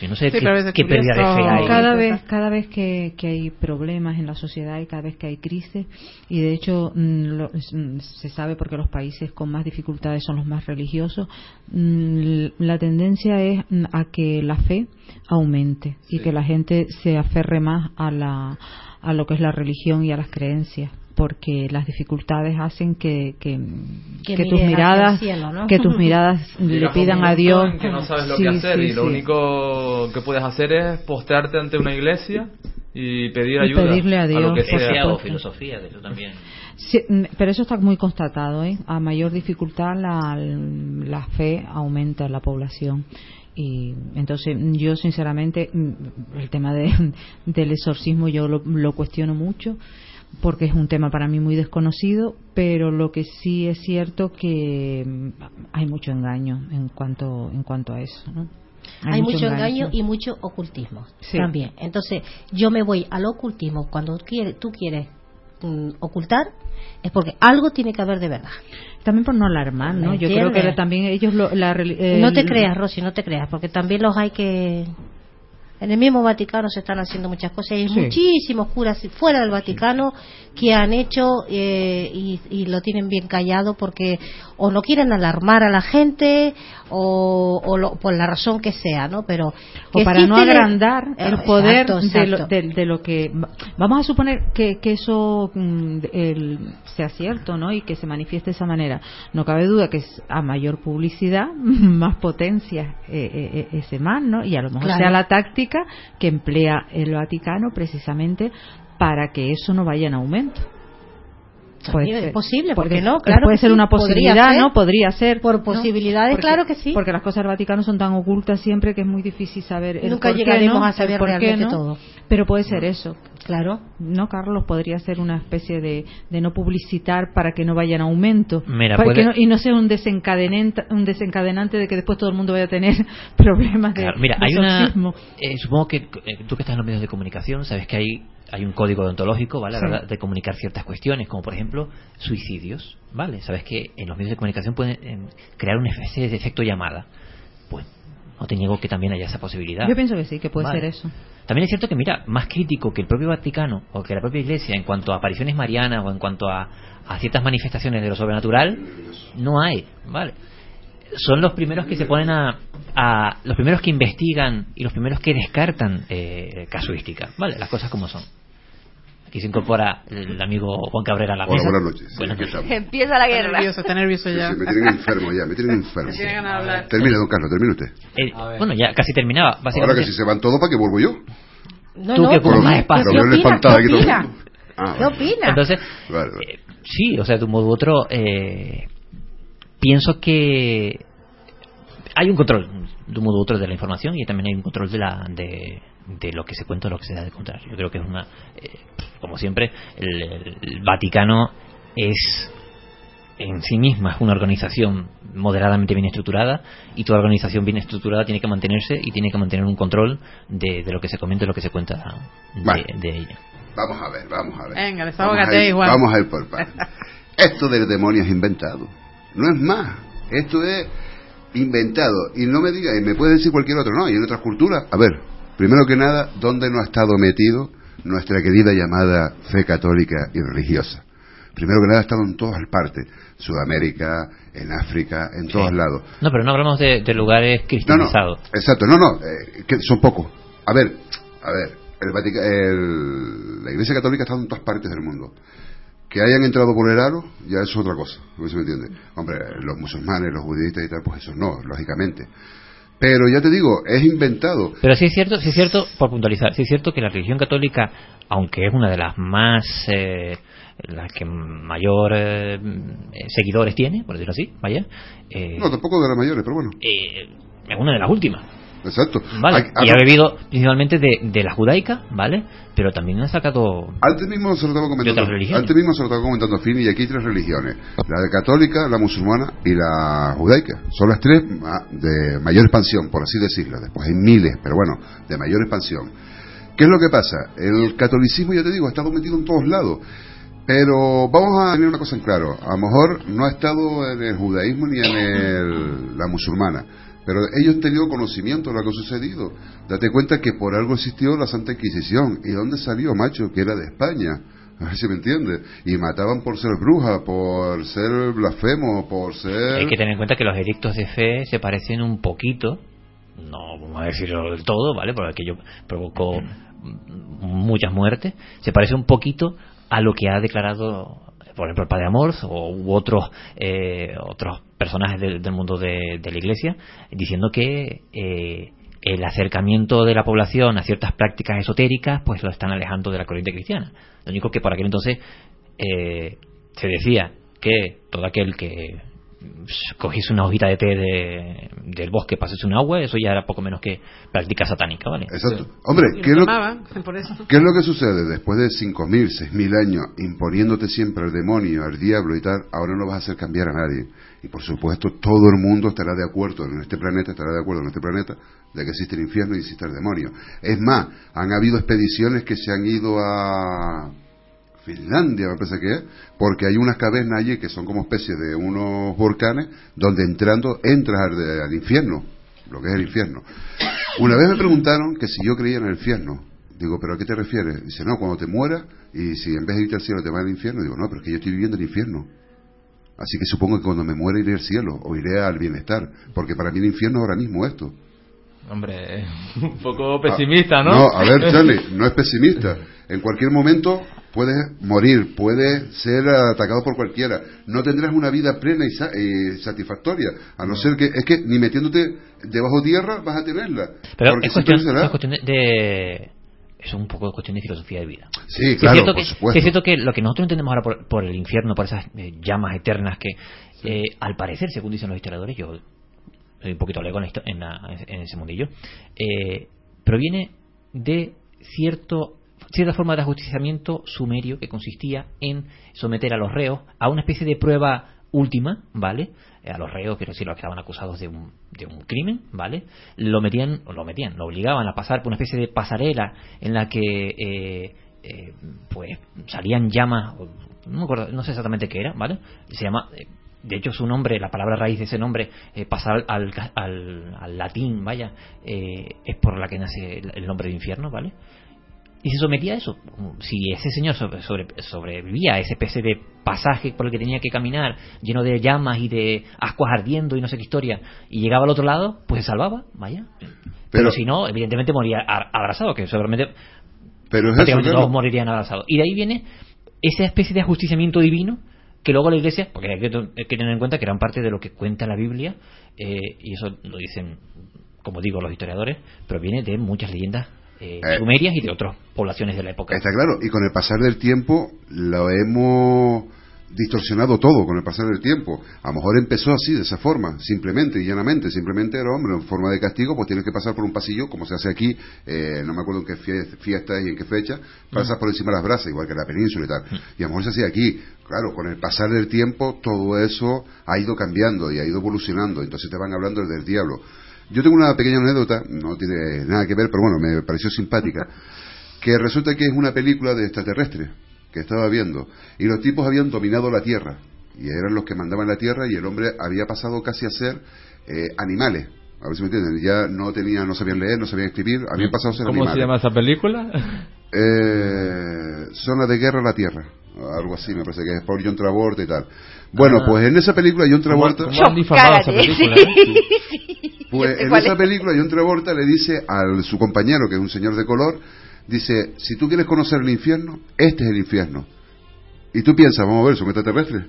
Yo no sé Sí, qué, pérdida de fe hay. Cada vez, cada vez que, que hay problemas en la sociedad y cada vez que hay crisis, y de hecho mm, lo- mm, se sabe porque los países con más dificultades son los más religiosos, mm, la tendencia es a que la fe aumente y que la gente se aferre más a, la, a lo que es la religión y a las creencias porque las dificultades hacen que, que, Que que tus miradas el cielo, ¿no? que tus [laughs] miradas le a pidan a Dios que no sabes lo Sí, que hacer sí, y lo sí. único que puedes hacer es postrarte ante una iglesia y pedir Y ayuda pedirle a Dios, lo que sea. o filosofía, de eso también. Sí, mm, pero eso está muy constatado, ¿eh? A mayor dificultad la, la fe aumenta en la población. Y entonces yo sinceramente mm, el tema de, [laughs] del exorcismo yo lo, lo cuestiono mucho porque es un tema para mí muy desconocido, pero lo que sí es cierto que mm, hay mucho engaño en cuanto en cuanto a eso, ¿no? Hay, mucho engaño y mucho ocultismo Sí. también. Entonces, yo me voy al ocultismo cuando quiere- tú quieres mm, ocultar, es porque algo tiene que haber de verdad. También por no alarmar, ¿no? ¿Me Yo creo que también ellos lo, la, eh, no te creas, Rosy, no te creas, porque también los hay que... En el mismo Vaticano se están haciendo muchas cosas. Hay Sí. muchísimos curas fuera del Vaticano que han hecho eh, y, y lo tienen bien callado porque o no quieren alarmar a la gente o, o lo- por la razón que sea, ¿no? Pero o para no el- agrandar el poder exacto, de, lo, de- de lo que vamos a suponer que, que eso mm, el- sea cierto no y que se manifieste de esa manera. No cabe duda que es a mayor publicidad [laughs] más potencia eh, eh, eh, ese más no y a lo mejor Claro. sea la táctica que emplea el Vaticano precisamente para que eso no vaya en aumento También es posible, ¿por porque qué no? Claro puede ser sí, una posibilidad, ser. ¿no? Podría ser. Por ¿no? posibilidades, Porque- claro que sí. Porque las cosas del Vaticano son tan ocultas siempre que es muy difícil saber el Nunca por qué, llegaremos ¿no? a saber por qué, realmente ¿no? todo. Pero puede ser eso. Claro. ¿No, Carlos? Podría ser una especie de, de no publicitar para que no vaya en aumento. Mira, Para puede- que no- y no sea un desencadenante, un desencadenante de que después todo el mundo vaya a tener [laughs] problemas de, Claro, mira, de hay una. exorcismo. eh, supongo que eh, tú que estás en los medios de comunicación sabes que hay hay un código deontológico, ¿vale? A la Sí. hora de comunicar ciertas cuestiones, como por ejemplo suicidios, ¿vale? Sabes que en los medios de comunicación pueden eh, crear una especie de efecto llamada. No te niego que también haya esa posibilidad. Yo pienso que sí, que puede Vale. ser eso. También es cierto que, mira, más crítico que el propio Vaticano o que la propia Iglesia en cuanto a apariciones marianas o en cuanto a, a ciertas manifestaciones de lo sobrenatural, no hay, ¿vale? Son los primeros que se ponen a, a- los primeros que investigan y los primeros que descartan eh, casuística, ¿vale? Las cosas como son. Aquí se incorpora el amigo Juan Cabrera a la Hola, mesa. buenas noches. Sí, Buenas noches. Empieza la Está guerra. nervioso, está nervioso Sí, ya. sí, me tienen enfermo ya, me tienen enfermo. Me tienen ganas de hablar. Termine, don Carlos, termine usted. Eh, bueno, ya casi terminaba. Ahora que si se van todos, ¿para qué vuelvo yo? No, Tú no, que ocupas ¿qué- más espacio. ¿Qué Pero veo opina? espantada ¿Qué. Ah, ¿Qué vale. opina? Entonces, Vale, vale. eh, sí, o sea, de un modo u otro, eh, pienso que hay un control, de un modo u otro, de la información y también hay un control de, la, de, de lo que se cuenta o lo que se da de contar. Yo creo que es una, eh, como siempre, el, el Vaticano es en sí misma es una organización moderadamente bien estructurada y toda organización bien estructurada tiene que mantenerse y tiene que mantener un control de, de lo que se comenta y lo que se cuenta de, Vale. de ella. Vamos a ver, vamos a ver. Venga, Vamos a ir- igual. Vamos a ir por partes. [laughs] Esto del demonio es inventado. No es más. Esto es inventado. Y no me diga, y me puede decir cualquier otro, no. Y en otras culturas, a ver, primero que nada, ¿dónde no ha estado metido nuestra querida llamada fe católica y religiosa? Primero que nada, ha estado en todas partes. Sudamérica, en África, en todos lados. No, pero no hablamos de, de lugares No, no, cristianizados. exacto, no, no, eh, que son pocos. A ver, a ver, el Vatica- el- la Iglesia Católica está en todas partes del mundo. Que hayan entrado por el aro, ya eso es otra cosa, no si me entiende. Hombre, los musulmanes, los budistas y tal, pues eso no, lógicamente. Pero ya te digo, es inventado. Pero sí es cierto, sí es cierto, por puntualizar, sí es cierto que la religión católica, aunque es una de las más, eh, las que mayor eh, eh, seguidores tiene, por decirlo así, vaya, eh, No, tampoco de las mayores, pero bueno. eh, es una de las últimas. Exacto. ¿Vale? Hay- y ha bebido principalmente de, de la judaica, ¿vale? Pero también ha sacado Antes mismo se lo estaba comentando. Antes mismo se lo estaba comentando Fini y aquí hay tres religiones: la de católica, la musulmana y la judaica. Son las tres de mayor expansión, por así decirlo. Después hay miles, pero bueno, de mayor expansión. ¿Qué es lo que pasa? El catolicismo, ya te digo, ha estado metido en todos lados. Pero vamos a tener una cosa en claro. A lo mejor no ha estado en el judaísmo ni en el- la musulmana. Pero ellos tenido conocimiento de lo que ha sucedido. Date cuenta que por algo existió la Santa Inquisición. ¿Y dónde salió, macho? Que era de España. A ver si me entiende. Y mataban por ser bruja, por ser blasfemo, por ser... Hay que tener en cuenta que los edictos de fe se parecen un poquito, no vamos a decirlo del todo, ¿vale? Porque aquello provocó muchas muertes. Se parece un poquito a lo que ha declarado, por ejemplo, el Padre Amors o u otros eh, otros personajes del, del mundo de, de la Iglesia, diciendo que eh, el acercamiento de la población a ciertas prácticas esotéricas, pues lo están alejando de la corriente cristiana. Lo único que por aquel entonces eh, se decía que todo aquel que cogiese una hojita de té de- del bosque, pasase un agua, eso ya era poco menos que práctica satánica, ¿vale? Exacto. Hombre, ¿qué es, lo. ¿qué es lo que sucede? Después de 5.000, 6.000 años imponiéndote siempre al demonio, al diablo y tal, ahora no vas a hacer cambiar a nadie. Y por supuesto, todo el mundo estará de acuerdo en este planeta, estará de acuerdo en este planeta, de que existe el infierno y existe el demonio. Es más, han habido expediciones que se han ido a Finlandia, me parece que es, porque hay unas cavernas allí que son como especie de unos volcanes, donde entrando entras al, al infierno, lo que es el infierno. Una vez me preguntaron que si yo creía en el infierno. Digo, ¿pero a qué te refieres? Dice, no, cuando te mueras y si en vez de irte al cielo te vas al infierno. Digo, no, pero es que yo estoy viviendo el infierno. Así que supongo que cuando me muera iré al cielo o iré al bienestar, porque para mí el infierno ahora mismo es esto. Hombre, [laughs] un poco pesimista, ¿no? No, a ver, [laughs] Charlie, no es pesimista. En cualquier momento puedes morir, puedes ser atacado por cualquiera. No tendrás una vida plena y, sa- y satisfactoria, a no ser que es que ni metiéndote debajo tierra vas a tenerla. Pero es cuestión, tú serás- es cuestión de- es un poco cuestión de filosofía de vida. Sí, es claro, cierto por que, supuesto. es cierto que lo que nosotros entendemos ahora por, por el infierno, por esas eh, llamas eternas que, eh, al parecer, según dicen los historiadores, yo soy un poquito lego en, en, la- en ese mundillo, eh, proviene de cierto cierta forma de ajusticiamiento sumerio que consistía en someter a los reos a una especie de prueba última, ¿vale? Eh, A los reos, quiero decir, los que estaban acusados de un, de un crimen, ¿vale? Lo metían, lo metían, lo obligaban a pasar por una especie de pasarela en la que, eh, eh, pues, salían llamas, no me acuerdo, no sé exactamente qué era, ¿vale? Se llama, eh, de hecho su nombre, la palabra raíz de ese nombre, eh, pasar al, al, al latín, vaya, es por la que nace el nombre de infierno, ¿vale? Y se sometía a eso. Si ese señor sobre- sobre- sobrevivía a ese especie de pasaje por el que tenía que caminar, lleno de llamas y de ascuas ardiendo y no sé qué historia, y llegaba al otro lado, pues se salvaba, vaya. Pero, si no, evidentemente moría abrazado, que seguramente Pero es eso, todos morirían abrazados. Y de ahí viene esa especie de ajusticiamiento divino que luego la iglesia, porque hay que, hay que tener en cuenta que eran parte de lo que cuenta la Biblia, eh, y eso lo dicen, como digo, los historiadores, pero viene de muchas leyendas eh, Eh. sumerias y de otras poblaciones de la época. Está claro, y con el pasar del tiempo lo hemos distorsionado todo con el pasar del tiempo. A lo mejor empezó así, de esa forma, simplemente y llanamente. Simplemente era hombre, en forma de castigo, pues tienes que pasar por un pasillo, como se hace aquí, eh, no me acuerdo en qué fie- fiesta y en qué fecha, pasas por encima de las brasas, igual que en la península y tal. Y a lo mejor se hacía aquí. Claro, con el pasar del tiempo, todo eso ha ido cambiando y ha ido evolucionando. Entonces te van hablando del diablo. Yo tengo una pequeña anécdota, no tiene nada que ver, pero bueno, me pareció simpática, [laughs] que resulta que es una película de extraterrestres que estaba viendo, y los tipos habían dominado la Tierra, y eran los que mandaban la Tierra, y el hombre había pasado casi a ser eh, animales. A ver si me entienden, ya no tenían, no sabían leer, no sabían escribir, habían pasado a ser ¿Cómo animales. se llama esa película? [laughs] Eh, zona de guerra a la Tierra, algo así me parece que es por John Travolta y tal. Bueno, Ah. pues en esa película John Travolta... ¿Cómo han difamado esa película? eh? [laughs] Pues en esa película John Travolta le dice a su compañero, que es un señor de color, dice, si tú quieres conocer el infierno, este es el infierno. Y tú piensas, vamos a ver, son extraterrestres.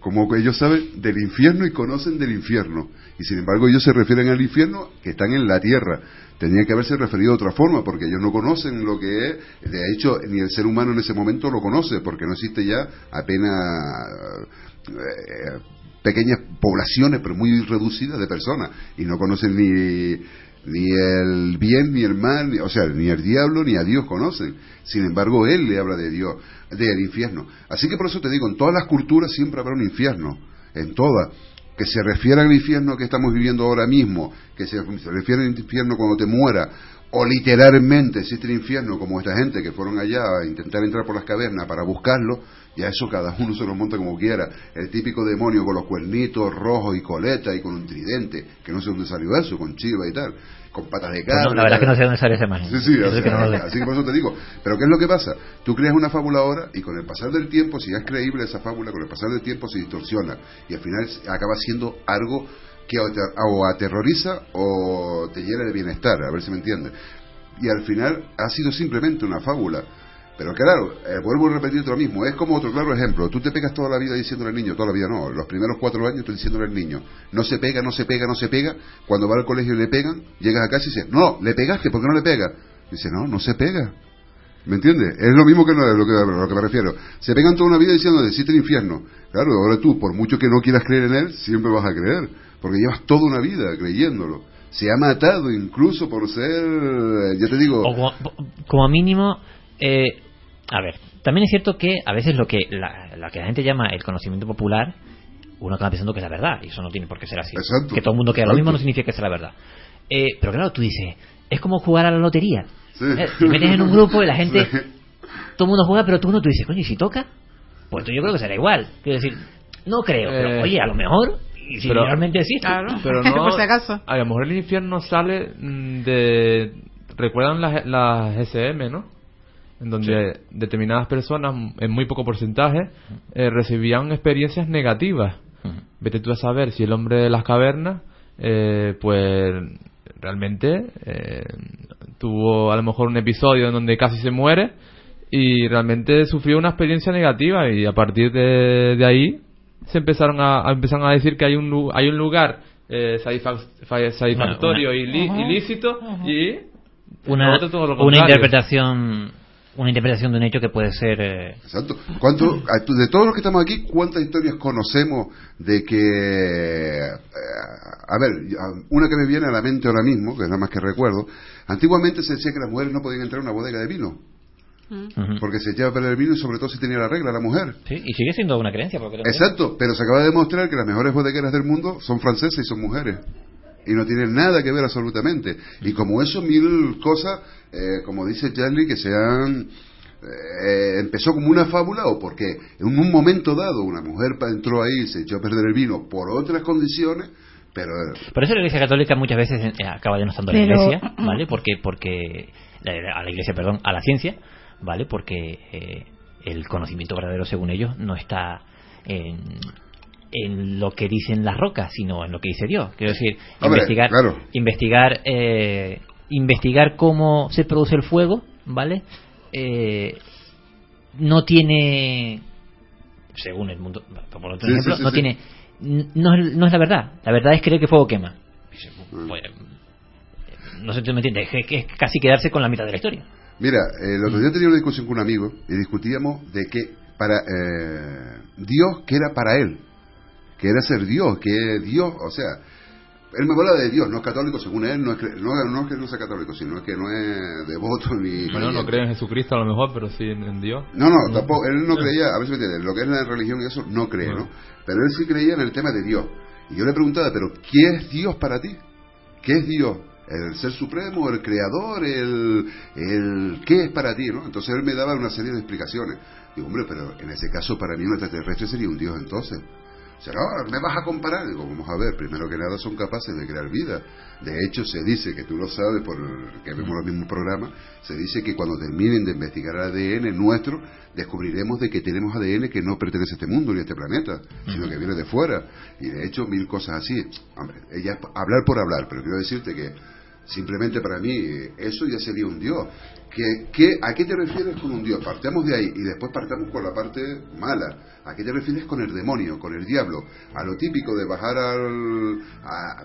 Como que ellos saben del infierno y conocen del infierno. Y sin embargo ellos se refieren al infierno que están en la tierra. Tenían que haberse referido de otra forma, porque ellos no conocen lo que es. De hecho, ni el ser humano en ese momento lo conoce, porque no existe ya apenas eh, pequeñas poblaciones, pero muy reducidas de personas. Y no conocen ni Ni el bien ni el mal, ni- o sea, ni el diablo ni a Dios conocen. Sin embargo, Él le habla de Dios, del infierno. Así que por eso te digo, en todas las culturas siempre habrá un infierno, en todas. Que se refiera al infierno que estamos viviendo ahora mismo, que se, se refiere al infierno cuando te muera, o literalmente existe el infierno como esta gente que fueron allá a intentar entrar por las cavernas para buscarlo, y a eso cada uno se lo monta como quiera. El típico demonio con los cuernitos rojos y coleta y con un tridente, que no sé dónde salió eso, con chiva y tal, con patas de Pues cabra. no, la verdad es que no sé dónde sale esa imagen. Sí, sí, es que no lo sé. así que por eso te digo. Pero ¿qué es lo que pasa? Tú creas una fábula ahora y con el pasar del tiempo, si ya es creíble esa fábula, con el pasar del tiempo se distorsiona y al final acaba siendo algo que o aterroriza o te llena de bienestar, a ver si me entiendes. Y al final ha sido simplemente una fábula. Pero claro, eh, vuelvo a repetir lo mismo, es como otro claro ejemplo. Tú te pegas toda la vida diciéndole al niño, toda la vida no, los primeros cuatro años tú diciéndole al niño, no se pega, no se pega, no se pega. Cuando va al colegio y le pegan, llegas a casa y dices, no, le pegaste, ¿por qué no le pega? Dice, no, no se pega. ¿Me entiendes? Es lo mismo que no, lo que, lo que me refiero. Se pegan toda una vida diciendo, existe el infierno. Claro, ahora tú, por mucho que no quieras creer en él, siempre vas a creer, porque llevas toda una vida creyéndolo. Se ha matado incluso por ser, ya te digo, O como mínimo, eh, a ver, también es cierto que a veces lo que la, la que la gente llama el conocimiento popular, uno acaba pensando que es la verdad, y eso no tiene por qué ser así. Exacto, que todo el mundo crea lo mismo no significa que sea la verdad. Eh, pero claro, tú dices, es como jugar a la lotería. Sí. Eh, Te metes en un grupo y la gente, [laughs] Sí. todo el mundo juega, pero tú no, tú dices, coño, ¿y si toca? Pues yo creo que será igual. Quiero decir, no creo, pero Eh, oye, a lo mejor, y si pero- realmente existe. [laughs] Pero [laughs] no, Por si acaso. A lo mejor el infierno sale mm, de... ¿Recuerdan las, las SM, no? En donde determinadas personas, en muy poco porcentaje, eh, recibían experiencias negativas. Vete tú a saber si el hombre de las cavernas, eh, pues realmente eh, tuvo a lo mejor un episodio en donde casi se muere y realmente sufrió una experiencia negativa y a partir de, de ahí se empezaron a, a- empezaron a decir que hay un hay un lugar eh, satisfac- fa- satisfactorio Una- y ilícito y una, otro todo lo una interpretación una interpretación de un hecho que puede ser eh, Exacto. ¿Cuánto, de todos los que estamos aquí, ¿cuántas historias conocemos de que... eh, a ver, una que me viene a la mente ahora mismo, que es la más que recuerdo, antiguamente se decía que las mujeres no podían entrar a una bodega de vino, porque se echaba a perder el vino y sobre todo si tenía la regla la mujer. sí, y sigue siendo una creencia porque Exacto, pero se acaba de demostrar que las mejores bodegueras del mundo son francesas y son mujeres. Y no tienen nada que ver absolutamente. Y como eso, mil cosas, eh, como dice Charlie, que se han... eh, empezó como una fábula o porque en un momento dado una mujer entró ahí y se echó a perder el vino por otras condiciones, pero... Por eso la Iglesia Católica muchas veces eh, acaba denostando a la Pero- Iglesia, [clears throat] ¿vale? Porque, porque la- a la Iglesia, perdón, a la ciencia, ¿vale? Porque eh, el conocimiento verdadero, según ellos, no está en, en lo que dicen las rocas, sino en lo que dice Dios. Quiero decir, Hombre, investigar, claro. investigar, eh, investigar cómo se produce el fuego, ¿vale? Eh, no tiene, según el mundo, por otro Sí, ejemplo, sí, sí, no tiene no es, no es la verdad. La verdad es creer que fuego quema. Pues, no sé si me entiendes. Es, que es casi quedarse con la mitad de la historia. Mira, el otro día tenía una discusión con un amigo y discutíamos de que para eh, Dios, que era para él, que era ser Dios, que Dios, o sea, él me habla de Dios, no es católico, según él, no es, no, no es que no sea católico, sino es que no es devoto ni... bueno no cree en Jesucristo a lo mejor pero sí en, en Dios No, no, tampoco, él no creía, a ver si me entiendes, lo que es la religión y eso no cree, ¿no? Pero él sí creía en el tema de Dios. Y yo le preguntaba, ¿pero qué es Dios para ti? ¿Qué es Dios? ¿El ser supremo, el creador, el, el qué es para ti, no? Entonces él me daba una serie de explicaciones. Digo, hombre, pero en ese caso para mí un extraterrestre sería un Dios entonces. No, me vas a comparar. Digo, vamos a ver, primero que nada son capaces de crear vida. De hecho, se dice, que tú lo sabes por que vemos los mismos programas, se dice que cuando terminen de investigar el ADN nuestro, descubriremos de que tenemos ADN que no pertenece a este mundo ni a este planeta, sino que viene de fuera. Y de hecho, mil cosas así. Hombre, ella hablar por hablar, pero quiero decirte que simplemente para mí eh, eso ya sería un Dios. ¿Qué, qué, a qué te refieres con un Dios? Partamos de ahí y después partamos con la parte mala. ¿A qué te refieres con el demonio, con el diablo? A lo típico de bajar al...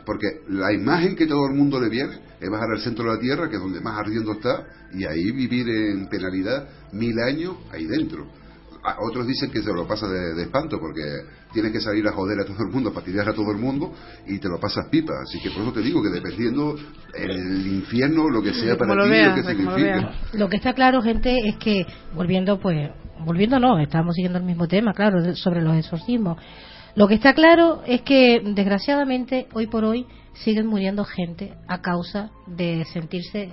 porque la imagen que todo el mundo le viene es bajar al centro de la tierra, que es donde más ardiendo está, y ahí vivir en penalidad mil años ahí dentro. Otros dicen que se lo pasa de, de espanto porque tienes que salir a joder a todo el mundo, a fastidiar a todo el mundo y te lo pasas pipa. Así que por eso te digo que dependiendo el infierno, lo que sea para lo ti, veas, lo que como lo. Lo que está claro, gente, es que, volviendo, pues, volviendo no, estamos siguiendo el mismo tema, claro, sobre los exorcismos. Lo que está claro es que, desgraciadamente, hoy por hoy siguen muriendo gente a causa de sentirse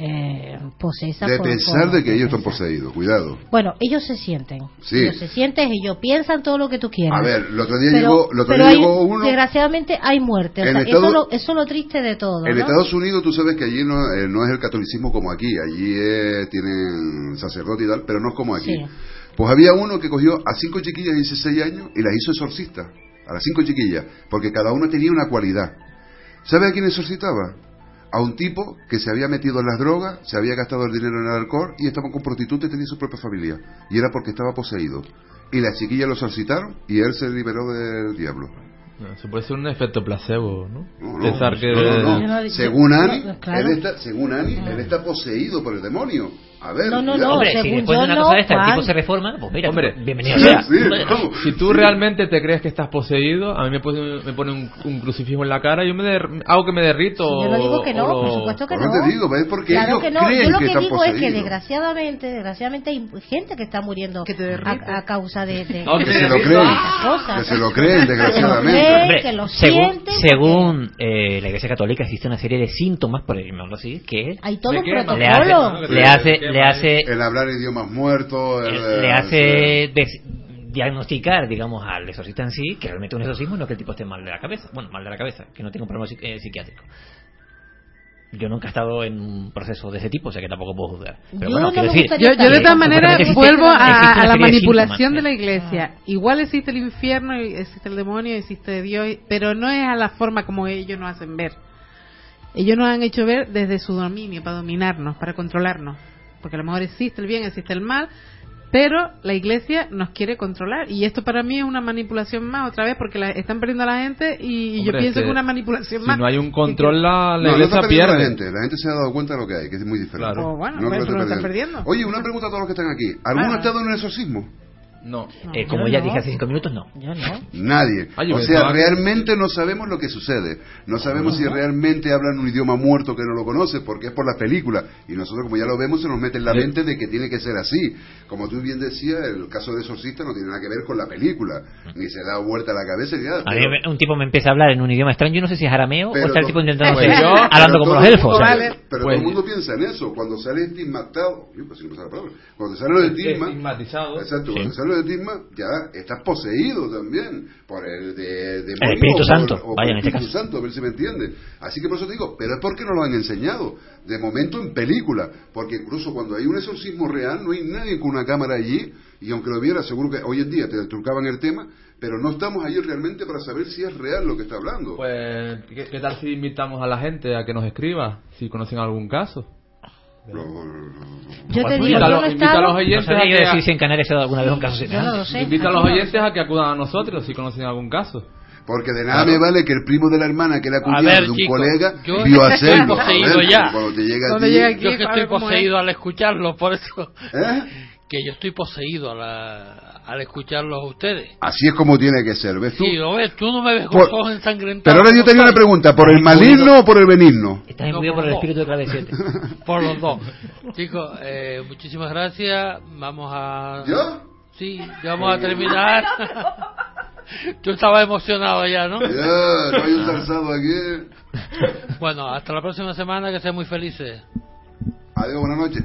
eh, posesa. De por- pensar por- de que ellos están poseídos, cuidado. Bueno, ellos se sienten. Sí. Ellos se sienten, ellos piensan todo lo que tú quieras. A ver, el otro día pero, llegó, el otro día hay- llegó uno. Desgraciadamente hay muerte. o sea, Estados- eso, lo, eso es lo triste de todo. En ¿no? Estados Unidos tú sabes que allí no, eh, no es el catolicismo como aquí, allí eh, tienen sacerdote y tal, pero no es como aquí. Sí. Pues había uno que cogió a cinco chiquillas de 16 años y las hizo exorcistas, a las cinco chiquillas, porque cada una tenía una cualidad. ¿Sabe a quién exorcitaba? A un tipo que se había metido en las drogas, se había gastado el dinero en el alcohol y estaba con prostitutas y tenía su propia familia. Y era porque estaba poseído. Y las chiquillas lo exorcitaron y él se liberó del diablo. No, Eso puede ser un efecto placebo, ¿no? No, no, Pensar que... no, no, no. Según claro. él está, según Ani, él está poseído por el demonio. A ver, No, no, no, Hombre, si después de una no, cosa de esta el tipo se reforma, pues mira, Hombre, bienvenido sí, sea. sí. Si tú realmente te crees que estás poseído, a mí me pone, me pone un, un crucifijo en la cara y yo me der- hago que me derrito. Yo no digo que no, o- por supuesto que no. no te digo, ¿ves? Porque claro ellos que no. creen Yo lo que que, están digo es que desgraciadamente, desgraciadamente hay gente que está muriendo a, a causa de, de, No, que de se lo cosas. que se lo creen, Que lo desgraciadamente. creen, Hombre, que lo según, según eh, la Iglesia Católica existe una serie de síntomas, por llamarlo así, que Hay todo ¿De un protocolo. le hace, le hace, le El hablar idiomas muertos. el, le eh, hace des- diagnosticar, digamos, al exorcista en sí que realmente un exorcismo no es que el tipo esté mal de la cabeza, bueno, mal de la cabeza, que no tenga un problema eh, psiquiátrico. Yo nunca he estado en un proceso de ese tipo, o sea que tampoco puedo juzgar. Pero Yo bueno, no quiero me decir, Yo, yo de todas maneras vuelvo a, la de manipulación síntomas. de la iglesia. Igual existe el infierno, existe el demonio, existe Dios, pero no es a la forma como ellos nos hacen ver. Ellos nos han hecho ver desde su dominio, para dominarnos, para controlarnos. Porque a lo mejor existe el bien, existe el mal, pero la iglesia nos quiere controlar. Y esto para mí es una manipulación más, otra vez, porque la, están perdiendo a la gente y, y yo pienso que que es una manipulación Si más. no hay un control, la, la No, iglesia está pierde. la gente. La gente se ha dado cuenta de lo que hay, que es muy diferente. Claro. Oh, bueno, No pues, lo están perdiendo. Oye, una pregunta a todos los que están aquí. ¿Alguno Ah. ha estado en un exorcismo? No. Eh, como Yo ya no. dije hace cinco minutos, no. Yo no. Nadie. Ay, yo o sea, realmente no sabemos lo que sucede. No sabemos si realmente hablan un idioma muerto que no lo conoce, porque es por la película. Y nosotros, como ya lo vemos, se nos mete en la Sí. mente de que tiene que ser así. Como tú bien decías, el caso de Exorcista no tiene nada que ver con la película. Ni se da vuelta a la cabeza ni nada. A mí un tipo me empieza a hablar en un idioma extraño, yo no sé si es arameo Pero o está el tipo intentando Pues hacer- yo- hablando como los el elfos. mundo- o sea, Vale. Pero Pues- todo el mundo piensa en eso. Cuando sale estigmatado, uy, pues si no la palabra. cuando sale lo de estigma, Estigmatizado. exacto, Sí. cuando sale de estigma, ya estás poseído también por el de, El Espíritu o por- Santo, o por vaya, el en este Espíritu caso. Santo, a ver si me entiende. Así que por eso te digo, pero es porque no lo han enseñado. De momento en película, porque incluso cuando hay un exorcismo real, no hay nadie con una cámara allí, y aunque lo viera, seguro que hoy en día te trucaban el tema, pero no estamos allí realmente para saber si es real lo que está hablando. Pues, ¿qué, qué tal si invitamos a la gente a que nos escriba si conocen algún caso? No, no, no, no. Yo te digo, invita yo a no invita a los no oyentes sabría a que- decir si en Canarias se ha dado alguna vez un caso no semejante. sé. Invita a los no. oyentes a que acudan a nosotros si conocen algún caso. Porque de nada me vale que el primo de la hermana, que era cuñado ver, de un chicos, colega, yo vio hacerlo. poseído A ver, ya. Cuando te llega a ti- llega aquí, Yo que estoy cómo es. poseído al escucharlo, por eso. ¿Eh? Que yo estoy poseído a la- al escucharlos a ustedes. Así es como tiene que ser, ¿ves tú? Sí, lo ves, tú no me ves con Por- los ojos ensangrentados. Pero ahora yo tenía una pregunta, ¿por el maligno o por el benigno? Estás imbuido por el espíritu de clave 7. [laughs] Por los dos. Chicos, eh, muchísimas gracias. Vamos a... ¿Ya? Sí, ya vamos a terminar. [laughs] Yo estaba emocionado ya, ¿no? Ya, no hay un zarzado aquí. Bueno, hasta la próxima semana, que sean muy felices. Adiós, buenas noches.